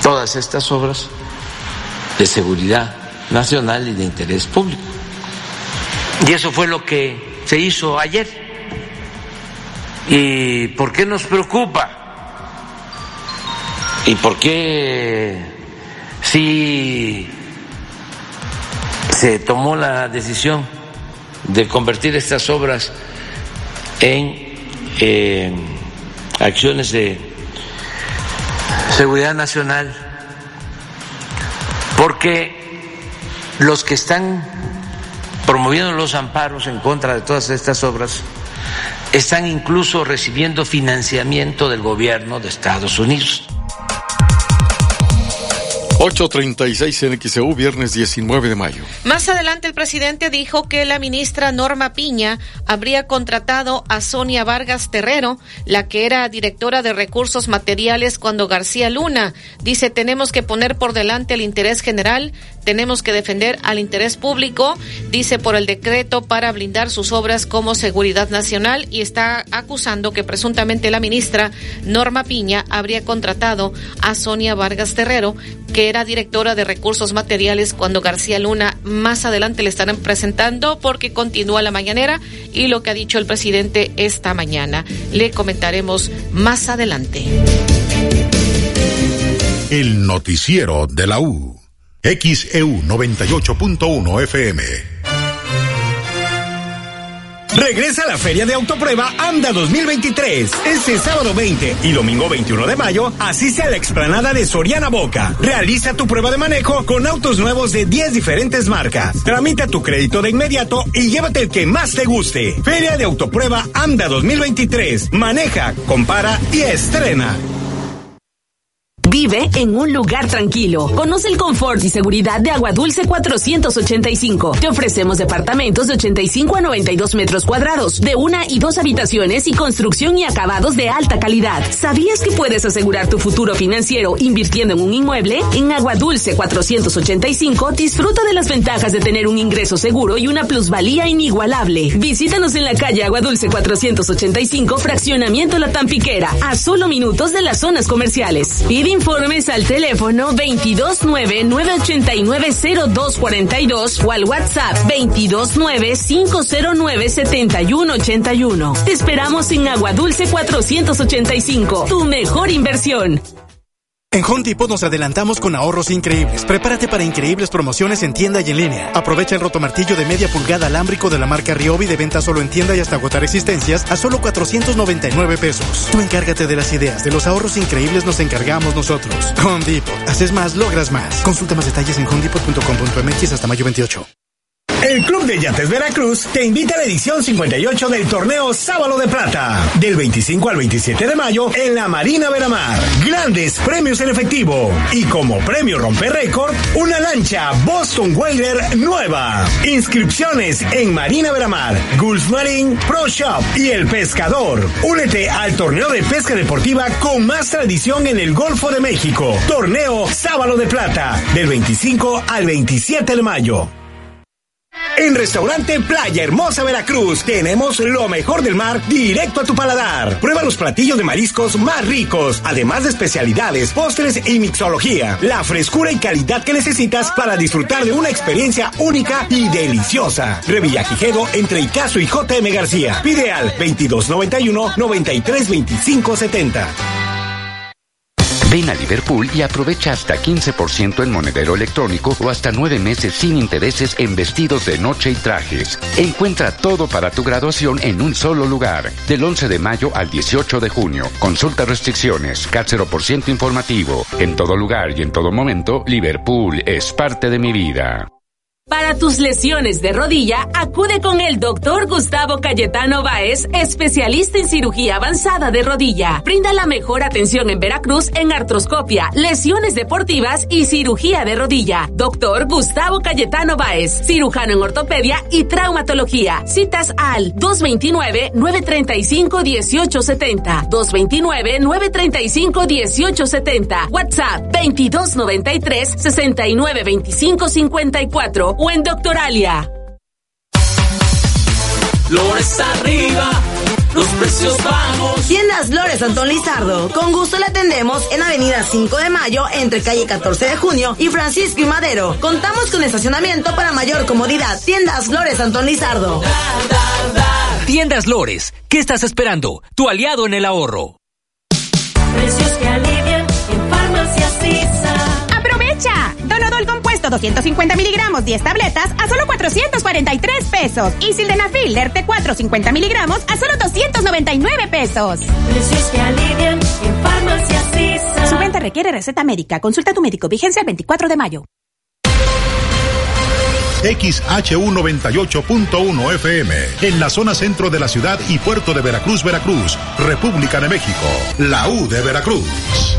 todas estas obras de seguridad nacional y de interés público. Y eso fue lo que se hizo ayer. ¿Y por qué nos preocupa? ¿Y por qué si se tomó la decisión de convertir estas obras en eh, acciones de seguridad nacional? Porque los que están promoviendo los amparos en contra de todas estas obras, están incluso recibiendo financiamiento del gobierno de Estados Unidos. 836 en XEU, viernes 19 de mayo. Más adelante el presidente dijo que la ministra Norma Piña habría contratado a Sonia Vargas Terrero, la que era directora de recursos materiales cuando García Luna. Dice, tenemos que poner por delante el interés general, tenemos que defender al interés público, dice por el decreto para blindar sus obras como seguridad nacional y está acusando que presuntamente la ministra Norma Piña habría contratado a Sonia Vargas Terrero, que era directora de recursos materiales cuando García Luna más adelante le estarán presentando porque continúa la mañanera y lo que ha dicho el presidente esta mañana. Le comentaremos más adelante. El noticiero de la U. XEU 98.1 FM. Regresa a la Feria de Autoprueba AMDA 2023. Este sábado 20 y domingo 21 de mayo, asiste a la explanada de Soriana Boca. Realiza tu prueba de manejo con autos nuevos de 10 diferentes marcas. Tramita tu crédito de inmediato y llévate el que más te guste. Feria de Autoprueba AMDA 2023. Maneja, compara y estrena. Vive en un lugar tranquilo. Conoce el confort y seguridad de Agua Dulce 485. Te ofrecemos departamentos de 85 a 92 metros cuadrados, de una y dos habitaciones y construcción y acabados de alta calidad. ¿Sabías que puedes asegurar tu futuro financiero invirtiendo en un inmueble? En Agua Dulce 485 disfruta de las ventajas de tener un ingreso seguro y una plusvalía inigualable. Visítanos en la calle Agua Dulce 485, fraccionamiento La Tampiquera, a solo minutos de las zonas comerciales. Pide informes al teléfono 229-989-0242 o al WhatsApp 229-509-7181. Te esperamos en Agua Dulce 485, tu mejor inversión. En Home Depot nos adelantamos con ahorros increíbles. Prepárate para increíbles promociones en tienda y en línea. Aprovecha el rotomartillo de media pulgada alámbrico de la marca Ryobi de venta solo en tienda y hasta agotar existencias a solo 499 pesos. Tú encárgate de las ideas, de los ahorros increíbles nos encargamos nosotros. Home. Haces más, logras más. Consulta más detalles en homedepot.com.mx hasta mayo 28. El Club de Yates Veracruz te invita a la edición 58 del torneo Sábalo de Plata, del 25 al 27 de mayo en la Marina Veramar. Grandes premios en efectivo y como premio romper récord, una lancha Boston Whaler nueva. Inscripciones en Marina Veramar, Gulf Marine Pro Shop y El Pescador. Únete al torneo de pesca deportiva con más tradición en el Golfo de México. Torneo Sábalo de Plata, del 25 al 27 de mayo. En Restaurante Playa Hermosa Veracruz tenemos lo mejor del mar directo a tu paladar. Prueba los platillos de mariscos más ricos, además de especialidades, postres y mixología. La frescura y calidad que necesitas para disfrutar de una experiencia única y deliciosa. Revillagigedo entre Icaso y JM García. Pide al 2291 932570. Ven a Liverpool y aprovecha hasta 15% en monedero electrónico o hasta nueve meses sin intereses en vestidos de noche y trajes. Encuentra todo para tu graduación en un solo lugar. Del 11 de mayo al 18 de junio. Consulta restricciones. CAT 0% informativo. En todo lugar y en todo momento, Liverpool es parte de mi vida. Para tus lesiones de rodilla, acude con el doctor Gustavo Cayetano Baez, especialista en cirugía avanzada de rodilla. Brinda la mejor atención en Veracruz en artroscopia, lesiones deportivas y cirugía de rodilla. Doctor Gustavo Cayetano Baez, cirujano en ortopedia y traumatología. Citas al 229-935-1870. 229-935-1870. WhatsApp 2293-692554 o en Doctoralia. Lores arriba, los precios bajos. Tiendas Lores Antón Lizardo. Con gusto le atendemos en Avenida 5 de Mayo, entre calle 14 de Junio y Francisco y Madero. Contamos con estacionamiento para mayor comodidad. Tiendas Lores Antón Lizardo. Tiendas Lores, ¿qué estás esperando? Tu aliado en el ahorro. Donodol compuesto 250 miligramos 10 tabletas a solo 443 pesos. Y Sildenafil Lerte 4 50 miligramos a solo 299 pesos. Precios que alivian en Farmacias Sisa. Su venta requiere receta médica. Consulta a tu médico. Vigencia el 24 de mayo. XHU98.1 FM, en la zona centro de la ciudad y puerto de Veracruz, Veracruz, República de México, la U de Veracruz.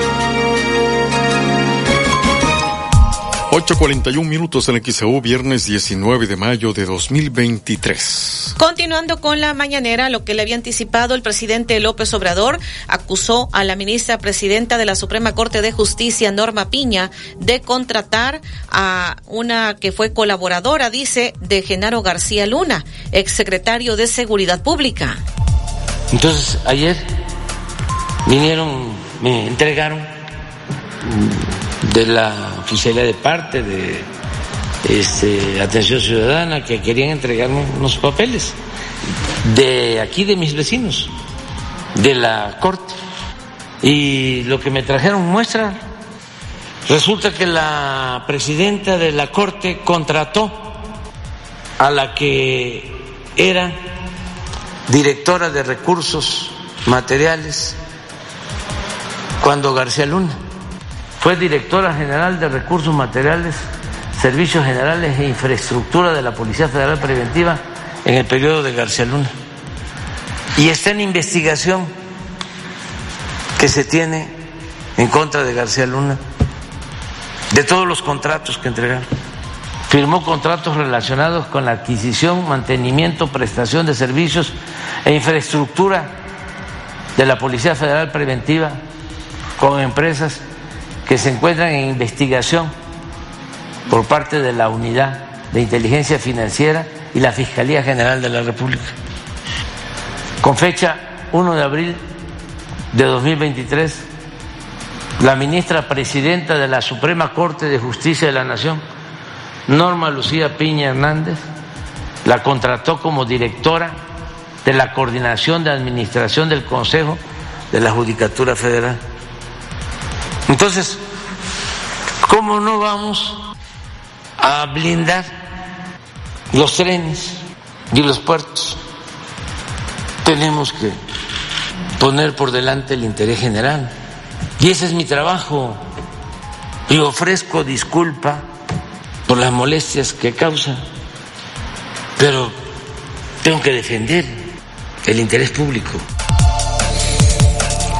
8.41 minutos en XEU, viernes 19 de mayo de 2023. Continuando con la mañanera, lo que le había anticipado el presidente López Obrador, acusó a la ministra presidenta de la Suprema Corte de Justicia, Norma Piña, de contratar a una que fue colaboradora, dice, de Genaro García Luna, exsecretario de Seguridad Pública. Entonces, ayer vinieron, me entregaron de la oficialía de parte de este, atención ciudadana que querían entregarme unos papeles de aquí de mis vecinos, de la corte. Y lo que me trajeron muestra, resulta que la presidenta de la Corte contrató a la que era directora de recursos materiales cuando García Luna fue directora general de recursos materiales, servicios generales e infraestructura de la Policía Federal Preventiva en el periodo de García Luna. Y está en investigación que se tiene en contra de García Luna, de todos los contratos que entregaron. Firmó contratos relacionados con la adquisición, mantenimiento, prestación de servicios e infraestructura de la Policía Federal Preventiva con empresas que se encuentran en investigación por parte de la Unidad de Inteligencia Financiera y la Fiscalía General de la República. Con fecha 1 de abril de 2023, la ministra presidenta de la Suprema Corte de Justicia de la Nación, Norma Lucía Piña Hernández, la contrató como directora de la Coordinación de Administración del Consejo de la Judicatura Federal. Entonces, ¿cómo no vamos a blindar los trenes y los puertos? Tenemos que poner por delante el interés general. Y ese es mi trabajo. Y ofrezco disculpa por las molestias que causa, pero tengo que defender el interés público.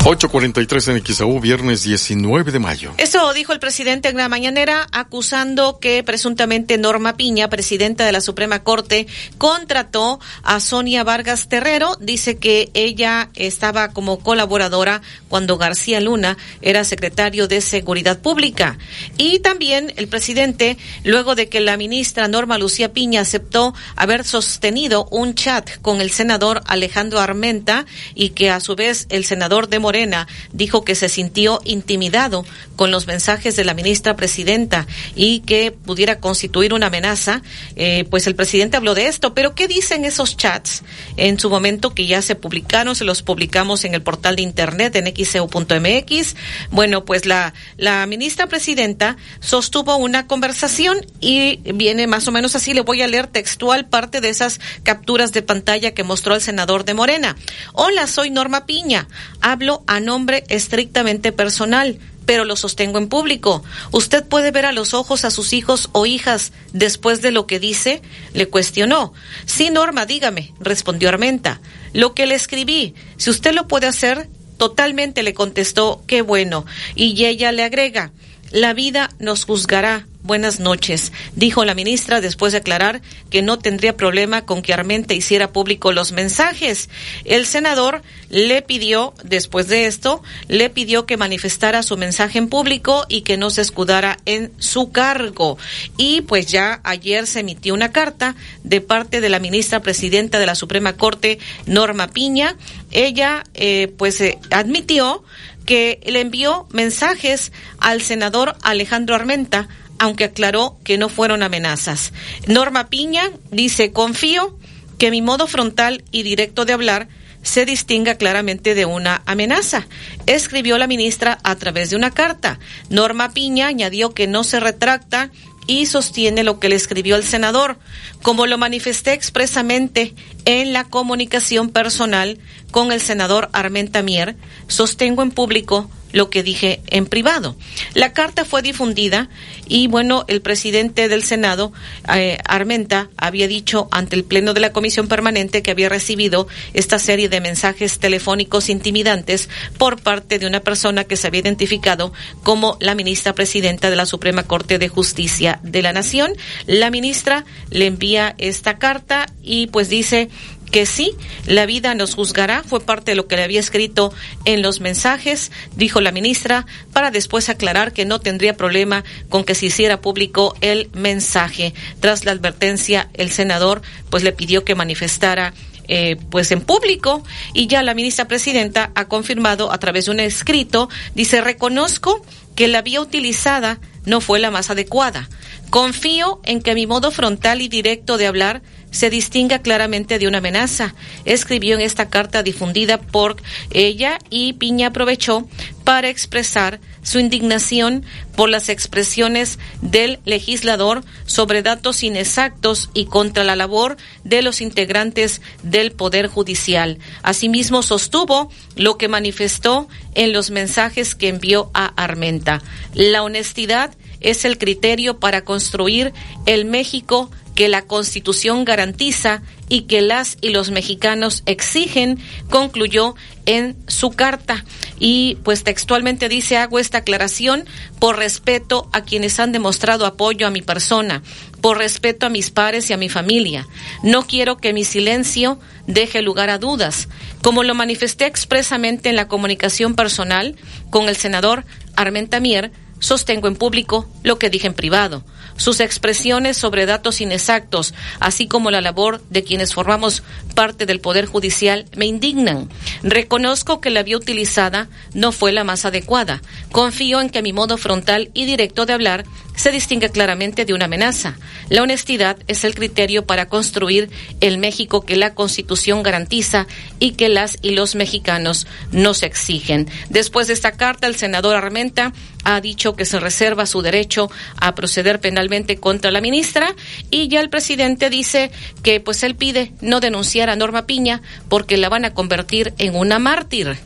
8.43 en XAU, viernes 19 de mayo. Eso dijo el presidente en la mañanera, acusando que presuntamente Norma Piña, presidenta de la Suprema Corte, contrató a Sonia Vargas Terrero. Dice que ella estaba como colaboradora cuando García Luna era secretario de Seguridad Pública. Y también el presidente, luego de que la ministra Norma Lucía Piña aceptó haber sostenido un chat con el senador Alejandro Armenta y que a su vez el senador de Morena dijo que se sintió intimidado con los mensajes de la ministra presidenta y que pudiera constituir una amenaza, eh, pues el presidente habló de esto. Pero ¿qué dicen esos chats en su momento que ya se publicaron? Se los publicamos en el portal de internet en xeu.mx. Bueno, pues la, la ministra presidenta sostuvo una conversación y viene más o menos así. Le voy a leer textual parte de esas capturas de pantalla que mostró el senador de Morena. Hola, soy Norma Piña. Hablo a nombre estrictamente personal, pero lo sostengo en público. ¿Usted puede ver a los ojos a sus hijos o hijas después de lo que dice? Le cuestionó. Sí, Norma, dígame, respondió Armenta. Lo que le escribí, si usted lo puede hacer, totalmente le contestó, qué bueno. Y ella le agrega, la vida nos juzgará Buenas noches, dijo la ministra después de aclarar que no tendría problema con que Armenta hiciera público los mensajes. El senador le pidió, después de esto, le pidió que manifestara su mensaje en público y que no se escudara en su cargo. Y pues ya ayer se emitió una carta de parte de la ministra presidenta de la Suprema Corte, Norma Piña. Ella eh, pues eh, admitió que le envió mensajes al senador Alejandro Armenta aunque aclaró que no fueron amenazas. Norma Piña dice, confío que mi modo frontal y directo de hablar se distinga claramente de una amenaza, escribió la ministra a través de una carta. Norma Piña añadió que no se retracta y sostiene lo que le escribió el senador. Como lo manifesté expresamente en la comunicación personal con el senador Armenta Mier, sostengo en público lo que dije en privado. La carta fue difundida y bueno, el presidente del Senado, eh, Armenta, había dicho ante el Pleno de la Comisión Permanente que había recibido esta serie de mensajes telefónicos intimidantes por parte de una persona que se había identificado como la ministra presidenta de la Suprema Corte de Justicia de la Nación. La ministra le envía esta carta y pues dice que sí, la vida nos juzgará, fue parte de lo que le había escrito en los mensajes, dijo la ministra, para después aclarar que no tendría problema con que se hiciera público el mensaje. Tras la advertencia, el senador pues le pidió que manifestara eh, pues en público y ya la ministra presidenta ha confirmado a través de un escrito, dice, reconozco que la vía utilizada no fue la más adecuada. Confío en que mi modo frontal y directo de hablar se distinga claramente de una amenaza, escribió en esta carta difundida por ella y Piña aprovechó para expresar su indignación por las expresiones del legislador sobre datos inexactos y contra la labor de los integrantes del Poder Judicial. Asimismo, sostuvo lo que manifestó en los mensajes que envió a Armenta. La honestidad es el criterio para construir el México que la Constitución garantiza y que las y los mexicanos exigen, concluyó en su carta. Y pues textualmente dice, hago esta aclaración por respeto a quienes han demostrado apoyo a mi persona, por respeto a mis pares y a mi familia. No quiero que mi silencio deje lugar a dudas, como lo manifesté expresamente en la comunicación personal con el senador Armenta Mier, sostengo en público lo que dije en privado. Sus expresiones sobre datos inexactos, así como la labor de quienes formamos parte del Poder Judicial, me indignan. Reconozco que la vía utilizada no fue la más adecuada. Confío en que mi modo frontal y directo de hablar se distingue claramente de una amenaza. La honestidad es el criterio para construir el México que la Constitución garantiza y que las y los mexicanos nos exigen. Después de esta carta, el senador Armenta ha dicho que se reserva su derecho a proceder penalmente contra la ministra y ya el presidente dice que pues él pide no denunciar a Norma Piña porque la van a convertir en una mártir.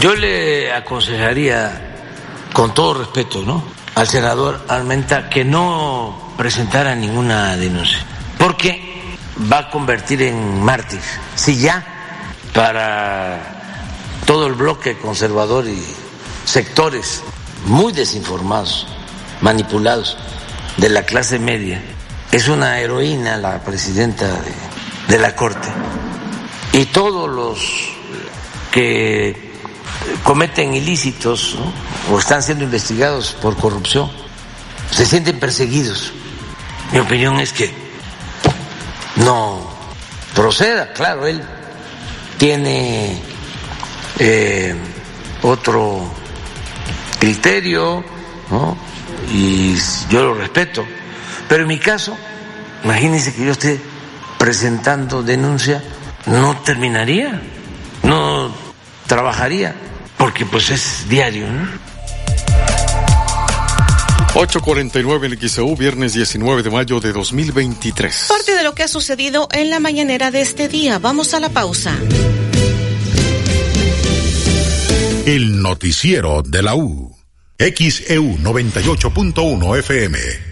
Yo le aconsejaría con todo respeto, ¿no? Al senador Almenta que no presentara ninguna denuncia, porque va a convertir en mártir. Si ya para todo el bloque conservador y sectores muy desinformados, manipulados de la clase media, es una heroína la presidenta de, de la Corte. Y todos los que cometen ilícitos o están siendo investigados por corrupción se sienten perseguidos. Mi opinión es que no proceda, claro, él tiene eh, otro criterio y yo lo respeto, pero en mi caso, imagínense que yo esté presentando denuncia, no terminaría, no trabajaría porque pues es diario, ¿no? 849 en XEU, viernes 19 de mayo de 2023. Parte de lo que ha sucedido en la mañanera de este día. Vamos a la pausa. El noticiero de la U. XEU 98.1 FM.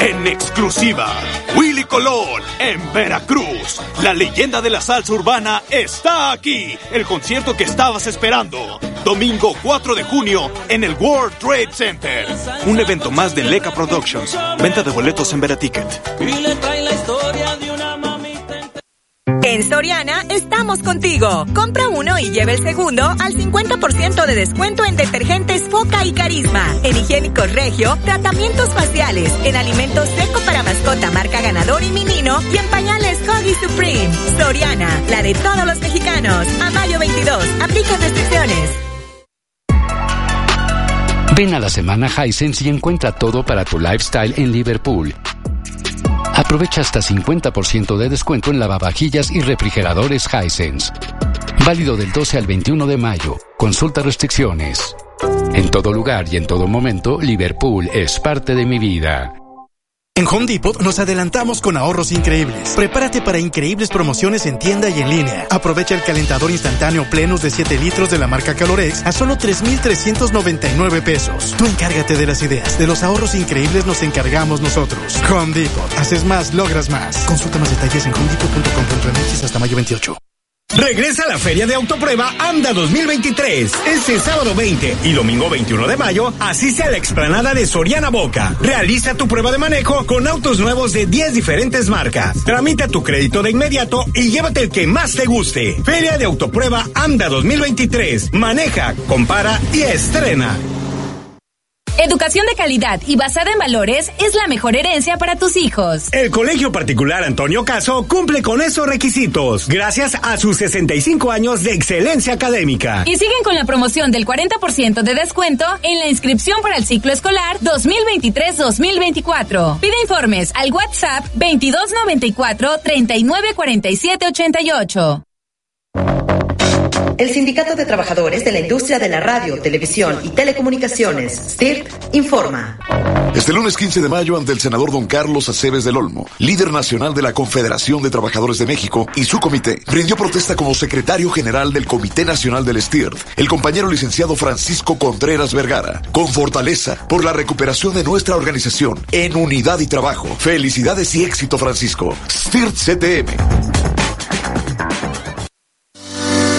En exclusiva, Willy Colón en Veracruz. La leyenda de la salsa urbana está aquí. El concierto que estabas esperando. Domingo 4 de junio en el World Trade Center. Un evento más de Leca Productions. Venta de boletos en Veraticket. Trae la historia de En Soriana estamos contigo. Compra uno y lleve el segundo al 50% de descuento en detergentes Foca y Carisma, en higiénicos Regio, tratamientos faciales, en alimentos seco para mascota marca Ganador y Minino y en pañales Huggy Supreme. Soriana, la de todos los mexicanos. A mayo 22, aplica restricciones. Ven a la semana Hisense y encuentra todo para tu lifestyle en Liverpool. Aprovecha hasta 50% de descuento en lavavajillas y refrigeradores Hisense. Válido del 12 al 21 de mayo. Consulta restricciones. En todo lugar y en todo momento, Liverpool es parte de mi vida. En Home Depot nos adelantamos con ahorros increíbles. Prepárate para increíbles promociones en tienda y en línea. Aprovecha el calentador instantáneo Plenus de 7 litros de la marca Calorex a solo 3,399 pesos. Tú encárgate de las ideas. De los ahorros increíbles nos encargamos nosotros. Home Depot. Haces más, logras más. Consulta más detalles en homedepot.com.mx hasta mayo 28. Regresa a la Feria de Autoprueba AMDA 2023. Este sábado 20 y domingo 21 de mayo, asiste a la explanada de Soriana Boca. Realiza tu prueba de manejo con autos nuevos de 10 diferentes marcas. Tramita tu crédito de inmediato y llévate el que más te guste. Feria de Autoprueba AMDA 2023. Maneja, compara y estrena. Educación de calidad y basada en valores es la mejor herencia para tus hijos. El Colegio Particular Antonio Caso cumple con esos requisitos gracias a sus 65 años de excelencia académica. Y siguen con la promoción del 40% de descuento en la inscripción para el ciclo escolar 2023-2024. Pide informes al WhatsApp 2294 394788. El Sindicato de Trabajadores de la Industria de la Radio, Televisión y Telecomunicaciones, STIRT, informa. Este lunes 15 de mayo, ante el senador don Carlos Aceves del Olmo, líder nacional de la Confederación de Trabajadores de México y su comité, rindió protesta como secretario general del Comité Nacional del STIRT, el compañero licenciado Francisco Contreras Vergara, con fortaleza por la recuperación de nuestra organización en unidad y trabajo. Felicidades y éxito, Francisco. STIRT CTM.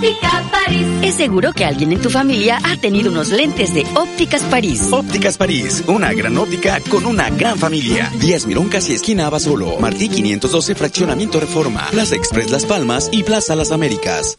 Óptica París. Es seguro que alguien en tu familia ha tenido unos lentes de Ópticas París. Ópticas París, una gran óptica con una gran familia. Díaz Mirón casi esquina Abasolo. Martí 512 Fraccionamiento Reforma. Plaza Express Las Palmas y Plaza Las Américas.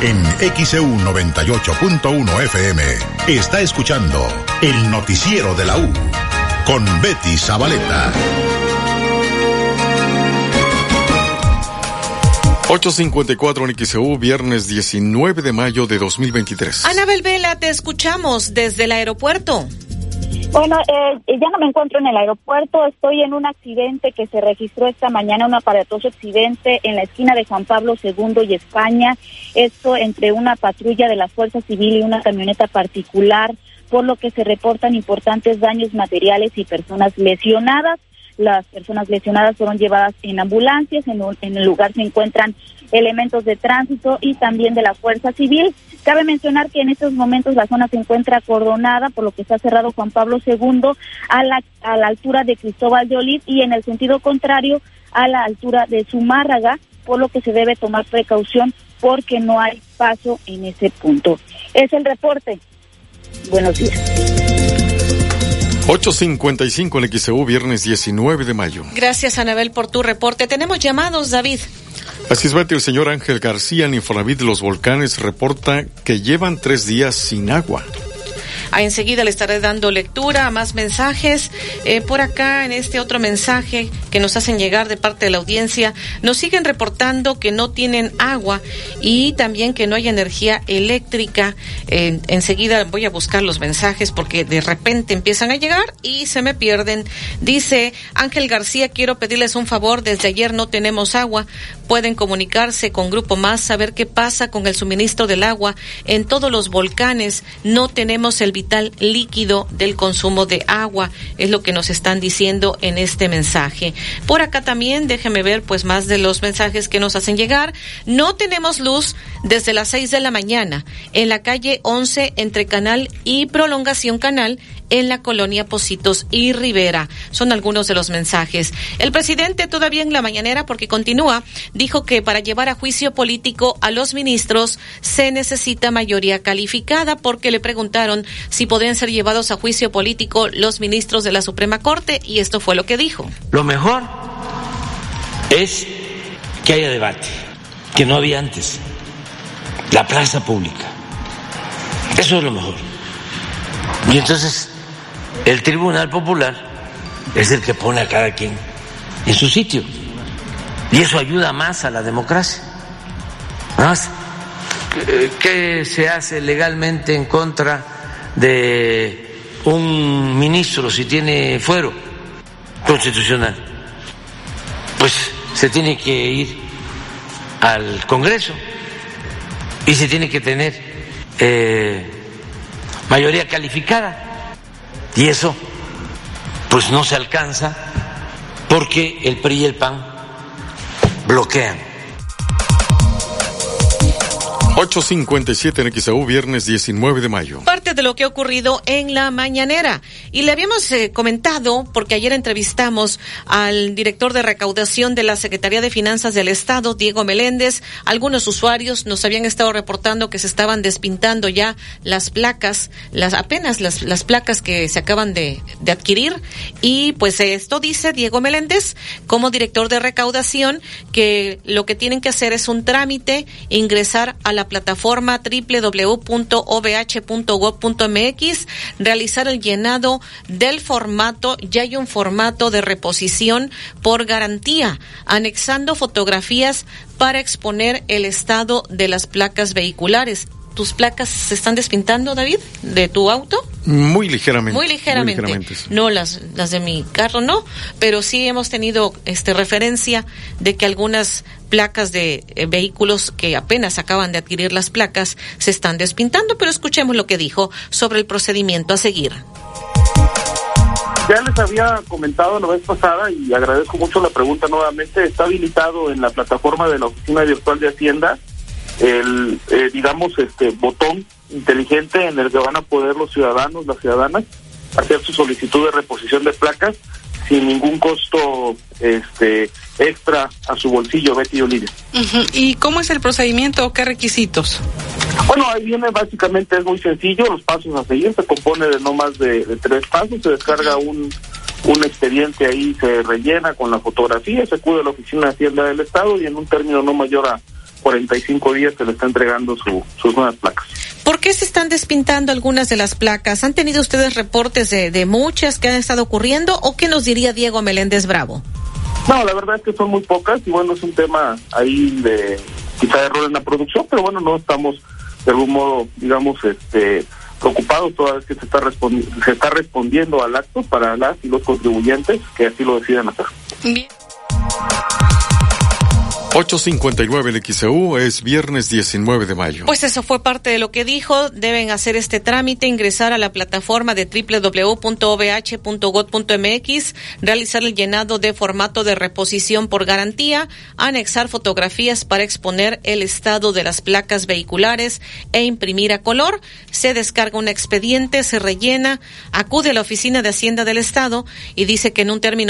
En XEU 98.1 FM está escuchando el noticiero de la U con Betty Zabaleta. 854 en XEU, viernes 19 de mayo de 2023. Anabel Vela, te escuchamos desde el aeropuerto. Bueno, eh, ya no me encuentro en el aeropuerto, estoy en un accidente que se registró esta mañana, un aparatoso accidente en la esquina de Juan Pablo II y España, esto entre una patrulla de la Fuerza Civil y una camioneta particular, por lo que se reportan importantes daños materiales y personas lesionadas. Las personas lesionadas fueron llevadas en ambulancias, en, en el lugar se encuentran elementos de tránsito y también de la Fuerza Civil. Cabe mencionar que en estos momentos la zona se encuentra acordonada, por lo que está cerrado Juan Pablo II a la, a la altura de Cristóbal de Olid y en el sentido contrario a la altura de Zumárraga, por lo que se debe tomar precaución porque no hay paso en ese punto. Es el reporte. Buenos días. 855 en XEU, viernes 19 de mayo. Gracias, Anabel, por tu reporte. Tenemos llamados, David. Así es, Betty, el señor Ángel García en Infonavit de los Volcanes reporta que llevan tres días sin agua. Ah, enseguida le estaré dando lectura a más mensajes. Eh, por acá, en este otro mensaje que nos hacen llegar de parte de la audiencia, nos siguen reportando que no tienen agua y también que no hay energía eléctrica. Eh, enseguida voy a buscar los mensajes porque de repente empiezan a llegar y se me pierden. Dice Ángel García, quiero pedirles un favor. Desde ayer no tenemos agua. Pueden comunicarse con Grupo Más, saber qué pasa con el suministro del agua en todos los volcanes. No tenemos el líquido del consumo de agua, es lo que nos están diciendo en este mensaje. Por acá también, déjeme ver pues más de los mensajes que nos hacen llegar. No tenemos luz desde las 6 de la mañana en la calle 11 entre Canal y Prolongación Canal en la colonia Positos y Rivera. Son algunos de los mensajes. El presidente todavía en la mañanera, porque continúa, dijo que para llevar a juicio político a los ministros se necesita mayoría calificada porque le preguntaron si podían ser llevados a juicio político los ministros de la Suprema Corte y esto fue lo que dijo. Lo mejor es que haya debate, que no había antes. la plaza pública. Eso es lo mejor. Y entonces el Tribunal Popular es el que pone a cada quien en su sitio. Y eso ayuda más a la democracia. Más, ¿qué se hace legalmente en contra de un ministro si tiene fuero constitucional? Pues se tiene que ir al Congreso y se tiene que tener eh, mayoría calificada. Y eso pues no se alcanza porque el PRI y el PAN bloquean 8.57 en XAU, viernes 19 de mayo. Parte de lo que ha ocurrido en la mañanera. Y le habíamos eh, comentado, porque ayer entrevistamos al director de recaudación de la Secretaría de Finanzas del Estado, Diego Meléndez. Algunos usuarios nos habían estado reportando que se estaban despintando ya las placas, las apenas las, las placas que se acaban de, de adquirir. Y pues esto dice Diego Meléndez, como director de recaudación, que lo que tienen que hacer es un trámite, ingresar a la plataforma www.ovh.gov.mx, realizar el llenado del formato, ya hay un formato de reposición por garantía, anexando fotografías para exponer el estado de las placas vehiculares. ¿Tus placas se están despintando, David, de tu auto? Muy ligeramente. Muy ligeramente. Muy ligeramente sí. No, las, las de mi carro no, pero sí hemos tenido este referencia de que algunas placas de eh, vehículos que apenas acaban de adquirir las placas se están despintando, pero escuchemos lo que dijo sobre el procedimiento a seguir. Ya les había comentado la vez pasada y agradezco mucho la pregunta nuevamente. Está habilitado en la plataforma de la Oficina Virtual de Hacienda el, eh, digamos, este botón inteligente en el que van a poder los ciudadanos, las ciudadanas, hacer su solicitud de reposición de placas sin ningún costo este extra a su bolsillo, Betty Olivia. Uh -huh. ¿Y cómo es el procedimiento? ¿Qué requisitos? Bueno, ahí viene básicamente, es muy sencillo, los pasos a seguir, se compone de no más de, de tres pasos, se descarga un, un expediente ahí, se rellena con la fotografía, se acude a la Oficina de Hacienda del Estado y en un término no mayor a 45 días se le está entregando su, sus nuevas placas. ¿Por qué se están despintando algunas de las placas? ¿Han tenido ustedes reportes de, de muchas que han estado ocurriendo o qué nos diría Diego Meléndez Bravo? No, la verdad es que son muy pocas y bueno, es un tema ahí de quizá error en la producción, pero bueno, no estamos de algún modo, digamos, este preocupados toda vez que se está, respondi se está respondiendo al acto para las y los contribuyentes que así lo decidan hacer. Bien. 8.59 en XEU es viernes 19 de mayo. Pues eso fue parte de lo que dijo. Deben hacer este trámite, ingresar a la plataforma de www.ovh.gov.mx, realizar el llenado de formato de reposición por garantía, anexar fotografías para exponer el estado de las placas vehiculares e imprimir a color. Se descarga un expediente, se rellena, acude a la oficina de Hacienda del Estado y dice que en un término